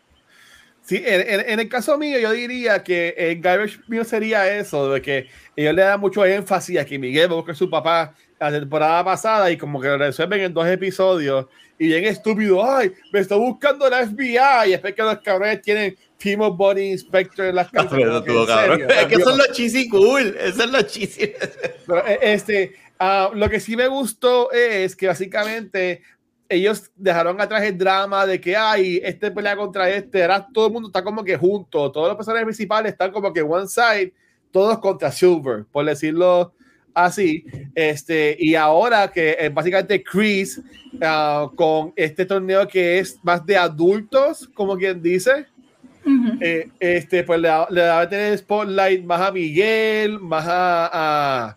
Sí, en, el caso mío, yo diría que el garbage mío sería eso, de que ellos le dan mucho énfasis a que Miguel busca a su papá la temporada pasada y como que lo resuelven en dos episodios y bien estúpido, ay, me está buscando la FBI y después que los cabrones tienen Team of Body Inspector en las casas. es que son los cheesy cool, eso es lo cheesy. E, este, uh, lo que sí me gustó es que básicamente ellos dejaron atrás el drama de que hay este pelea contra este, ahora todo el mundo está como que junto, todos los personajes principales están como que one side, todos contra Silver, por decirlo así. Este, y ahora que eh, básicamente Chris ah, con este torneo que es más de adultos, como quien dice. Eh, este, pues le, le va a tener spotlight más a Miguel, más a,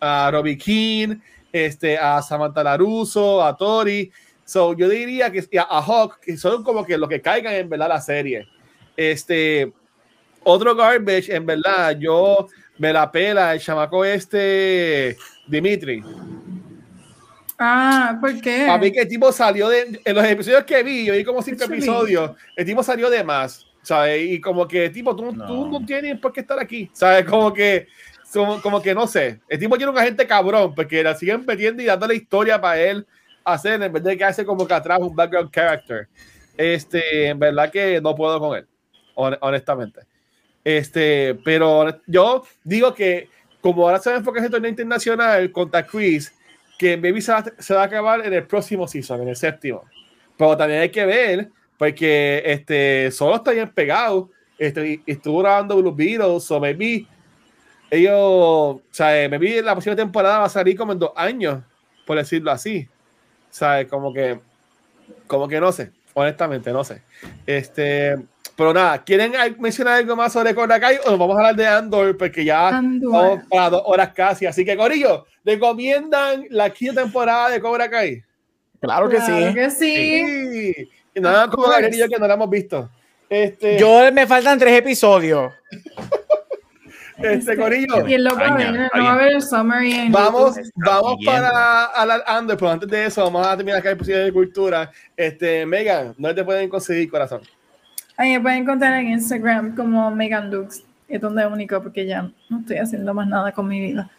a, a Robbie King, este, a Samantha Laruso, a Tori. So, yo diría que a, Hawk, que son como que los que caigan en verdad la serie. Este, otro garbage, en verdad, yo me la pela el chamaco este, Dimitri. Ah, ¿por qué? A mí que el tipo salió de, en los episodios que vi, yo vi como cinco episodios, el tipo salió de más, ¿sabes? Y como que, tipo, tú no, tú no tienes por qué estar aquí, ¿sabes? Como que, como, que no sé, el tipo tiene un agente cabrón, porque la siguen metiendo y dando la historia para él hacer en vez de que hace como que atrás un background character. Este, en verdad que no puedo con él, honestamente. Este, pero yo digo que como ahora se va a enfocar en el torneo internacional contra Chris, que Baby se va, se va, a acabar en el próximo season, en el séptimo. Pero también hay que ver, porque este, solo está bien pegado. Este, estuvo grabando Blue Beatles, o maybe ellos, o sea, maybe la próxima temporada va a salir como en dos años, por decirlo así. ¿Sabes? Como que, como que no sé, honestamente, no sé. Este, pero nada, ¿quieren mencionar algo más sobre Cobra Kai o nos vamos a hablar de Andor? Porque ya vamos para dos horas casi. Así que, Corillo, ¿recomiendan la quinta temporada de Cobra Kai? Claro que sí. que sí. sí. Y nada como yo que no la hemos visto. Este... Yo me faltan tres episodios. Este corillo. Y el loco no va a ver el summary Vamos, vamos para hablar Andor, pero antes de eso vamos a terminar acá el posibilidad de cultura. Este, Megan, ¿dónde te pueden conseguir, corazón? Ahí me pueden encontrar en Instagram como Megan Dux. Es donde es único porque ya no estoy haciendo más nada con mi vida.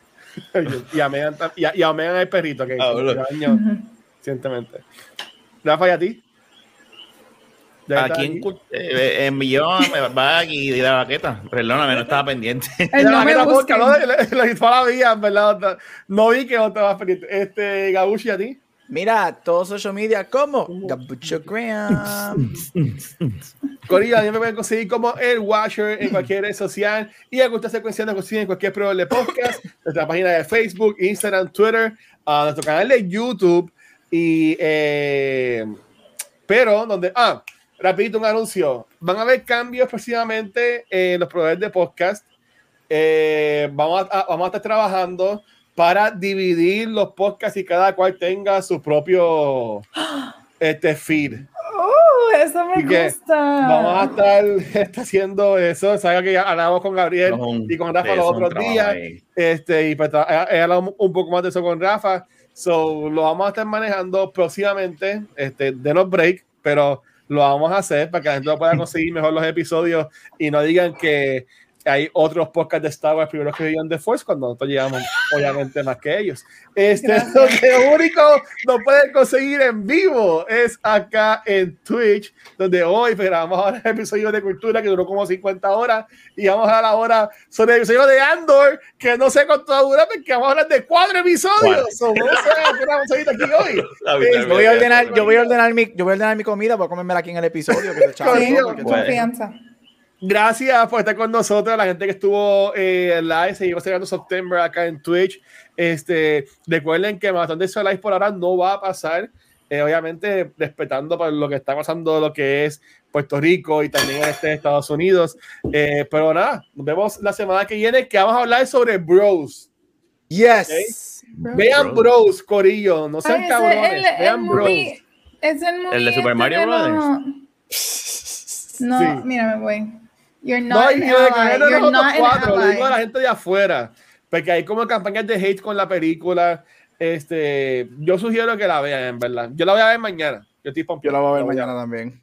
y, a Megan, y, a, Megan el perrito que ah, año, recientemente. Rafa, ¿y a ti? Aquí en, eh, envió va aquí de la baqueta. Perdóname, no estaba pendiente. no me la vía, ¿verdad? No vi que no estaba pendiente. Este, Gabushi, ¿a ti? Mira, todos social media como Gabucho Graham. Corilla, también me pueden conseguir como el Washer en cualquier red social y a esta secuencia nos consiguen en cualquier programa de podcast, nuestra página de Facebook, Instagram, Twitter, a nuestro canal de YouTube y eh, pero donde ah rapidito un anuncio. Van a haber cambios precisamente en los proveedores de podcast. Eh, vamos, a, vamos a estar trabajando para dividir los podcasts y cada cual tenga su propio este feed. Oh, eso me gusta. Vamos a estar haciendo eso. Sabes que ya hablamos con Gabriel y con Rafa los otros días. Este, y pues, he, hablado un poco más de eso con Rafa. So, lo vamos a estar manejando próximamente. Este, denos break, pero lo vamos a hacer para que la gente pueda conseguir mejor los episodios y no digan que hay otros podcasts de Star Wars primero que vivían de Force cuando nosotros llegamos obviamente más que ellos. Este, lo que único no pueden conseguir en vivo es acá en Twitch, donde hoy grabamos ahora el episodio de Cultura que duró como 50 horas y vamos a la hora sobre el episodio de Andor, que no sé cuánto dura, porque vamos a hablar de cuatro episodios. So, vamos a seguir aquí hoy. yo, voy a ordenar, yo, voy a ordenar mi, yo voy a ordenar mi comida para comérmela aquí en el episodio. Que se confianza. Gracias por estar con nosotros, la gente que estuvo eh, live, seguimos llegando septiembre acá en Twitch. Este, recuerden que bastante de live por ahora no va a pasar, eh, obviamente respetando por lo que está pasando, lo que es Puerto Rico y también este Estados Unidos. Eh, pero nada, nos vemos la semana que viene que vamos a hablar sobre Bros. Yes. Vean Bros, Corillo, no sean cabrones, vean Bros. es el, de Super Mario Brothers. No, mira, me voy. You're not no, yo You're not cuatro, lo digo a la gente de afuera, porque hay como campañas de hate con la película. Este, yo sugiero que la vean, en verdad. Yo la voy a ver mañana. Yo, estoy yo la voy a ver mañana también.